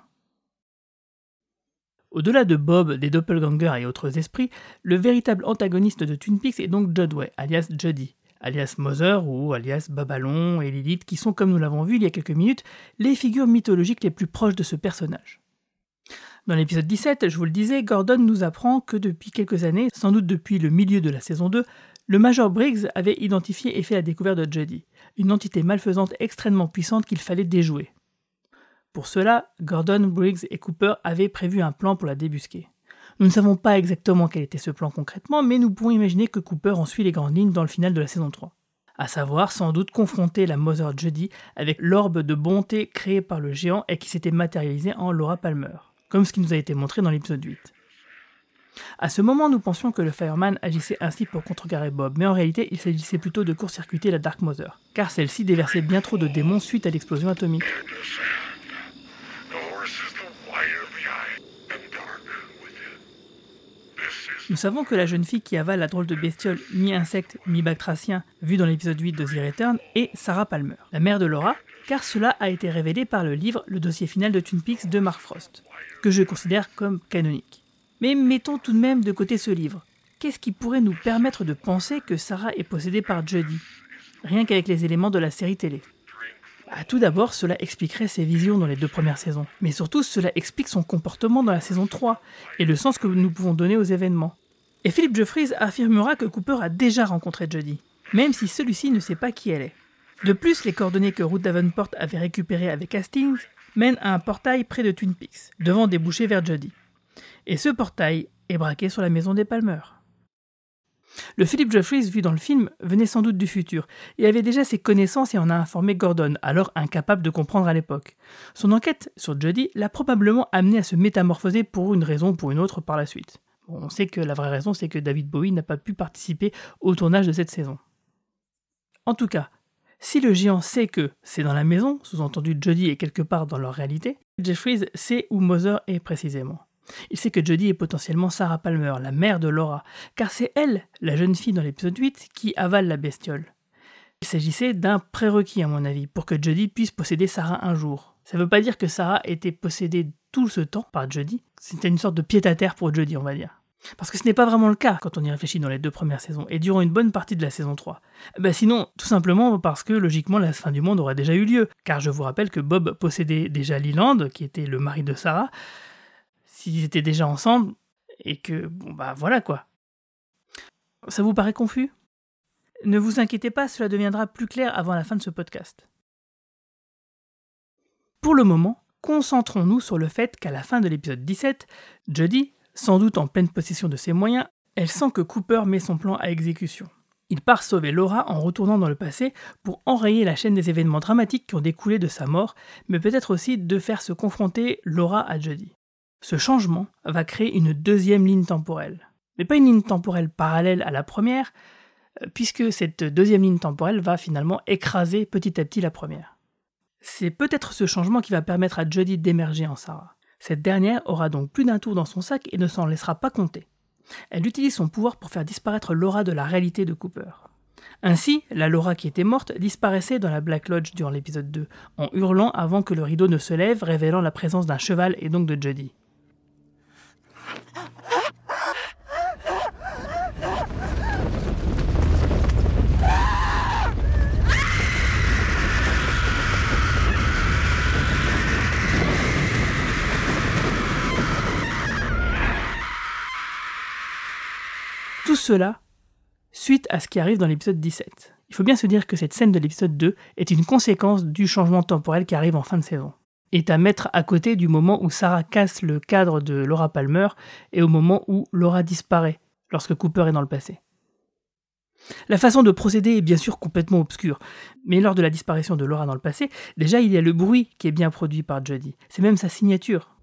Au-delà de Bob, des doppelgangers et autres esprits, le véritable antagoniste de Twin Peaks est donc Jodway, alias Jody, alias Mother ou alias Babalon et Lilith, qui sont, comme nous l'avons vu il y a quelques minutes, les figures mythologiques les plus proches de ce personnage. Dans l'épisode 17, je vous le disais, Gordon nous apprend que depuis quelques années, sans doute depuis le milieu de la saison 2, le Major Briggs avait identifié et fait la découverte de Jody, une entité malfaisante extrêmement puissante qu'il fallait déjouer. Pour cela, Gordon, Briggs et Cooper avaient prévu un plan pour la débusquer. Nous ne savons pas exactement quel était ce plan concrètement, mais nous pouvons imaginer que Cooper en suit les grandes lignes dans le final de la saison 3. À savoir, sans doute, confronter la Mother Jody avec l'orbe de bonté créée par le géant et qui s'était matérialisée en Laura Palmer, comme ce qui nous a été montré dans l'épisode 8. À ce moment, nous pensions que le Fireman agissait ainsi pour contrecarrer Bob, mais en réalité, il s'agissait plutôt de court-circuiter la Dark Mother, car celle-ci déversait bien trop de démons suite à l'explosion atomique. Nous savons que la jeune fille qui avale la drôle de bestiole mi-insecte, mi-bactracien, vue dans l'épisode 8 de The Return, est Sarah Palmer, la mère de Laura, car cela a été révélé par le livre Le dossier final de Twin Peaks de Mark Frost, que je considère comme canonique. Mais mettons tout de même de côté ce livre. Qu'est-ce qui pourrait nous permettre de penser que Sarah est possédée par Jodie Rien qu'avec les éléments de la série télé. Bah, tout d'abord, cela expliquerait ses visions dans les deux premières saisons. Mais surtout, cela explique son comportement dans la saison 3 et le sens que nous pouvons donner aux événements. Et Philip Jeffries affirmera que Cooper a déjà rencontré Jodie, même si celui-ci ne sait pas qui elle est. De plus, les coordonnées que Ruth Davenport avait récupérées avec Hastings mènent à un portail près de Twin Peaks, devant déboucher vers Jodie. Et ce portail est braqué sur la maison des Palmer. Le Philip Jeffries vu dans le film venait sans doute du futur et avait déjà ses connaissances et en a informé Gordon, alors incapable de comprendre à l'époque. Son enquête sur Jodie l'a probablement amené à se métamorphoser pour une raison ou pour une autre par la suite. on sait que la vraie raison, c'est que David Bowie n'a pas pu participer au tournage de cette saison. En tout cas, si le géant sait que c'est dans la maison, sous-entendu Jodie est quelque part dans leur réalité, Jeffries sait où Mother est précisément. Il sait que Jodie est potentiellement Sarah Palmer, la mère de Laura, car c'est elle, la jeune fille dans l'épisode 8, qui avale la bestiole. Il s'agissait d'un prérequis, à mon avis, pour que Jodie puisse posséder Sarah un jour. Ça ne veut pas dire que Sarah était possédée tout ce temps par Jodie. C'était une sorte de pied-à-terre pour Jodie, on va dire. Parce que ce n'est pas vraiment le cas quand on y réfléchit dans les deux premières saisons, et durant une bonne partie de la saison 3. Bah sinon, tout simplement parce que logiquement la fin du monde aurait déjà eu lieu, car je vous rappelle que Bob possédait déjà Leland, qui était le mari de Sarah, s'ils étaient déjà ensemble, et que, bon bah voilà quoi. Ça vous paraît confus? Ne vous inquiétez pas, cela deviendra plus clair avant la fin de ce podcast. Pour le moment, concentrons-nous sur le fait qu'à la fin de l'épisode 17, Jodie, sans doute en pleine possession de ses moyens, elle sent que Cooper met son plan à exécution. Il part sauver Laura en retournant dans le passé pour enrayer la chaîne des événements dramatiques qui ont découlé de sa mort, mais peut-être aussi de faire se confronter Laura à Jodie. Ce changement va créer une deuxième ligne temporelle. Mais pas une ligne temporelle parallèle à la première, euh, puisque cette deuxième ligne temporelle va finalement écraser petit à petit la première. C'est peut-être ce changement qui va permettre à Jodie d'émerger en Sarah. Cette dernière aura donc plus d'un tour dans son sac et ne s'en laissera pas compter. Elle utilise son pouvoir pour faire disparaître Laura de la réalité de Cooper. Ainsi, la Laura qui était morte disparaissait dans la Black Lodge durant l'épisode 2, en hurlant avant que le rideau ne se lève, révélant la présence d'un cheval et donc de Jodie. Tout cela suite à ce qui arrive dans l'épisode 17. Il faut bien se dire que cette scène de l'épisode 2 est une conséquence du changement temporel qui arrive en fin de saison. Est à mettre à côté du moment où Sarah casse le cadre de Laura Palmer et au moment où Laura disparaît lorsque Cooper est dans le passé. La façon de procéder est bien sûr complètement obscure, mais lors de la disparition de Laura dans le passé, déjà il y a le bruit qui est bien produit par Jodie. C'est même sa signature.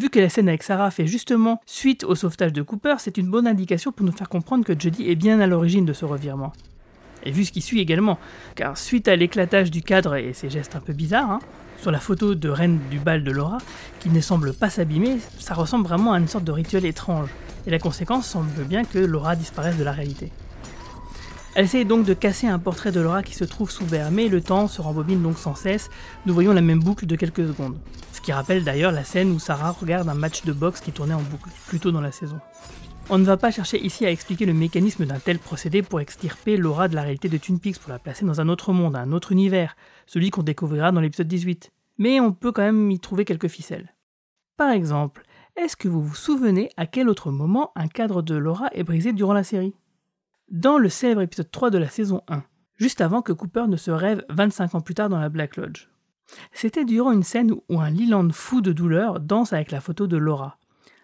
Vu que la scène avec Sarah fait justement suite au sauvetage de Cooper, c'est une bonne indication pour nous faire comprendre que Jodie est bien à l'origine de ce revirement. Et vu ce qui suit également, car suite à l'éclatage du cadre et ses gestes un peu bizarres, hein, sur la photo de reine du bal de Laura, qui ne semble pas s'abîmer, ça ressemble vraiment à une sorte de rituel étrange. Et la conséquence semble bien que Laura disparaisse de la réalité. Elle essaie donc de casser un portrait de Laura qui se trouve sous verre, mais le temps se rembobine donc sans cesse. Nous voyons la même boucle de quelques secondes. Ce qui rappelle d'ailleurs la scène où Sarah regarde un match de boxe qui tournait en boucle, plus tôt dans la saison. On ne va pas chercher ici à expliquer le mécanisme d'un tel procédé pour extirper Laura de la réalité de Twin Peaks, pour la placer dans un autre monde, un autre univers, celui qu'on découvrira dans l'épisode 18. Mais on peut quand même y trouver quelques ficelles. Par exemple, est-ce que vous vous souvenez à quel autre moment un cadre de Laura est brisé durant la série? Dans le célèbre épisode 3 de la saison 1, juste avant que Cooper ne se rêve 25 ans plus tard dans la Black Lodge. C'était durant une scène où un Leland fou de douleur danse avec la photo de Laura.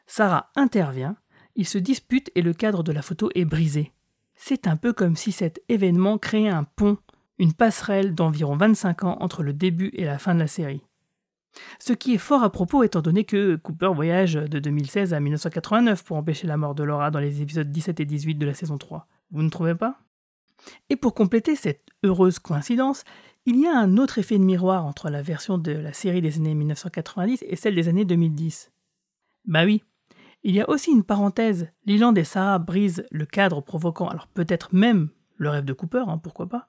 Sarah intervient, ils se disputent et le cadre de la photo est brisé. C'est un peu comme si cet événement créait un pont, une passerelle d'environ 25 ans entre le début et la fin de la série. Ce qui est fort à propos étant donné que Cooper voyage de 2016 à 1989 pour empêcher la mort de Laura dans les épisodes 17 et 18 de la saison 3. Vous ne trouvez pas? Et pour compléter cette heureuse coïncidence, il y a un autre effet de miroir entre la version de la série des années 1990 et celle des années 2010. Bah oui, il y a aussi une parenthèse. Leland et Sarah brisent le cadre provoquant alors peut-être même le rêve de Cooper, hein, pourquoi pas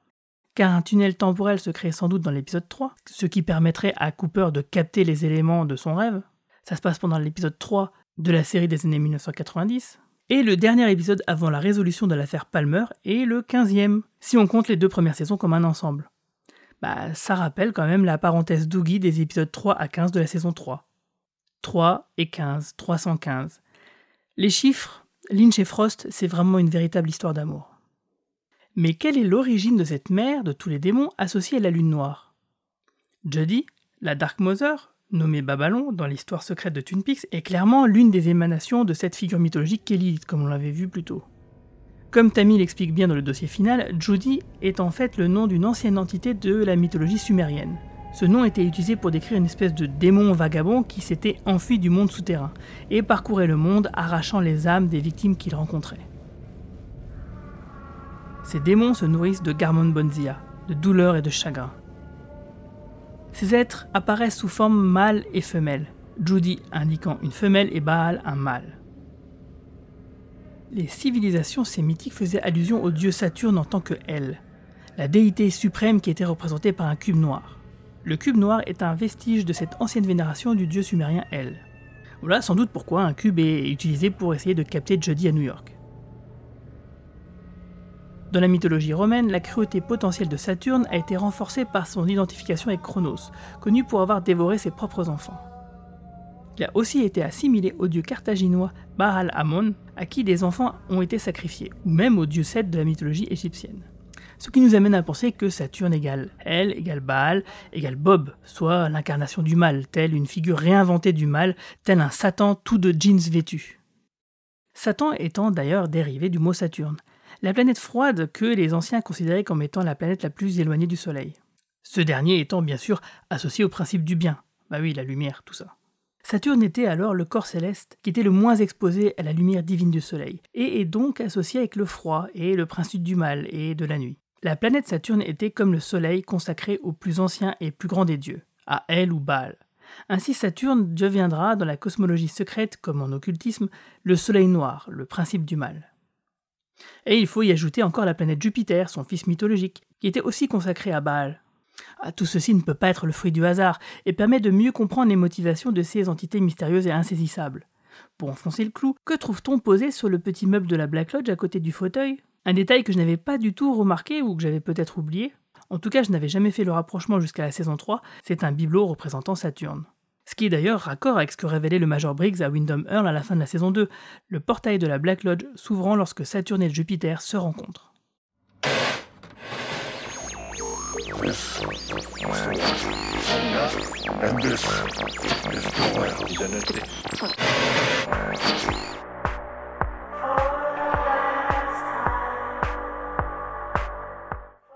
car un tunnel temporel se crée sans doute dans l'épisode 3, ce qui permettrait à Cooper de capter les éléments de son rêve. Ça se passe pendant l'épisode 3 de la série des années 1990. Et le dernier épisode avant la résolution de l'affaire Palmer est le 15e, si on compte les deux premières saisons comme un ensemble. Bah, ça rappelle quand même la parenthèse Doogie des épisodes 3 à 15 de la saison 3. 3 et 15, 315. Les chiffres, Lynch et Frost, c'est vraiment une véritable histoire d'amour. Mais quelle est l'origine de cette mère de tous les démons associée à la lune noire? Judy, la Dark Mother, nommée Babylon dans l'histoire secrète de Twin est clairement l'une des émanations de cette figure mythologique qu'est comme on l'avait vu plus tôt. Comme Tammy l'explique bien dans le dossier final, Judy est en fait le nom d'une ancienne entité de la mythologie sumérienne. Ce nom était utilisé pour décrire une espèce de démon vagabond qui s'était enfui du monde souterrain et parcourait le monde arrachant les âmes des victimes qu'il rencontrait. Ces démons se nourrissent de Garmon Bonzia, de douleur et de chagrin. Ces êtres apparaissent sous forme mâle et femelle, Judy indiquant une femelle et Baal un mâle. Les civilisations sémitiques faisaient allusion au dieu Saturne en tant que Elle, la déité suprême qui était représentée par un cube noir. Le cube noir est un vestige de cette ancienne vénération du dieu sumérien El. Voilà sans doute pourquoi un cube est utilisé pour essayer de capter Judy à New York. Dans la mythologie romaine, la cruauté potentielle de Saturne a été renforcée par son identification avec Chronos, connu pour avoir dévoré ses propres enfants. Il a aussi été assimilé au dieu carthaginois Baal Amon, à qui des enfants ont été sacrifiés, ou même au dieu Seth de la mythologie égyptienne. Ce qui nous amène à penser que Saturne égale Elle, égale Baal, égale Bob, soit l'incarnation du mal, telle une figure réinventée du mal, tel un Satan tout de jeans vêtu. Satan étant d'ailleurs dérivé du mot Saturne, la planète froide que les anciens considéraient comme étant la planète la plus éloignée du Soleil. Ce dernier étant bien sûr associé au principe du bien. Bah oui, la lumière, tout ça. Saturne était alors le corps céleste qui était le moins exposé à la lumière divine du Soleil, et est donc associé avec le froid et le principe du mal et de la nuit. La planète Saturne était comme le Soleil consacré au plus ancien et plus grand des dieux, à El ou Baal. Ainsi Saturne deviendra dans la cosmologie secrète comme en occultisme le Soleil noir, le principe du mal. Et il faut y ajouter encore la planète Jupiter, son fils mythologique, qui était aussi consacré à Baal. Ah, tout ceci ne peut pas être le fruit du hasard, et permet de mieux comprendre les motivations de ces entités mystérieuses et insaisissables. Pour enfoncer le clou, que trouve-t-on posé sur le petit meuble de la Black Lodge à côté du fauteuil? Un détail que je n'avais pas du tout remarqué ou que j'avais peut-être oublié? En tout cas, je n'avais jamais fait le rapprochement jusqu'à la saison 3, c'est un bibelot représentant Saturne. Ce qui est d'ailleurs raccord avec ce que révélait le Major Briggs à Windham Earl à la fin de la saison 2, le portail de la Black Lodge s'ouvrant lorsque Saturne et Jupiter se rencontrent.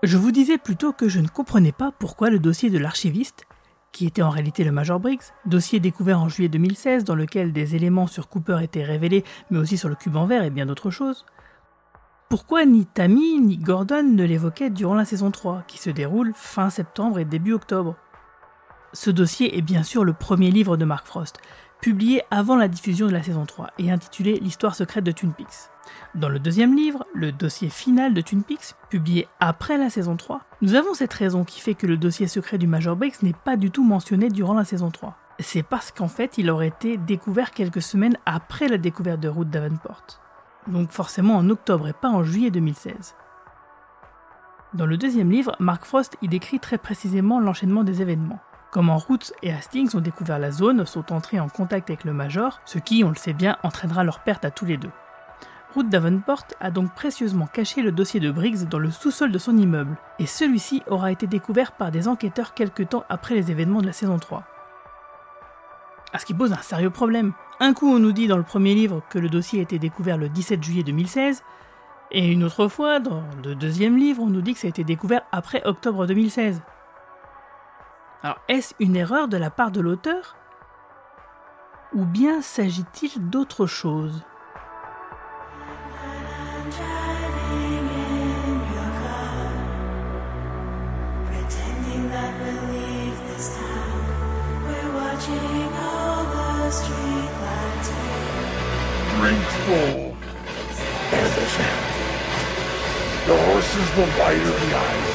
Je vous disais plutôt que je ne comprenais pas pourquoi le dossier de l'archiviste, qui était en réalité le Major Briggs, dossier découvert en juillet 2016 dans lequel des éléments sur Cooper étaient révélés, mais aussi sur le cube en verre et bien d'autres choses, pourquoi ni Tammy ni Gordon ne l'évoquaient durant la saison 3, qui se déroule fin septembre et début octobre? Ce dossier est bien sûr le premier livre de Mark Frost, publié avant la diffusion de la saison 3 et intitulé L'histoire secrète de Twin Peaks. Dans le deuxième livre, le dossier final de Twin Peaks, publié après la saison 3, nous avons cette raison qui fait que le dossier secret du Major Briggs n'est pas du tout mentionné durant la saison 3. C'est parce qu'en fait, il aurait été découvert quelques semaines après la découverte de Ruth Davenport. Donc forcément en octobre et pas en juillet 2016. Dans le deuxième livre, Mark Frost y décrit très précisément l'enchaînement des événements. Comment Ruth et Hastings ont découvert la zone, sont entrés en contact avec le Major, ce qui, on le sait bien, entraînera leur perte à tous les deux. Ruth Davenport a donc précieusement caché le dossier de Briggs dans le sous-sol de son immeuble, et celui-ci aura été découvert par des enquêteurs quelque temps après les événements de la saison 3. À ce qui pose un sérieux problème. Un coup, on nous dit dans le premier livre que le dossier a été découvert le 17 juillet 2016, et une autre fois, dans le deuxième livre, on nous dit que ça a été découvert après octobre 2016. Alors, est-ce une erreur de la part de l'auteur Ou bien s'agit-il d'autre chose? Drink full. And the sound. The of the.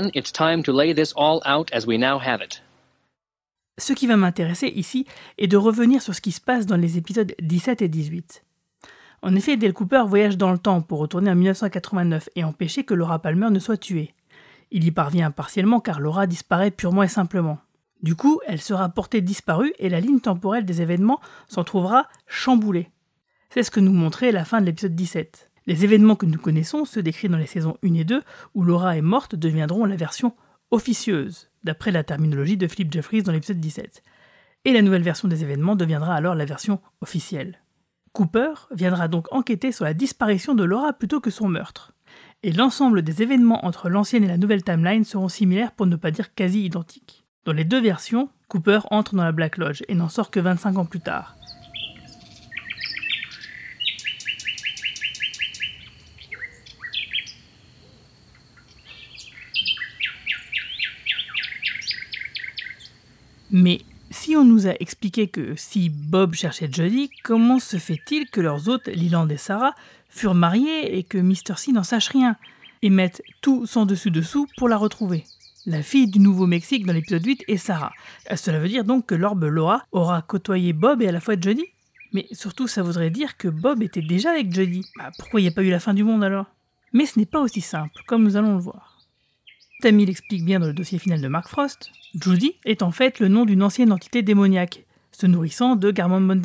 Diane, it's time to lay this all out as we now have it. Ce qui va m'intéresser ici est de revenir sur ce qui se passe dans les épisodes 17 et 18. En effet, Dale Cooper voyage dans le temps pour retourner en 1989 et empêcher que Laura Palmer ne soit tuée. Il y parvient partiellement car Laura disparaît purement et simplement. Du coup, elle sera portée disparue et la ligne temporelle des événements s'en trouvera chamboulée. C'est ce que nous montrait la fin de l'épisode 17. Les événements que nous connaissons, ceux décrits dans les saisons 1 et 2, où Laura est morte, deviendront la version officieuse, d'après la terminologie de Philip Jeffries dans l'épisode 17. Et la nouvelle version des événements deviendra alors la version officielle. Cooper viendra donc enquêter sur la disparition de Laura plutôt que son meurtre. Et l'ensemble des événements entre l'ancienne et la nouvelle timeline seront similaires pour ne pas dire quasi identiques. Dans les deux versions, Cooper entre dans la Black Lodge et n'en sort que 25 ans plus tard. Mais si on nous a expliqué que si Bob cherchait Jodie, comment se fait-il que leurs hôtes, Leland et Sarah, furent mariés et que Mr. C n'en sache rien et mettent tout sans dessus-dessous pour la retrouver? La fille du Nouveau-Mexique dans l'épisode 8 est Sarah. Cela veut dire donc que l'orbe Laura aura côtoyé Bob et à la fois Jodie Mais surtout, ça voudrait dire que Bob était déjà avec Jodie. Bah, pourquoi il n'y a pas eu la fin du monde alors? Mais ce n'est pas aussi simple, comme nous allons le voir. Tammy l'explique bien dans le dossier final de Mark Frost, Judy est en fait le nom d'une ancienne entité démoniaque, se nourrissant de Garmon.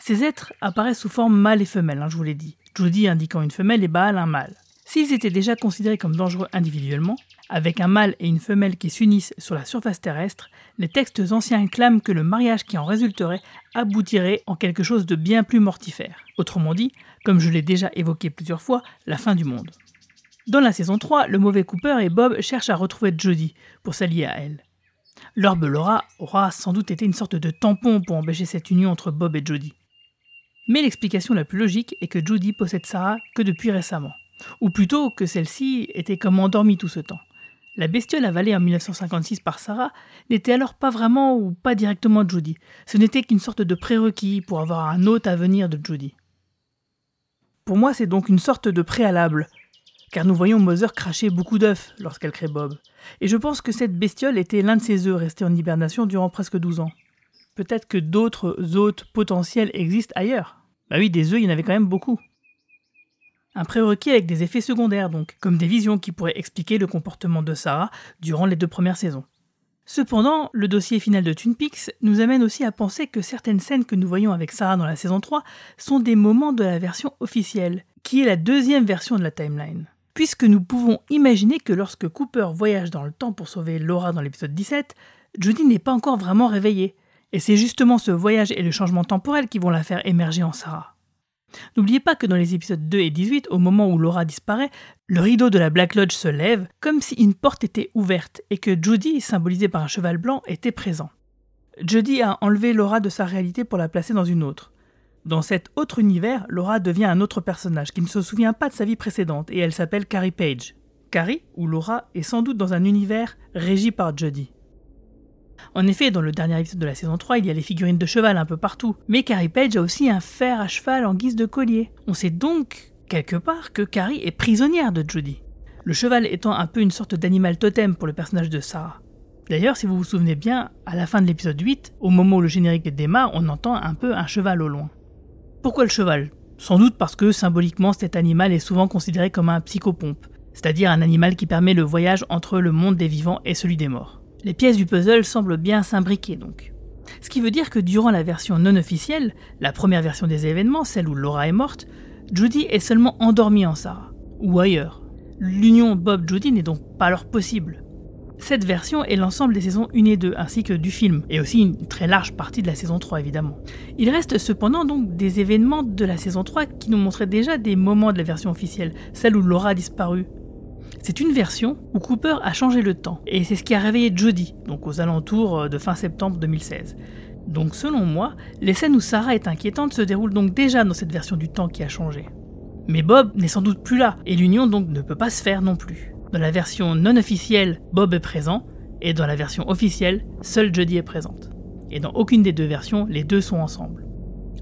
Ces êtres apparaissent sous forme mâle et femelle, hein, je vous l'ai dit, Judy indiquant une femelle et Baal un mâle. S'ils étaient déjà considérés comme dangereux individuellement, avec un mâle et une femelle qui s'unissent sur la surface terrestre, les textes anciens clament que le mariage qui en résulterait aboutirait en quelque chose de bien plus mortifère. Autrement dit, comme je l'ai déjà évoqué plusieurs fois, la fin du monde. Dans la saison 3, le mauvais Cooper et Bob cherchent à retrouver Jodie pour s'allier à elle. L'orbe Laura aura sans doute été une sorte de tampon pour empêcher cette union entre Bob et Jody. Mais l'explication la plus logique est que Jody possède Sarah que depuis récemment. Ou plutôt que celle-ci était comme endormie tout ce temps. La bestiole avalée en 1956 par Sarah n'était alors pas vraiment ou pas directement Judy. Ce n'était qu'une sorte de prérequis pour avoir un autre avenir de Judy. Pour moi, c'est donc une sorte de préalable, car nous voyons Mother cracher beaucoup d'œufs lorsqu'elle crée Bob. Et je pense que cette bestiole était l'un de ses œufs restés en hibernation durant presque 12 ans. Peut-être que d'autres hôtes potentiels existent ailleurs. Bah oui, des œufs, il y en avait quand même beaucoup. Un prérequis avec des effets secondaires donc, comme des visions qui pourraient expliquer le comportement de Sarah durant les deux premières saisons. Cependant, le dossier final de Twin Peaks nous amène aussi à penser que certaines scènes que nous voyons avec Sarah dans la saison 3 sont des moments de la version officielle, qui est la deuxième version de la timeline. Puisque nous pouvons imaginer que lorsque Cooper voyage dans le temps pour sauver Laura dans l'épisode 17, Judy n'est pas encore vraiment réveillée, et c'est justement ce voyage et le changement temporel qui vont la faire émerger en Sarah. N'oubliez pas que dans les épisodes 2 et 18, au moment où Laura disparaît, le rideau de la Black Lodge se lève comme si une porte était ouverte et que Judy, symbolisée par un cheval blanc, était présent. Judy a enlevé Laura de sa réalité pour la placer dans une autre. Dans cet autre univers, Laura devient un autre personnage qui ne se souvient pas de sa vie précédente et elle s'appelle Carrie Page. Carrie, ou Laura, est sans doute dans un univers régi par Judy. En effet, dans le dernier épisode de la saison 3, il y a les figurines de cheval un peu partout, mais Carrie Page a aussi un fer à cheval en guise de collier. On sait donc, quelque part, que Carrie est prisonnière de Judy. Le cheval étant un peu une sorte d'animal totem pour le personnage de Sarah. D'ailleurs, si vous vous souvenez bien, à la fin de l'épisode 8, au moment où le générique démarre, on entend un peu un cheval au loin. Pourquoi le cheval? Sans doute parce que symboliquement cet animal est souvent considéré comme un psychopompe, c'est-à-dire un animal qui permet le voyage entre le monde des vivants et celui des morts. Les pièces du puzzle semblent bien s'imbriquer donc. Ce qui veut dire que durant la version non officielle, la première version des événements, celle où Laura est morte, Judy est seulement endormie en Sarah, ou ailleurs. L'union Bob-Judy n'est donc pas alors possible. Cette version est l'ensemble des saisons 1 et 2, ainsi que du film, et aussi une très large partie de la saison 3 évidemment. Il reste cependant donc des événements de la saison 3 qui nous montraient déjà des moments de la version officielle, celle où Laura a disparu, c'est une version où Cooper a changé le temps, et c'est ce qui a réveillé Jodie, donc aux alentours euh, de fin septembre 2016. Donc selon moi, les scènes où Sarah est inquiétante se déroulent donc déjà dans cette version du temps qui a changé. Mais Bob n'est sans doute plus là, et l'union donc ne peut pas se faire non plus. Dans la version non officielle, Bob est présent, et dans la version officielle, seule Jodie est présente. Et dans aucune des deux versions, les deux sont ensemble.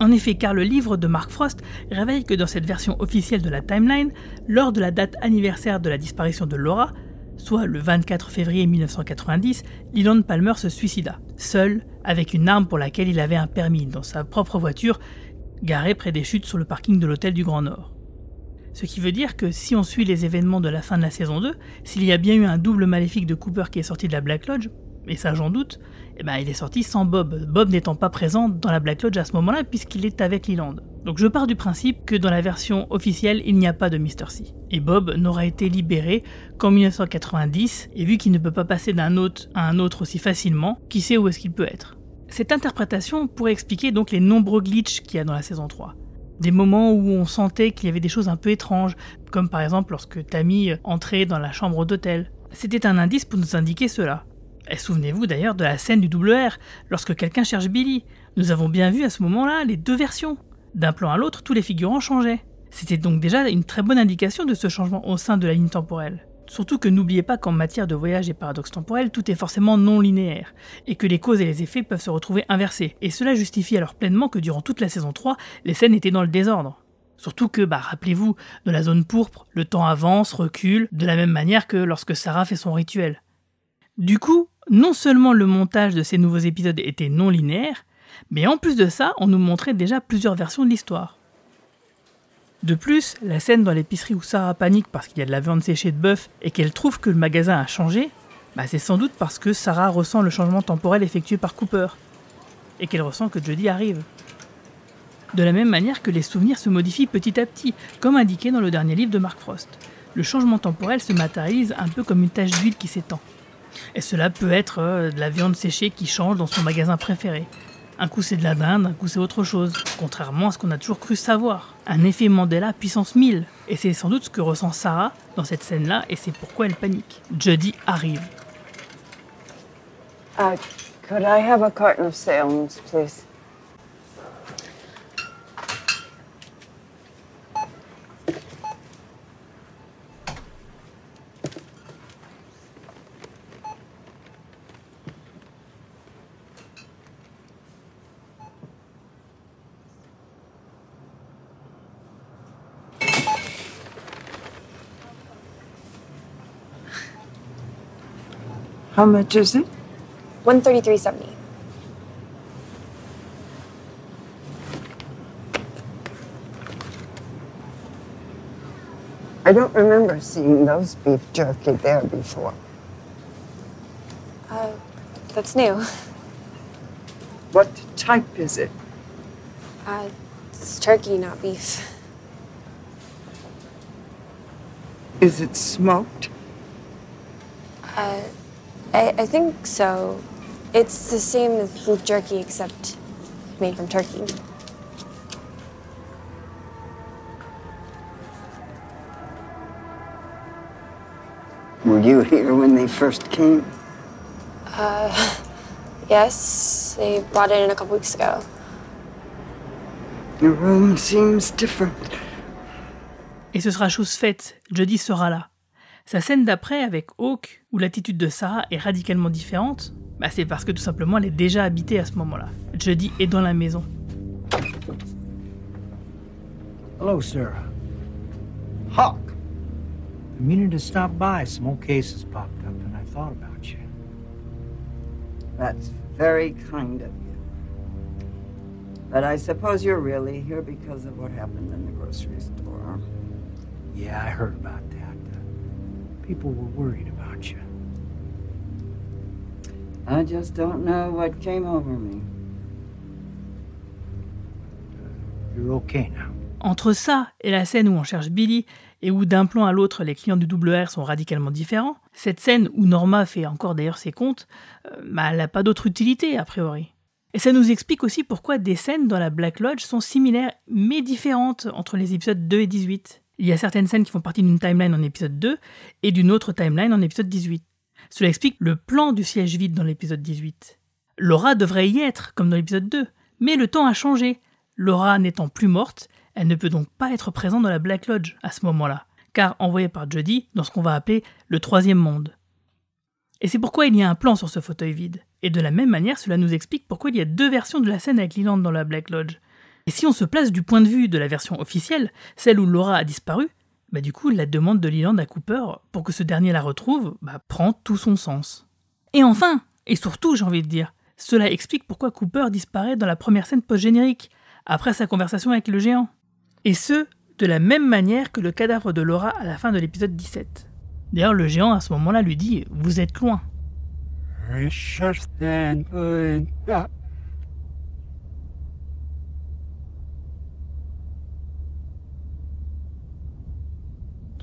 En effet, car le livre de Mark Frost révèle que dans cette version officielle de la timeline, lors de la date anniversaire de la disparition de Laura, soit le 24 février 1990, Leland Palmer se suicida, seul, avec une arme pour laquelle il avait un permis, dans sa propre voiture, garée près des chutes sur le parking de l'hôtel du Grand Nord. Ce qui veut dire que si on suit les événements de la fin de la saison 2, s'il y a bien eu un double maléfique de Cooper qui est sorti de la Black Lodge, et ça j'en doute, eh ben, il est sorti sans Bob. Bob n'étant pas présent dans la Black Lodge à ce moment-là puisqu'il est avec Leland. Donc je pars du principe que dans la version officielle, il n'y a pas de Mr. C. Et Bob n'aura été libéré qu'en 1990, et vu qu'il ne peut pas passer d'un hôte à un autre aussi facilement, qui sait où est-ce qu'il peut être. Cette interprétation pourrait expliquer donc les nombreux glitches qu'il y a dans la saison 3. Des moments où on sentait qu'il y avait des choses un peu étranges, comme par exemple lorsque Tammy entrait dans la chambre d'hôtel. C'était un indice pour nous indiquer cela. Et souvenez-vous d'ailleurs de la scène du double R, lorsque quelqu'un cherche Billy. Nous avons bien vu à ce moment-là les deux versions. D'un plan à l'autre, tous les figurants changeaient. C'était donc déjà une très bonne indication de ce changement au sein de la ligne temporelle. Surtout que n'oubliez pas qu'en matière de voyage et paradoxe temporel, tout est forcément non linéaire, et que les causes et les effets peuvent se retrouver inversés. Et cela justifie alors pleinement que durant toute la saison 3, les scènes étaient dans le désordre. Surtout que, bah, rappelez-vous, de la zone pourpre, le temps avance, recule, de la même manière que lorsque Sarah fait son rituel. Du coup, non seulement le montage de ces nouveaux épisodes était non linéaire, mais en plus de ça, on nous montrait déjà plusieurs versions de l'histoire. De plus, la scène dans l'épicerie où Sarah panique parce qu'il y a de la viande séchée de bœuf et qu'elle trouve que le magasin a changé, bah c'est sans doute parce que Sarah ressent le changement temporel effectué par Cooper et qu'elle ressent que Jodie arrive. De la même manière que les souvenirs se modifient petit à petit, comme indiqué dans le dernier livre de Mark Frost. Le changement temporel se matérialise un peu comme une tache d'huile qui s'étend. Et cela peut être euh, de la viande séchée qui change dans son magasin préféré. Un coup c'est de la dinde, un coup c'est autre chose, contrairement à ce qu'on a toujours cru savoir. Un effet Mandela puissance 1000. Et c'est sans doute ce que ressent Sarah dans cette scène-là, et c'est pourquoi elle panique. Jodie arrive. Uh, could I have a carton of please? How much is it? 133.70. I don't remember seeing those beef jerky there before. Uh, that's new. What type is it? Uh, it's turkey, not beef. Is it smoked? Uh, I, I think so. It's the same as beef jerky, except made from turkey. Were you here when they first came? Uh, yes, they brought it in a couple weeks ago. The room seems different. Et ce sera chose faite, Jodie sera là. Sa scène d'après avec Hawk, où l'attitude de Sarah est radicalement différente, bah c'est parce que tout simplement elle est déjà habitée à ce moment-là. Jodie est dans la maison. Hello, Sarah. Hawk. I'm meaning to stop by. Some old cases popped up, and I thought about you. That's very kind of you. But I suppose you're really here because of what happened in the grocery store. Yeah, I heard about that. People were worried about you. I just don't know what came over me. You're okay now. Entre ça et la scène où on cherche Billy et où d'un plan à l'autre les clients du double R sont radicalement différents, cette scène où Norma fait encore d'ailleurs ses comptes, euh, bah, elle n'a pas d'autre utilité a priori. Et ça nous explique aussi pourquoi des scènes dans la Black Lodge sont similaires mais différentes entre les épisodes 2 et 18. Il y a certaines scènes qui font partie d'une timeline en épisode 2 et d'une autre timeline en épisode 18. Cela explique le plan du siège vide dans l'épisode 18. Laura devrait y être, comme dans l'épisode 2, mais le temps a changé. Laura n'étant plus morte, elle ne peut donc pas être présente dans la Black Lodge à ce moment-là, car envoyée par Jodie dans ce qu'on va appeler le troisième monde. Et c'est pourquoi il y a un plan sur ce fauteuil vide. Et de la même manière, cela nous explique pourquoi il y a deux versions de la scène avec Leland dans la Black Lodge. Et si on se place du point de vue de la version officielle, celle où Laura a disparu, bah du coup la demande de Leland à Cooper pour que ce dernier la retrouve bah, prend tout son sens. Et enfin, et surtout j'ai envie de dire, cela explique pourquoi Cooper disparaît dans la première scène post-générique, après sa conversation avec le géant. Et ce, de la même manière que le cadavre de Laura à la fin de l'épisode 17. D'ailleurs, le géant à ce moment-là lui dit Vous êtes loin.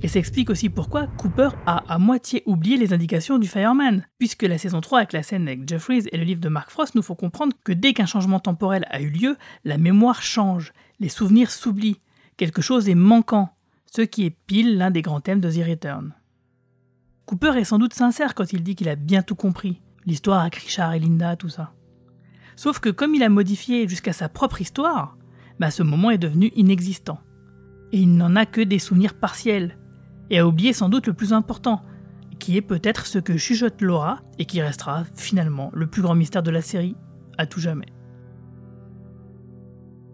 Et ça explique aussi pourquoi Cooper a à moitié oublié les indications du Fireman, puisque la saison 3 avec la scène avec Jeffries et le livre de Mark Frost nous font comprendre que dès qu'un changement temporel a eu lieu, la mémoire change, les souvenirs s'oublient, quelque chose est manquant, ce qui est pile l'un des grands thèmes de The Return. Cooper est sans doute sincère quand il dit qu'il a bien tout compris, l'histoire avec Richard et Linda, tout ça. Sauf que comme il a modifié jusqu'à sa propre histoire, bah ce moment est devenu inexistant. Et il n'en a que des souvenirs partiels, et a oublié sans doute le plus important, qui est peut-être ce que chuchote Laura, et qui restera finalement le plus grand mystère de la série, à tout jamais.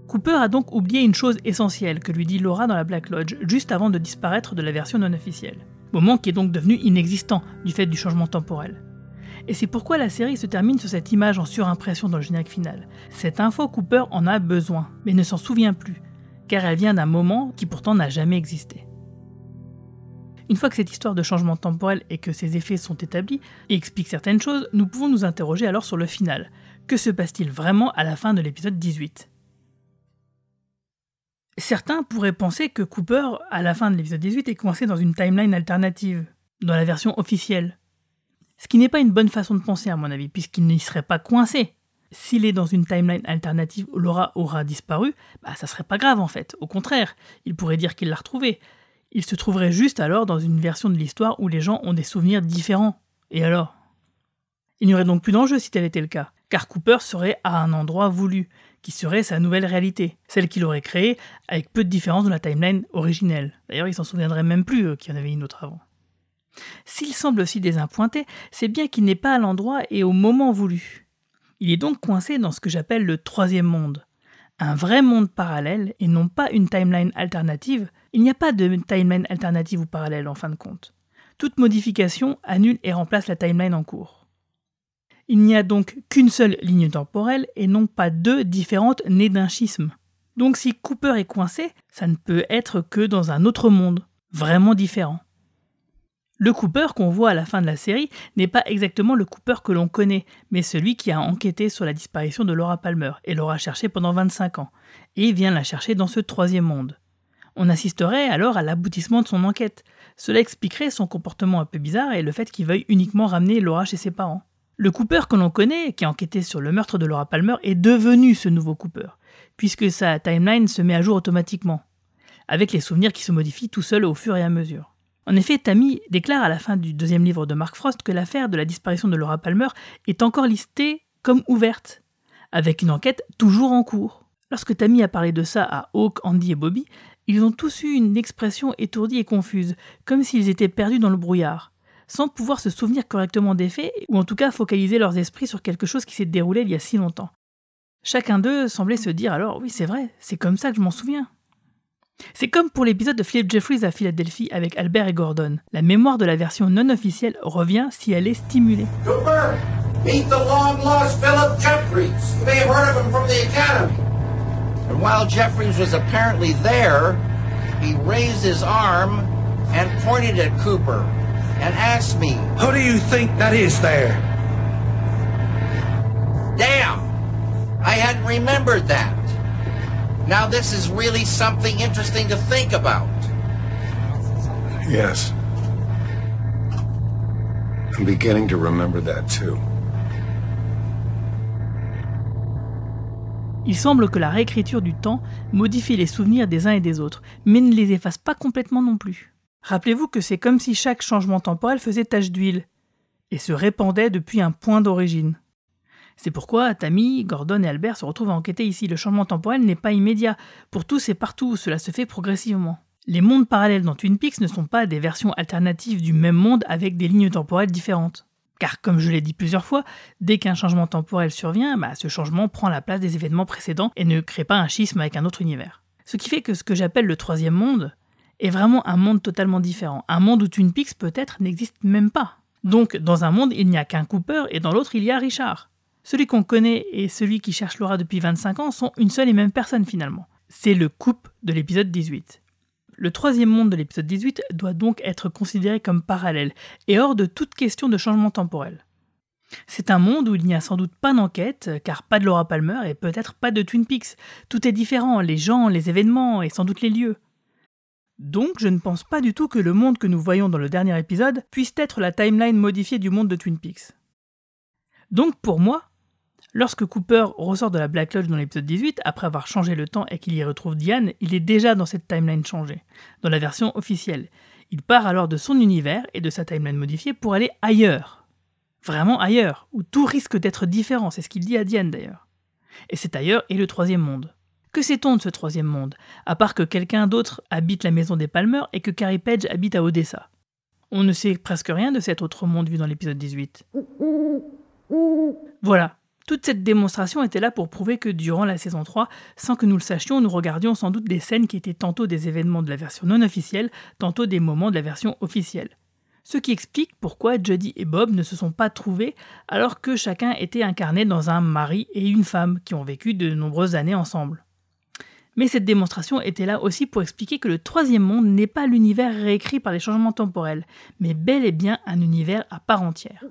Cooper a donc oublié une chose essentielle que lui dit Laura dans la Black Lodge, juste avant de disparaître de la version non officielle. Moment qui est donc devenu inexistant du fait du changement temporel. Et c'est pourquoi la série se termine sur cette image en surimpression dans le générique final. Cette info, Cooper en a besoin, mais ne s'en souvient plus, car elle vient d'un moment qui pourtant n'a jamais existé. Une fois que cette histoire de changement temporel et que ses effets sont établis et expliquent certaines choses, nous pouvons nous interroger alors sur le final. Que se passe-t-il vraiment à la fin de l'épisode 18 Certains pourraient penser que Cooper, à la fin de l'épisode 18, est coincé dans une timeline alternative, dans la version officielle. Ce qui n'est pas une bonne façon de penser à mon avis, puisqu'il n'y serait pas coincé. S'il est dans une timeline alternative où Laura aura disparu, bah ça serait pas grave en fait. Au contraire, il pourrait dire qu'il l'a retrouvée. Il se trouverait juste alors dans une version de l'histoire où les gens ont des souvenirs différents. Et alors? Il n'y aurait donc plus d'enjeu si tel était le cas, car Cooper serait à un endroit voulu, qui serait sa nouvelle réalité, celle qu'il aurait créée avec peu de différence de la timeline originelle. D'ailleurs, il s'en souviendrait même plus euh, qu'il y en avait une autre avant. S'il semble aussi désappointé, c'est bien qu'il n'est pas à l'endroit et au moment voulu. Il est donc coincé dans ce que j'appelle le troisième monde. Un vrai monde parallèle et non pas une timeline alternative. Il n'y a pas de timeline alternative ou parallèle en fin de compte. Toute modification annule et remplace la timeline en cours. Il n'y a donc qu'une seule ligne temporelle et non pas deux différentes nées d'un schisme. Donc si Cooper est coincé, ça ne peut être que dans un autre monde, vraiment différent. Le Cooper qu'on voit à la fin de la série n'est pas exactement le Cooper que l'on connaît, mais celui qui a enquêté sur la disparition de Laura Palmer et l'aura cherchée pendant 25 ans, et vient la chercher dans ce troisième monde. On assisterait alors à l'aboutissement de son enquête. Cela expliquerait son comportement un peu bizarre et le fait qu'il veuille uniquement ramener Laura chez ses parents. Le Cooper que l'on connaît, qui a enquêté sur le meurtre de Laura Palmer, est devenu ce nouveau Cooper, puisque sa timeline se met à jour automatiquement, avec les souvenirs qui se modifient tout seuls au fur et à mesure. En effet, Tammy déclare à la fin du deuxième livre de Mark Frost que l'affaire de la disparition de Laura Palmer est encore listée comme ouverte, avec une enquête toujours en cours. Lorsque Tammy a parlé de ça à Hawk, Andy et Bobby, ils ont tous eu une expression étourdie et confuse, comme s'ils étaient perdus dans le brouillard sans pouvoir se souvenir correctement des faits, ou en tout cas focaliser leurs esprits sur quelque chose qui s'est déroulé il y a si longtemps. Chacun d'eux semblait se dire alors oui c'est vrai, c'est comme ça que je m'en souviens. C'est comme pour l'épisode de Philip Jeffries à Philadelphie avec Albert et Gordon. La mémoire de la version non officielle revient si elle est stimulée. Cooper, meet the long lost Philip Jeffries. You may have heard of him from the Academy. And while Jeffries was apparently there, he raised his arm and pointed at Cooper and asked me, Who do you think that is there? Damn! I hadn't remembered that. Now this is really something interesting to think about. Yes. I'm beginning to remember that too. Il semble que la réécriture du temps modifie les souvenirs des uns et des autres, mais ne les efface pas complètement non plus. Rappelez-vous que c'est comme si chaque changement temporel faisait tache d'huile et se répandait depuis un point d'origine. C'est pourquoi Tammy, Gordon et Albert se retrouvent à enquêter ici. Le changement temporel n'est pas immédiat. Pour tous et partout, cela se fait progressivement. Les mondes parallèles dans Twin Peaks ne sont pas des versions alternatives du même monde avec des lignes temporelles différentes. Car comme je l'ai dit plusieurs fois, dès qu'un changement temporel survient, bah, ce changement prend la place des événements précédents et ne crée pas un schisme avec un autre univers. Ce qui fait que ce que j'appelle le troisième monde est vraiment un monde totalement différent. Un monde où Twin Peaks peut-être n'existe même pas. Donc dans un monde, il n'y a qu'un Cooper et dans l'autre, il y a Richard. Celui qu'on connaît et celui qui cherche Laura depuis 25 ans sont une seule et même personne finalement. C'est le couple de l'épisode 18. Le troisième monde de l'épisode 18 doit donc être considéré comme parallèle et hors de toute question de changement temporel. C'est un monde où il n'y a sans doute pas d'enquête, car pas de Laura Palmer et peut-être pas de Twin Peaks. Tout est différent, les gens, les événements et sans doute les lieux. Donc je ne pense pas du tout que le monde que nous voyons dans le dernier épisode puisse être la timeline modifiée du monde de Twin Peaks. Donc pour moi, lorsque Cooper ressort de la Black Lodge dans l'épisode 18, après avoir changé le temps et qu'il y retrouve Diane, il est déjà dans cette timeline changée, dans la version officielle. Il part alors de son univers et de sa timeline modifiée pour aller ailleurs. Vraiment ailleurs, où tout risque d'être différent, c'est ce qu'il dit à Diane d'ailleurs. Et cet ailleurs est le troisième monde. Que sait-on de ce troisième monde, à part que quelqu'un d'autre habite la maison des Palmer et que Carrie Page habite à Odessa? On ne sait presque rien de cet autre monde vu dans l'épisode 18. Voilà, toute cette démonstration était là pour prouver que durant la saison 3, sans que nous le sachions, nous regardions sans doute des scènes qui étaient tantôt des événements de la version non officielle, tantôt des moments de la version officielle. Ce qui explique pourquoi Jodie et Bob ne se sont pas trouvés alors que chacun était incarné dans un mari et une femme qui ont vécu de nombreuses années ensemble. Mais cette démonstration était là aussi pour expliquer que le troisième monde n'est pas l'univers réécrit par les changements temporels, mais bel et bien un univers à part entière.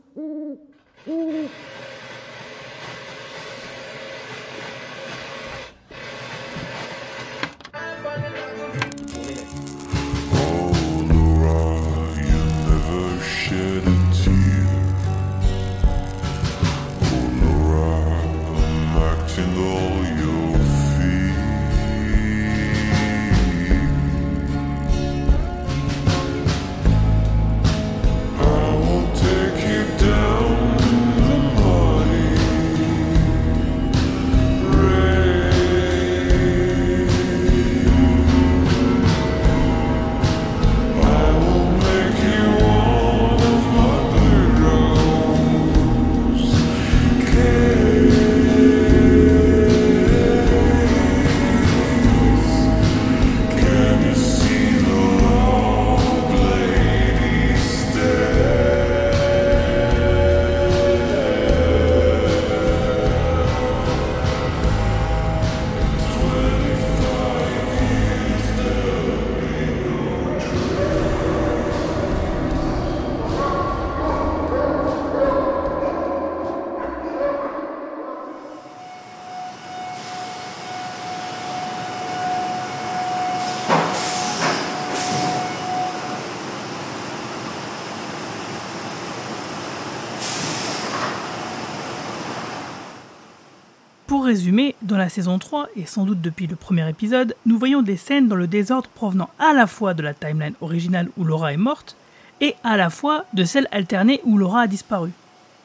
Résumer, dans la saison 3, et sans doute depuis le premier épisode, nous voyons des scènes dans le désordre provenant à la fois de la timeline originale où Laura est morte, et à la fois de celle alternée où Laura a disparu.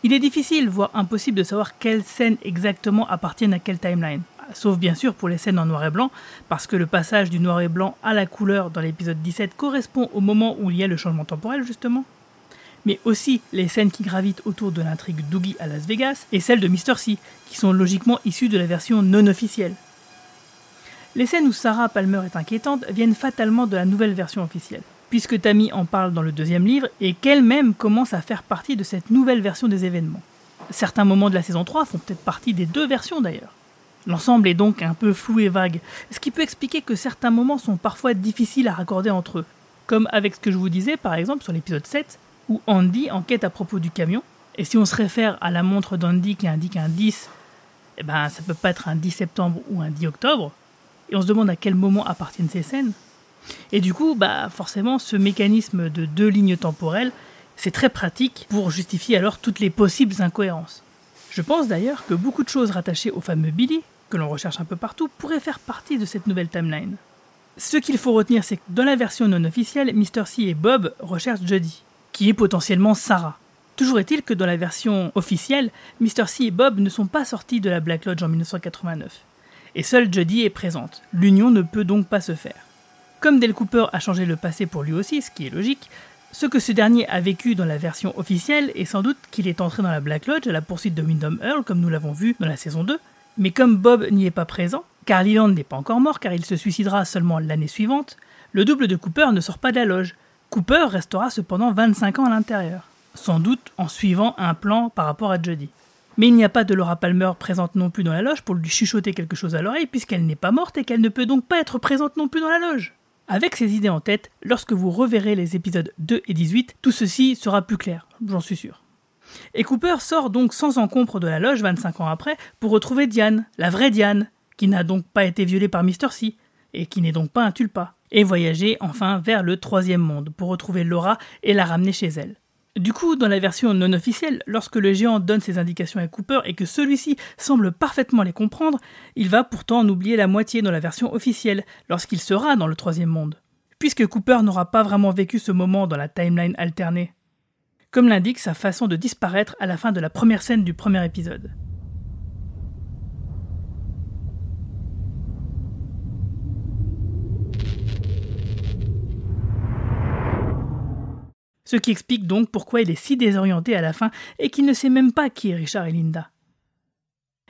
Il est difficile, voire impossible de savoir quelles scènes exactement appartiennent à quelle timeline. Sauf bien sûr pour les scènes en noir et blanc, parce que le passage du noir et blanc à la couleur dans l'épisode 17 correspond au moment où il y a le changement temporel justement. Mais aussi les scènes qui gravitent autour de l'intrigue Doogie à Las Vegas et celles de Mr. C, qui sont logiquement issues de la version non officielle. Les scènes où Sarah Palmer est inquiétante viennent fatalement de la nouvelle version officielle, puisque Tammy en parle dans le deuxième livre et qu'elle-même commence à faire partie de cette nouvelle version des événements. Certains moments de la saison 3 font peut-être partie des deux versions d'ailleurs. L'ensemble est donc un peu flou et vague, ce qui peut expliquer que certains moments sont parfois difficiles à raccorder entre eux, comme avec ce que je vous disais par exemple sur l'épisode 7, où Andy enquête à propos du camion, et si on se réfère à la montre d'Andy qui indique un 10, eh ben ça peut pas être un 10 septembre ou un 10 octobre, et on se demande à quel moment appartiennent ces scènes. Et du coup, bah forcément, ce mécanisme de deux lignes temporelles, c'est très pratique pour justifier alors toutes les possibles incohérences. Je pense d'ailleurs que beaucoup de choses rattachées au fameux Billy, que l'on recherche un peu partout, pourraient faire partie de cette nouvelle timeline. Ce qu'il faut retenir, c'est que dans la version non officielle, Mr. C et Bob recherchent Jodie, qui est potentiellement Sarah. Toujours est-il que dans la version officielle, Mr. C et Bob ne sont pas sortis de la Black Lodge en 1989. Et seule Jodie est présente. L'union ne peut donc pas se faire. Comme Dale Cooper a changé le passé pour lui aussi, ce qui est logique, ce que ce dernier a vécu dans la version officielle est sans doute qu'il est entré dans la Black Lodge à la poursuite de Wyndham Earl, comme nous l'avons vu dans la saison 2. Mais comme Bob n'y est pas présent, car Leland n'est pas encore mort car il se suicidera seulement l'année suivante, le double de Cooper ne sort pas de la loge. Cooper restera cependant 25 ans à l'intérieur, sans doute en suivant un plan par rapport à Jodie. Mais il n'y a pas de Laura Palmer présente non plus dans la loge pour lui chuchoter quelque chose à l'oreille puisqu'elle n'est pas morte et qu'elle ne peut donc pas être présente non plus dans la loge. Avec ces idées en tête, lorsque vous reverrez les épisodes 2 et 18, tout ceci sera plus clair, j'en suis sûr. Et Cooper sort donc sans encombre de la loge 25 ans après pour retrouver Diane, la vraie Diane, qui n'a donc pas été violée par Mr. C, et qui n'est donc pas un tulpa, et voyager enfin vers le troisième monde pour retrouver Laura et la ramener chez elle. Du coup, dans la version non officielle, lorsque le géant donne ses indications à Cooper et que celui-ci semble parfaitement les comprendre, il va pourtant en oublier la moitié dans la version officielle, lorsqu'il sera dans le troisième monde. Puisque Cooper n'aura pas vraiment vécu ce moment dans la timeline alternée. Comme l'indique sa façon de disparaître à la fin de la première scène du premier épisode. Ce qui explique donc pourquoi il est si désorienté à la fin et qu'il ne sait même pas qui est Richard et Linda.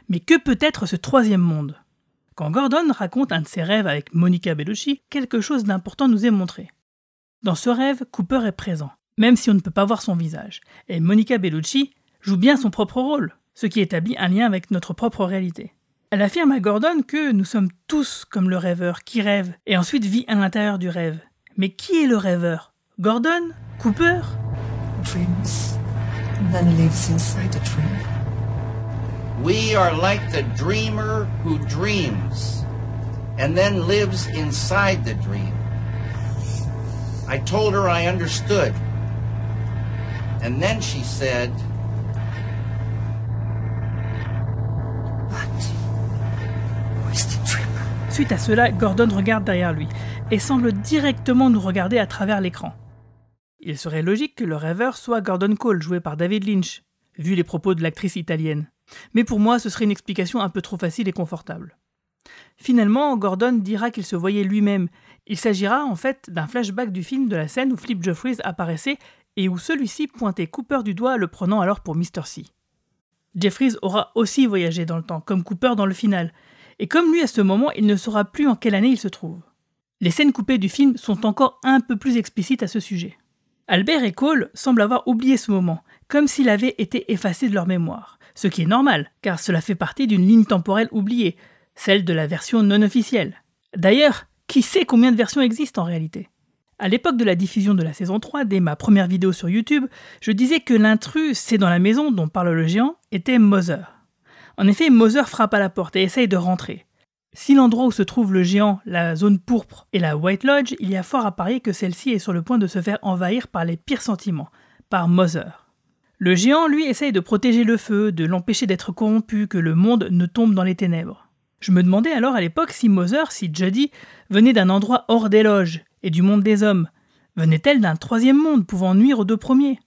Mais que peut être ce troisième monde? Quand Gordon raconte un de ses rêves avec Monica Bellucci, quelque chose d'important nous est montré. Dans ce rêve, Cooper est présent, même si on ne peut pas voir son visage, et Monica Bellucci joue bien son propre rôle, ce qui établit un lien avec notre propre réalité. Elle affirme à Gordon que nous sommes tous comme le rêveur qui rêve et ensuite vit à l'intérieur du rêve. Mais qui est le rêveur? Gordon Cooper Dreams and then lives inside a dream. We are like the dreamer who dreams and then lives inside the dream. I told her I understood. And then she said, Suite à cela, Gordon regarde derrière lui et semble directement nous regarder à travers l'écran. Il serait logique que le rêveur soit Gordon Cole, joué par David Lynch, vu les propos de l'actrice italienne. Mais pour moi, ce serait une explication un peu trop facile et confortable. Finalement, Gordon dira qu'il se voyait lui-même. Il s'agira en fait d'un flashback du film de la scène où Flip Jeffries apparaissait et où celui-ci pointait Cooper du doigt, le prenant alors pour Mr. C. Jeffries aura aussi voyagé dans le temps, comme Cooper dans le final, et comme lui à ce moment, il ne saura plus en quelle année il se trouve. Les scènes coupées du film sont encore un peu plus explicites à ce sujet. Albert et Cole semblent avoir oublié ce moment, comme s'il avait été effacé de leur mémoire, ce qui est normal, car cela fait partie d'une ligne temporelle oubliée, celle de la version non officielle. D'ailleurs, qui sait combien de versions existent en réalité? À l'époque de la diffusion de la saison 3, dès ma première vidéo sur YouTube, je disais que l'intrus, c'est dans la maison dont parle le géant, était Mother. En effet, Mother frappe à la porte et essaye de rentrer. Si l'endroit où se trouve le géant, la zone pourpre et la White Lodge, il y a fort à parier que celle-ci est sur le point de se faire envahir par les pires sentiments, par Mother. Le géant, lui, essaye de protéger le feu, de l'empêcher d'être corrompu, que le monde ne tombe dans les ténèbres. Je me demandais alors à l'époque si Mother, si Judy, venait d'un endroit hors des loges et du monde des hommes. Venait-elle d'un troisième monde pouvant nuire aux deux premiers?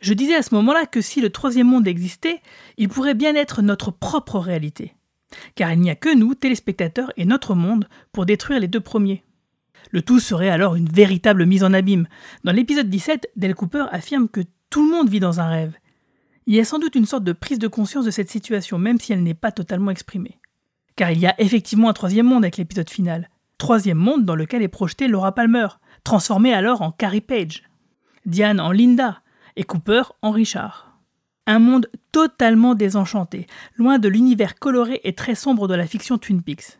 Je disais à ce moment-là que si le troisième monde existait, il pourrait bien être notre propre réalité. Car il n'y a que nous, téléspectateurs, et notre monde pour détruire les deux premiers. Le tout serait alors une véritable mise en abîme. Dans l'épisode 17, Del Cooper affirme que tout le monde vit dans un rêve. Il y a sans doute une sorte de prise de conscience de cette situation, même si elle n'est pas totalement exprimée. Car il y a effectivement un troisième monde avec l'épisode final. Troisième monde dans lequel est projetée Laura Palmer, transformée alors en Carrie Page. Diane en Linda et Cooper en Richard. Un monde totalement désenchanté, loin de l'univers coloré et très sombre de la fiction Twin Peaks.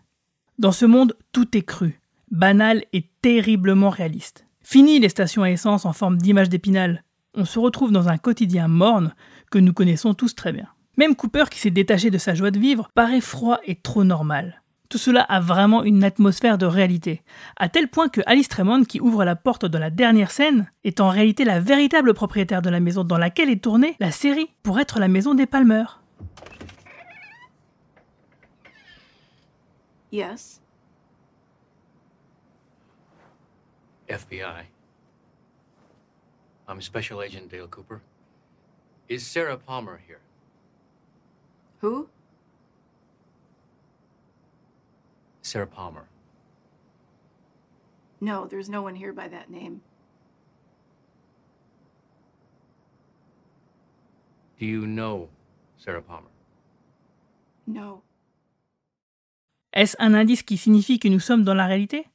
Dans ce monde, tout est cru, banal et terriblement réaliste. Fini les stations à essence en forme d'image d'épinal. On se retrouve dans un quotidien morne que nous connaissons tous très bien. Même Cooper, qui s'est détaché de sa joie de vivre, paraît froid et trop normal. Tout cela a vraiment une atmosphère de réalité, à tel point que Alice Tremont, qui ouvre la porte dans la dernière scène, est en réalité la véritable propriétaire de la maison dans laquelle est tournée la série pour être la maison des Palmer. Yes. FBI. I'm Special Agent Dale Cooper. Is Sarah Palmer here? Who? Sarah Palmer. No, there's no one here by that name. Do you know Sarah Palmer? No. Est-ce un indice qui signifie que nous sommes dans la réalité?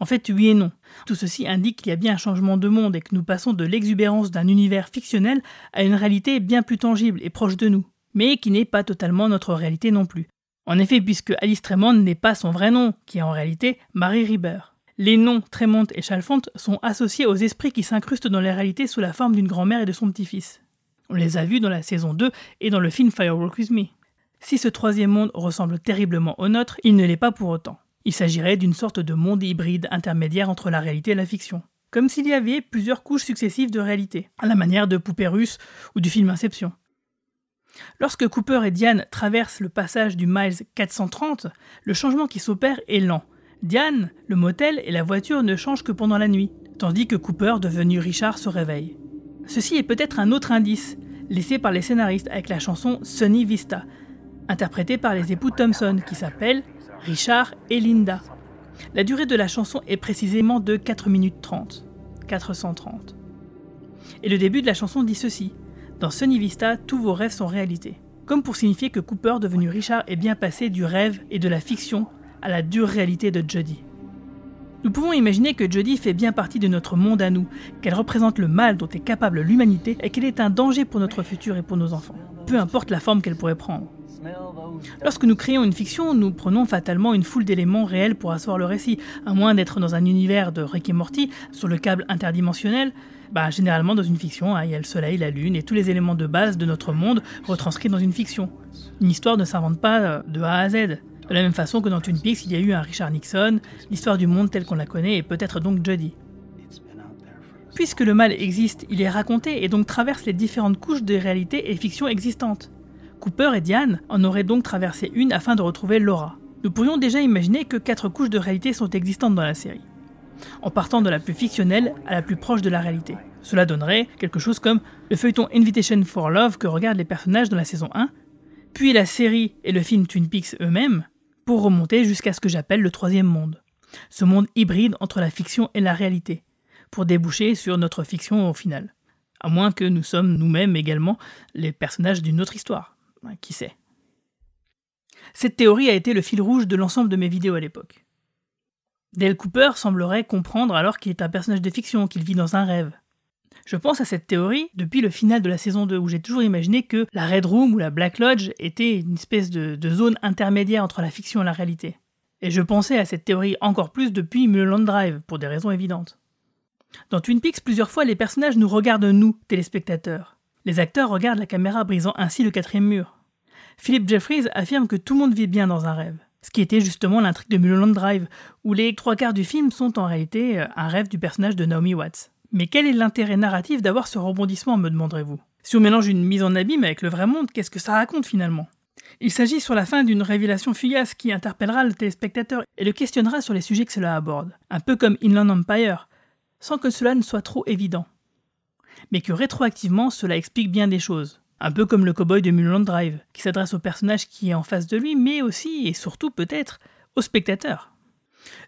En fait, oui et non. Tout ceci indique qu'il y a bien un changement de monde et que nous passons de l'exubérance d'un univers fictionnel à une réalité bien plus tangible et proche de nous, mais qui n'est pas totalement notre réalité non plus. En effet, puisque Alice Tremont n'est pas son vrai nom, qui est en réalité Marie Rieber. Les noms Tremont et Chalfont sont associés aux esprits qui s'incrustent dans les réalités sous la forme d'une grand-mère et de son petit-fils. On les a vus dans la saison 2 et dans le film Firewalk With Me. Si ce troisième monde ressemble terriblement au nôtre, il ne l'est pas pour autant. Il s'agirait d'une sorte de monde hybride intermédiaire entre la réalité et la fiction. Comme s'il y avait plusieurs couches successives de réalité, à la manière de Poupée russe ou du film Inception. Lorsque Cooper et Diane traversent le passage du Miles 430, le changement qui s'opère est lent. Diane, le motel et la voiture ne changent que pendant la nuit, tandis que Cooper, devenu Richard, se réveille. Ceci est peut-être un autre indice, laissé par les scénaristes avec la chanson Sunny Vista, interprétée par les époux Thompson, qui s'appellent Richard et Linda. La durée de la chanson est précisément de 4 minutes 30. 430. Et le début de la chanson dit ceci. Dans Sunny Vista, tous vos rêves sont réalité. Comme pour signifier que Cooper, devenu Richard, est bien passé du rêve et de la fiction à la dure réalité de Jodie. Nous pouvons imaginer que Jodie fait bien partie de notre monde à nous, qu'elle représente le mal dont est capable l'humanité et qu'elle est un danger pour notre futur et pour nos enfants, peu importe la forme qu'elle pourrait prendre. Lorsque nous créons une fiction, nous prenons fatalement une foule d'éléments réels pour asseoir le récit, à moins d'être dans un univers de Rick et Morty, sur le câble interdimensionnel. Bah, généralement, dans une fiction, hein, il y a le soleil, la lune et tous les éléments de base de notre monde retranscrits dans une fiction. Une histoire ne s'invente pas euh, de A à Z. De la même façon que dans Twin Peaks, il y a eu un Richard Nixon, l'histoire du monde tel qu'on la connaît et peut-être donc Jodie. Puisque le mal existe, il est raconté et donc traverse les différentes couches de réalité et fiction existantes. Cooper et Diane en auraient donc traversé une afin de retrouver Laura. Nous pourrions déjà imaginer que quatre couches de réalité sont existantes dans la série, en partant de la plus fictionnelle à la plus proche de la réalité. Cela donnerait quelque chose comme le feuilleton Invitation for Love que regardent les personnages dans la saison 1, puis la série et le film Twin Peaks eux-mêmes, pour remonter jusqu'à ce que j'appelle le troisième monde. Ce monde hybride entre la fiction et la réalité, pour déboucher sur notre fiction au final. À moins que nous sommes nous-mêmes également les personnages d'une autre histoire. Qui sait? Cette théorie a été le fil rouge de l'ensemble de mes vidéos à l'époque. Dale Cooper semblerait comprendre alors qu'il est un personnage de fiction, qu'il vit dans un rêve. Je pense à cette théorie depuis le final de la saison 2, où j'ai toujours imaginé que la Red Room ou la Black Lodge était une espèce de, zone intermédiaire entre la fiction et la réalité. Et je pensais à cette théorie encore plus depuis Mulholland Drive, pour des raisons évidentes. Dans Twin Peaks, plusieurs fois, les personnages nous regardent nous, téléspectateurs. Les acteurs regardent la caméra brisant ainsi le quatrième mur. Philip Jeffries affirme que tout le monde vit bien dans un rêve, ce qui était justement l'intrigue de Mulholland Drive, où les trois quarts du film sont en réalité un rêve du personnage de Naomi Watts. Mais quel est l'intérêt narratif d'avoir ce rebondissement, me demanderez-vous? Si on mélange une mise en abîme avec le vrai monde, qu'est-ce que ça raconte finalement? Il s'agit sur la fin d'une révélation fugace qui interpellera le téléspectateur et le questionnera sur les sujets que cela aborde, un peu comme Inland Empire, sans que cela ne soit trop évident. Mais que rétroactivement, cela explique bien des choses. Un peu comme le cowboy de Mulholland Drive, qui s'adresse au personnage qui est en face de lui, mais aussi et surtout peut-être au spectateur.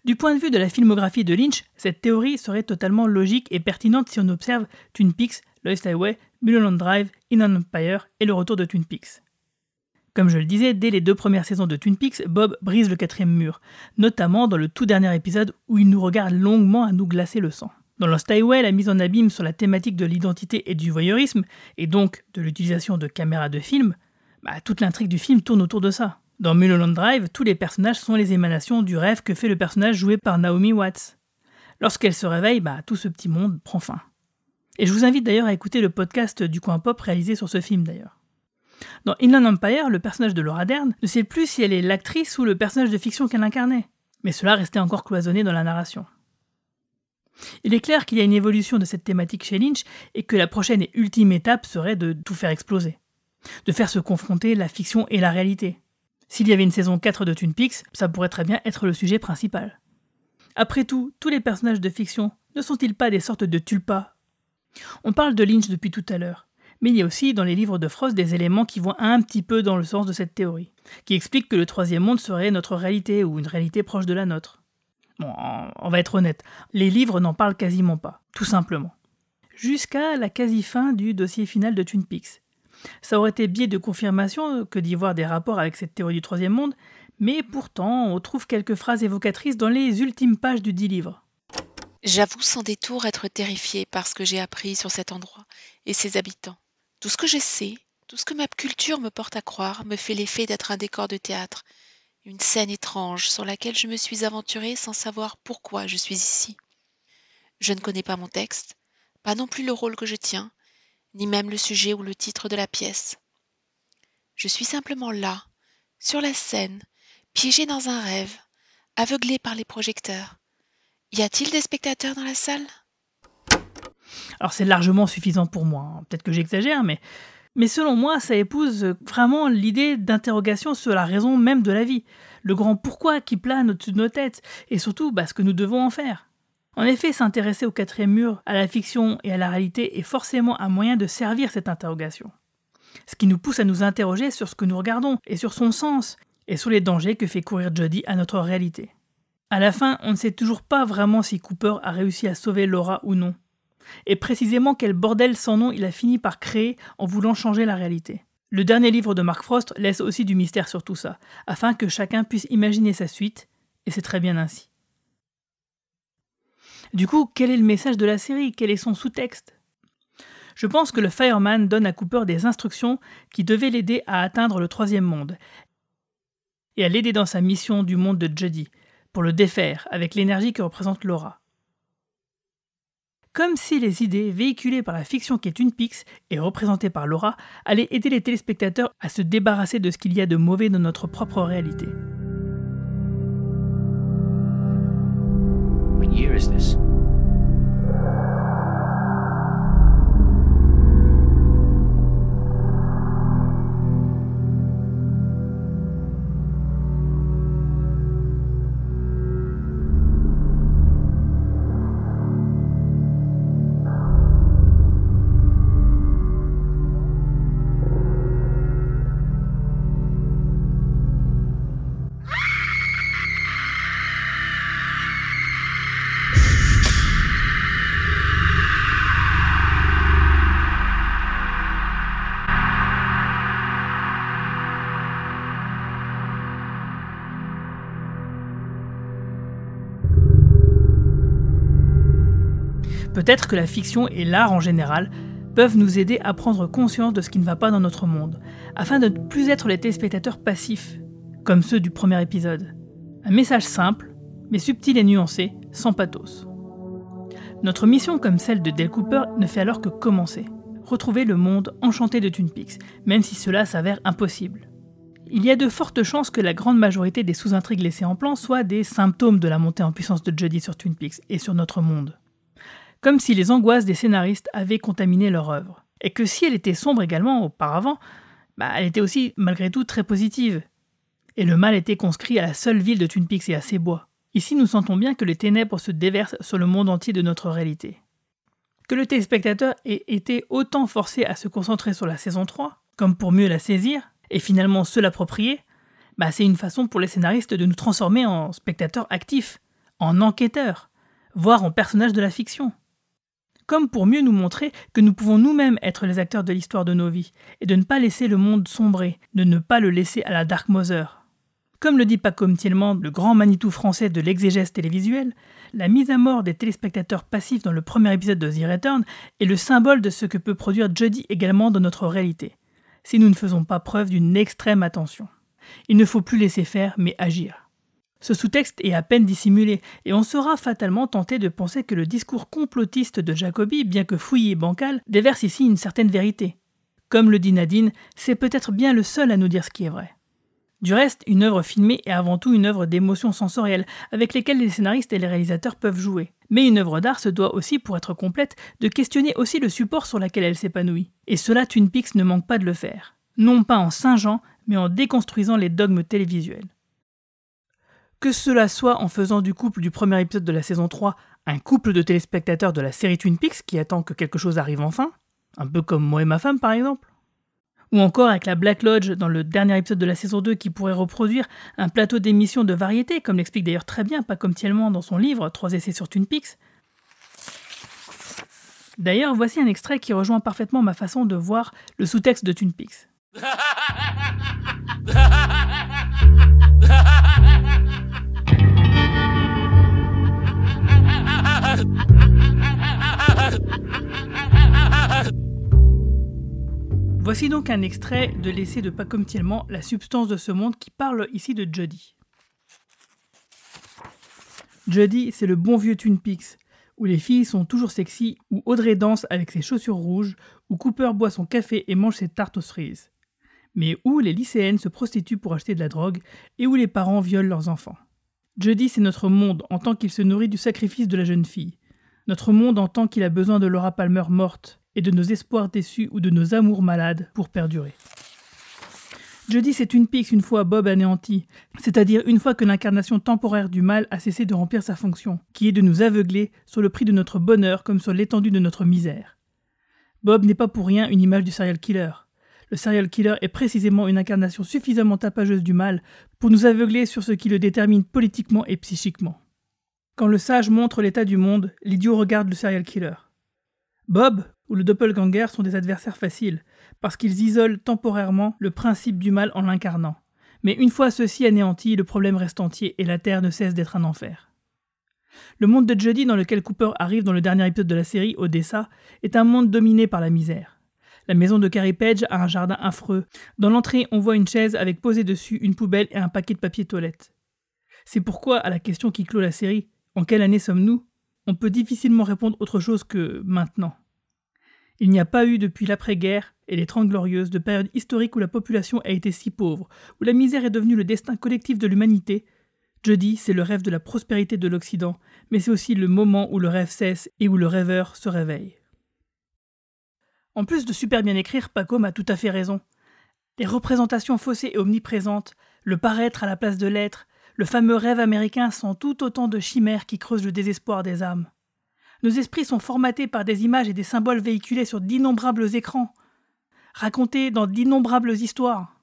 Du point de vue de la filmographie de Lynch, cette théorie serait totalement logique et pertinente si on observe Twin Peaks, Lost Highway, Mulholland Drive, Inland Empire et le retour de Twin Peaks. Comme je le disais, dès les deux premières saisons de Twin Peaks, Bob brise le quatrième mur, notamment dans le tout dernier épisode où il nous regarde longuement à nous glacer le sang. Dans Lost Highway, la mise en abîme sur la thématique de l'identité et du voyeurisme, et donc de l'utilisation de caméras de film, bah, toute l'intrigue du film tourne autour de ça. Dans Mulholland Drive, tous les personnages sont les émanations du rêve que fait le personnage joué par Naomi Watts. Lorsqu'elle se réveille, bah, tout ce petit monde prend fin. Et je vous invite d'ailleurs à écouter le podcast du coin pop réalisé sur ce film d'ailleurs. Dans Inland Empire, le personnage de Laura Dern ne sait plus si elle est l'actrice ou le personnage de fiction qu'elle incarnait, mais cela restait encore cloisonné dans la narration. Il est clair qu'il y a une évolution de cette thématique chez Lynch et que la prochaine et ultime étape serait de tout faire exploser. De faire se confronter la fiction et la réalité. S'il y avait une saison 4 de Twin Peaks, ça pourrait très bien être le sujet principal. Après tout, tous les personnages de fiction ne sont-ils pas des sortes de tulpas? On parle de Lynch depuis tout à l'heure, mais il y a aussi dans les livres de Frost des éléments qui vont un petit peu dans le sens de cette théorie, qui expliquent que le troisième monde serait notre réalité ou une réalité proche de la nôtre. Bon, on va être honnête, les livres n'en parlent quasiment pas, tout simplement. Jusqu'à la quasi-fin du dossier final de Twin Peaks. Ça aurait été biais de confirmation que d'y voir des rapports avec cette théorie du troisième monde, mais pourtant on trouve quelques phrases évocatrices dans les ultimes pages du dit livre. J'avoue sans détour être terrifié par ce que j'ai appris sur cet endroit et ses habitants. Tout ce que je sais, tout ce que ma culture me porte à croire, me fait l'effet d'être un décor de théâtre, une scène étrange sur laquelle je me suis aventurée sans savoir pourquoi je suis ici. Je ne connais pas mon texte, pas non plus le rôle que je tiens, ni même le sujet ou le titre de la pièce. Je suis simplement là, sur la scène, piégée dans un rêve, aveuglée par les projecteurs. Y a-t-il des spectateurs dans la salle? Alors c'est largement suffisant pour moi, hein. peut-être que j'exagère, mais mais selon moi, ça épouse vraiment l'idée d'interrogation sur la raison même de la vie, le grand pourquoi qui plane au-dessus de nos têtes, et surtout bah, ce que nous devons en faire. En effet, s'intéresser au quatrième mur, à la fiction et à la réalité est forcément un moyen de servir cette interrogation. Ce qui nous pousse à nous interroger sur ce que nous regardons, et sur son sens, et sur les dangers que fait courir Jodie à notre réalité. À la fin, on ne sait toujours pas vraiment si Cooper a réussi à sauver Laura ou non et précisément quel bordel sans nom il a fini par créer en voulant changer la réalité. Le dernier livre de Mark Frost laisse aussi du mystère sur tout ça, afin que chacun puisse imaginer sa suite, et c'est très bien ainsi. Du coup, quel est le message de la série? Quel est son sous-texte? Je pense que le Fireman donne à Cooper des instructions qui devaient l'aider à atteindre le troisième monde, et à l'aider dans sa mission du monde de Judy, pour le défaire avec l'énergie que représente Laura comme si les idées véhiculées par la fiction qui est une Pix et représentée par Laura allaient aider les téléspectateurs à se débarrasser de ce qu'il y a de mauvais dans notre propre réalité. Peut-être que la fiction et l'art en général peuvent nous aider à prendre conscience de ce qui ne va pas dans notre monde, afin de ne plus être les téléspectateurs passifs, comme ceux du premier épisode. Un message simple, mais subtil et nuancé, sans pathos. Notre mission, comme celle de Dale Cooper, ne fait alors que commencer. Retrouver le monde enchanté de Twin Peaks, même si cela s'avère impossible. Il y a de fortes chances que la grande majorité des sous-intrigues laissées en plan soient des symptômes de la montée en puissance de Jodie sur Twin Peaks et sur notre monde comme si les angoisses des scénaristes avaient contaminé leur œuvre. et que si elle était sombre également auparavant, bah, elle était aussi malgré tout très positive. Et le mal était conscrit à la seule ville de Twin Peaks et à ses bois. Ici, nous sentons bien que les ténèbres se déversent sur le monde entier de notre réalité. Que le téléspectateur ait été autant forcé à se concentrer sur la saison 3, comme pour mieux la saisir, et finalement se l'approprier, bah, c'est une façon pour les scénaristes de nous transformer en spectateurs actifs, en enquêteurs, voire en personnages de la fiction. Comme pour mieux nous montrer que nous pouvons nous-mêmes être les acteurs de l'histoire de nos vies, et de ne pas laisser le monde sombrer, de ne pas le laisser à la Dark Mother. Comme le dit Paco Thielman, le grand Manitou français de l'exégèse télévisuelle, la mise à mort des téléspectateurs passifs dans le premier épisode de The Return est le symbole de ce que peut produire Jodie également dans notre réalité, si nous ne faisons pas preuve d'une extrême attention. Il ne faut plus laisser faire, mais agir. Ce sous-texte est à peine dissimulé, et on sera fatalement tenté de penser que le discours complotiste de Jacobi, bien que fouillé et bancal, déverse ici une certaine vérité. Comme le dit Nadine, c'est peut-être bien le seul à nous dire ce qui est vrai. Du reste, une œuvre filmée est avant tout une œuvre d'émotions sensorielles, avec lesquelles les scénaristes et les réalisateurs peuvent jouer. Mais une œuvre d'art se doit aussi, pour être complète, de questionner aussi le support sur lequel elle s'épanouit. Et cela, Twin Peaks ne manque pas de le faire. Non pas en singeant, mais en déconstruisant les dogmes télévisuels. Que cela soit en faisant du couple du premier épisode de la saison 3 un couple de téléspectateurs de la série Twin Peaks qui attend que quelque chose arrive enfin, un peu comme moi et ma femme par exemple, ou encore avec la Black Lodge dans le dernier épisode de la saison 2 qui pourrait reproduire un plateau d'émissions de variété, comme l'explique d'ailleurs très bien pas comme Thielman dans son livre Trois essais sur Twin Peaks. D'ailleurs, voici un extrait qui rejoint parfaitement ma façon de voir le sous-texte de Twin Peaks. Voici donc un extrait de l'essai de Pacom Thielman, La substance de ce monde, qui parle ici de Jodie. Jodie, c'est le bon vieux Twin Peaks, où les filles sont toujours sexy, où Audrey danse avec ses chaussures rouges, où Cooper boit son café et mange ses tartes aux cerises. Mais où les lycéennes se prostituent pour acheter de la drogue et où les parents violent leurs enfants. Jodie, c'est notre monde en tant qu'il se nourrit du sacrifice de la jeune fille. Notre monde en tant qu'il a besoin de Laura Palmer morte, et de nos espoirs déçus ou de nos amours malades pour perdurer. Jeudi, c'est une pique une fois Bob anéanti, c'est-à-dire une fois que l'incarnation temporaire du mal a cessé de remplir sa fonction, qui est de nous aveugler sur le prix de notre bonheur comme sur l'étendue de notre misère. Bob n'est pas pour rien une image du serial killer. Le serial killer est précisément une incarnation suffisamment tapageuse du mal pour nous aveugler sur ce qui le détermine politiquement et psychiquement. Quand le sage montre l'état du monde, l'idiot regarde le serial killer. Bob, ou le doppelganger sont des adversaires faciles, parce qu'ils isolent temporairement le principe du mal en l'incarnant. Mais une fois ceci anéanti, le problème reste entier et la Terre ne cesse d'être un enfer. Le monde de Jodie dans lequel Cooper arrive dans le dernier épisode de la série, Odessa, est un monde dominé par la misère. La maison de Carrie Page a un jardin affreux. Dans l'entrée, on voit une chaise avec posé dessus une poubelle et un paquet de papier toilette. C'est pourquoi, à la question qui clôt la série, en quelle année sommes-nous? On peut difficilement répondre autre chose que maintenant. Il n'y a pas eu depuis l'après-guerre et les Trente Glorieuses de période historique où la population a été si pauvre, où la misère est devenue le destin collectif de l'humanité. Jeudi, c'est le rêve de la prospérité de l'Occident, mais c'est aussi le moment où le rêve cesse et où le rêveur se réveille. En plus de super bien écrire, Pacom a tout à fait raison. Les représentations faussées et omniprésentes, le paraître à la place de l'être, le fameux rêve américain sont tout autant de chimères qui creusent le désespoir des âmes. Nos esprits sont formatés par des images et des symboles véhiculés sur d'innombrables écrans, racontés dans d'innombrables histoires.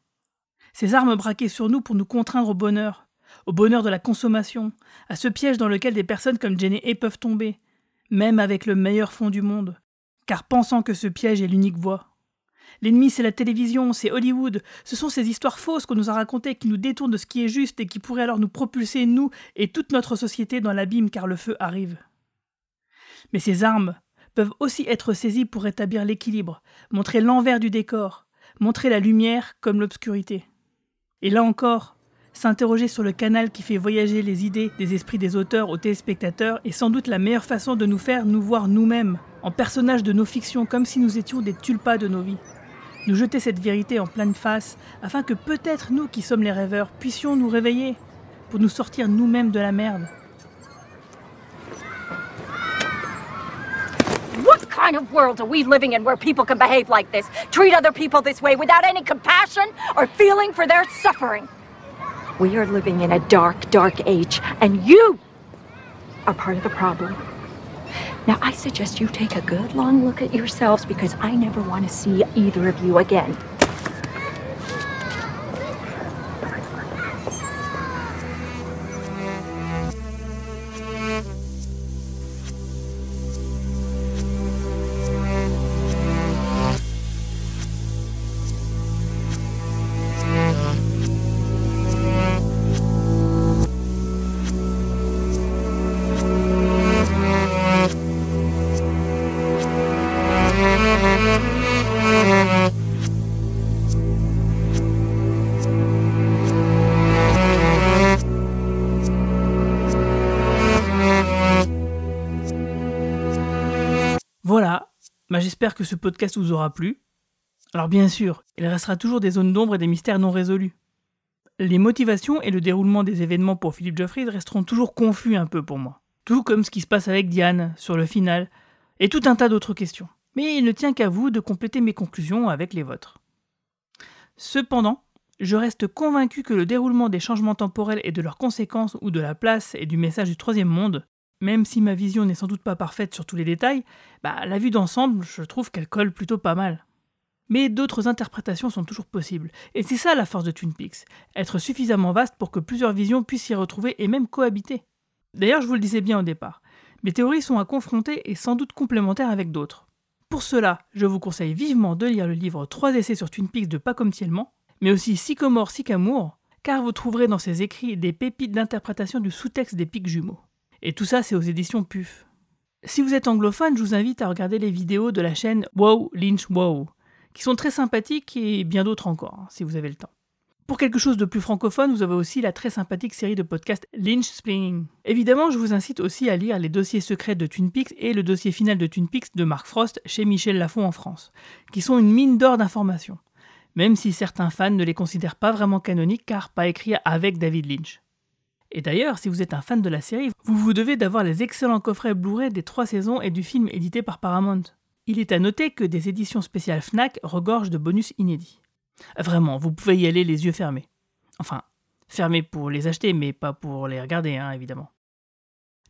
Ces armes braquées sur nous pour nous contraindre au bonheur, au bonheur de la consommation, à ce piège dans lequel des personnes comme Jenny A peuvent tomber, même avec le meilleur fond du monde, car pensant que ce piège est l'unique voie. L'ennemi, c'est la télévision, c'est Hollywood, ce sont ces histoires fausses qu'on nous a racontées qui nous détournent de ce qui est juste et qui pourraient alors nous propulser, nous et toute notre société, dans l'abîme car le feu arrive. Mais ces armes peuvent aussi être saisies pour rétablir l'équilibre, montrer l'envers du décor, montrer la lumière comme l'obscurité. Et là encore, s'interroger sur le canal qui fait voyager les idées des esprits des auteurs aux téléspectateurs est sans doute la meilleure façon de nous faire nous voir nous-mêmes, en personnages de nos fictions, comme si nous étions des tulpas de nos vies. Nous jeter cette vérité en pleine face, afin que peut-être nous qui sommes les rêveurs puissions nous réveiller, pour nous sortir nous-mêmes de la merde. Kind of world are we living in where people can behave like this, treat other people this way without any compassion or feeling for their suffering? We are living in a dark, dark age, and you are part of the problem. Now, I suggest you take a good long look at yourselves because I never want to see either of you again. J'espère que ce podcast vous aura plu. Alors bien sûr, il restera toujours des zones d'ombre et des mystères non résolus. Les motivations et le déroulement des événements pour Philippe Geoffrey resteront toujours confus un peu pour moi. Tout comme ce qui se passe avec Diane sur le final, et tout un tas d'autres questions. Mais il ne tient qu'à vous de compléter mes conclusions avec les vôtres. Cependant, je reste convaincu que le déroulement des changements temporels et de leurs conséquences ou de la place et du message du troisième monde, même si ma vision n'est sans doute pas parfaite sur tous les détails, bah, la vue d'ensemble, je trouve qu'elle colle plutôt pas mal. Mais d'autres interprétations sont toujours possibles, et c'est ça la force de Twin Peaks, être suffisamment vaste pour que plusieurs visions puissent s'y retrouver et même cohabiter. D'ailleurs, je vous le disais bien au départ, mes théories sont à confronter et sans doute complémentaires avec d'autres. Pour cela, je vous conseille vivement de lire le livre 3 essais sur Twin Peaks de Pacom Thielman, mais aussi Sycomore Sycamour, car vous trouverez dans ses écrits des pépites d'interprétation du sous-texte des pics jumeaux. Et tout ça, c'est aux éditions PUF. Si vous êtes anglophone, je vous invite à regarder les vidéos de la chaîne Wow Lynch Wow, qui sont très sympathiques et bien d'autres encore, hein, si vous avez le temps. Pour quelque chose de plus francophone, vous avez aussi la très sympathique série de podcasts Lynch Spinning. Évidemment, je vous incite aussi à lire les dossiers secrets de Twin Peaks et le dossier final de Twin Peaks de Mark Frost chez Michel Lafon en France, qui sont une mine d'or d'informations, même si certains fans ne les considèrent pas vraiment canoniques car pas écrits avec David Lynch. Et d'ailleurs, si vous êtes un fan de la série, vous vous devez d'avoir les excellents coffrets Blu-ray des trois saisons et du film édité par Paramount. Il est à noter que des éditions spéciales FNAC regorgent de bonus inédits. Vraiment, vous pouvez y aller les yeux fermés. Enfin, fermés pour les acheter, mais pas pour les regarder, hein, évidemment.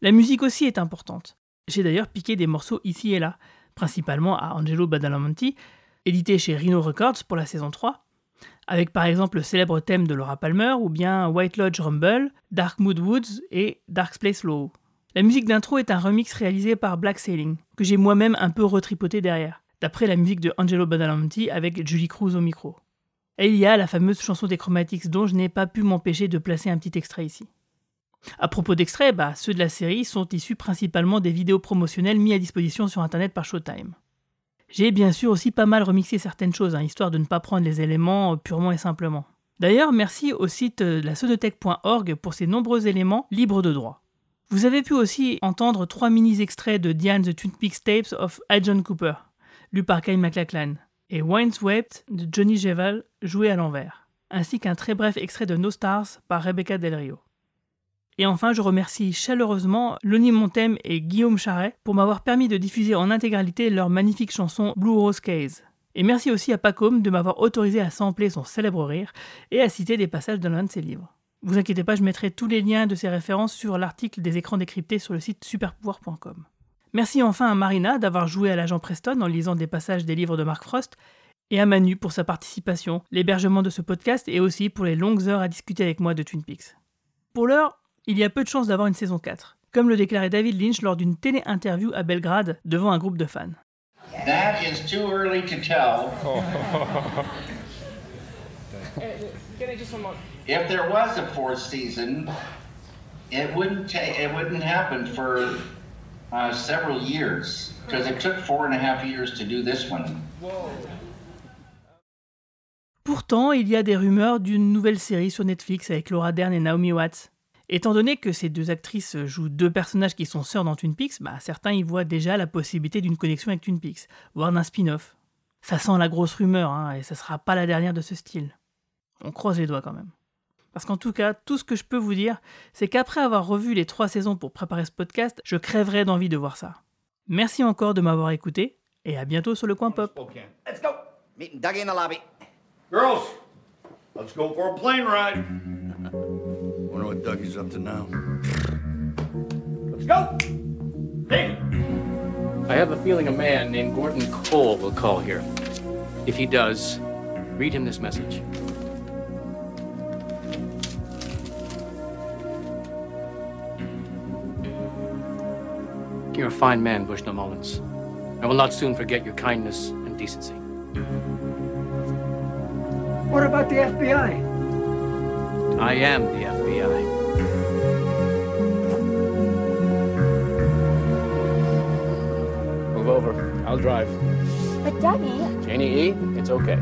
La musique aussi est importante. J'ai d'ailleurs piqué des morceaux ici et là, principalement à Angelo Badalamenti, édité chez Rhino Records pour la saison 3, avec par exemple le célèbre thème de Laura Palmer ou bien White Lodge Rumble, Dark Mood Woods et Dark Place Low. La musique d'intro est un remix réalisé par Black Sailing, que j'ai moi-même un peu retripoté derrière, d'après la musique de Angelo Badalamenti avec Julie Cruz au micro. Et il y a la fameuse chanson des Chromatics dont je n'ai pas pu m'empêcher de placer un petit extrait ici. À propos d'extraits, bah, ceux de la série sont issus principalement des vidéos promotionnelles mis à disposition sur internet par Showtime. J'ai bien sûr aussi pas mal remixé certaines choses, hein, histoire de ne pas prendre les éléments euh, purement et simplement. D'ailleurs, merci au site de la pour ces nombreux éléments libres de droit. Vous avez pu aussi entendre trois mini-extraits de Diane the Twin Peaks Tapes of I. John Cooper, lu par Kyle MacLachlan, et Windswept de Johnny Jeval, joué à l'envers, ainsi qu'un très bref extrait de No Stars par Rebecca Del Rio. Et enfin, je remercie chaleureusement Lonnie Montem et Guillaume Charret pour m'avoir permis de diffuser en intégralité leur magnifique chanson Blue Rose Case. Et merci aussi à Pacôme de m'avoir autorisé à sampler son célèbre rire et à citer des passages de l'un de ses livres. Vous inquiétez pas, je mettrai tous les liens de ces références sur l'article des écrans décryptés sur le site superpouvoir.com. Merci enfin à Marina d'avoir joué à l'agent Preston en lisant des passages des livres de Mark Frost, et à Manu pour sa participation, l'hébergement de ce podcast et aussi pour les longues heures à discuter avec moi de Twin Peaks. Pour l'heure, il y a peu de chances d'avoir une saison 4, comme le déclarait David Lynch lors d'une télé-interview à Belgrade devant un groupe de fans. That is too early to tell. If there was a fourth season, it wouldn't take. It wouldn't happen for uh, several years because it took four and a half years to do this one. Pourtant, il y a des rumeurs d'une nouvelle série sur Netflix avec Laura Dern et Naomi Watts. Étant donné que ces deux actrices jouent deux personnages qui sont sœurs dans Twin Peaks, bah, certains y voient déjà la possibilité d'une connexion avec Twin Peaks, voire d'un spin-off. Ça sent la grosse rumeur, hein, et ça sera pas la dernière de ce style. On croise les doigts quand même. Parce qu'en tout cas, tout ce que je peux vous dire, c'est qu'après avoir revu les trois saisons pour préparer ce podcast, je crèverais d'envie de voir ça. Merci encore de m'avoir écouté. Et à bientôt sur le coin pop. Let's go. Meeting Dougie in the lobby. Girls, let's go for a plane ride. Wonder what Dougie's up to now. Let's go. I have a feeling a man named Gordon Cole will call here. If he does, read him this message. You're a fine man, Bushnell Mullins. I will not soon forget your kindness and decency. What about the FBI? I am the FBI. Move over. I'll drive. But Dougie, Janie E., it's okay.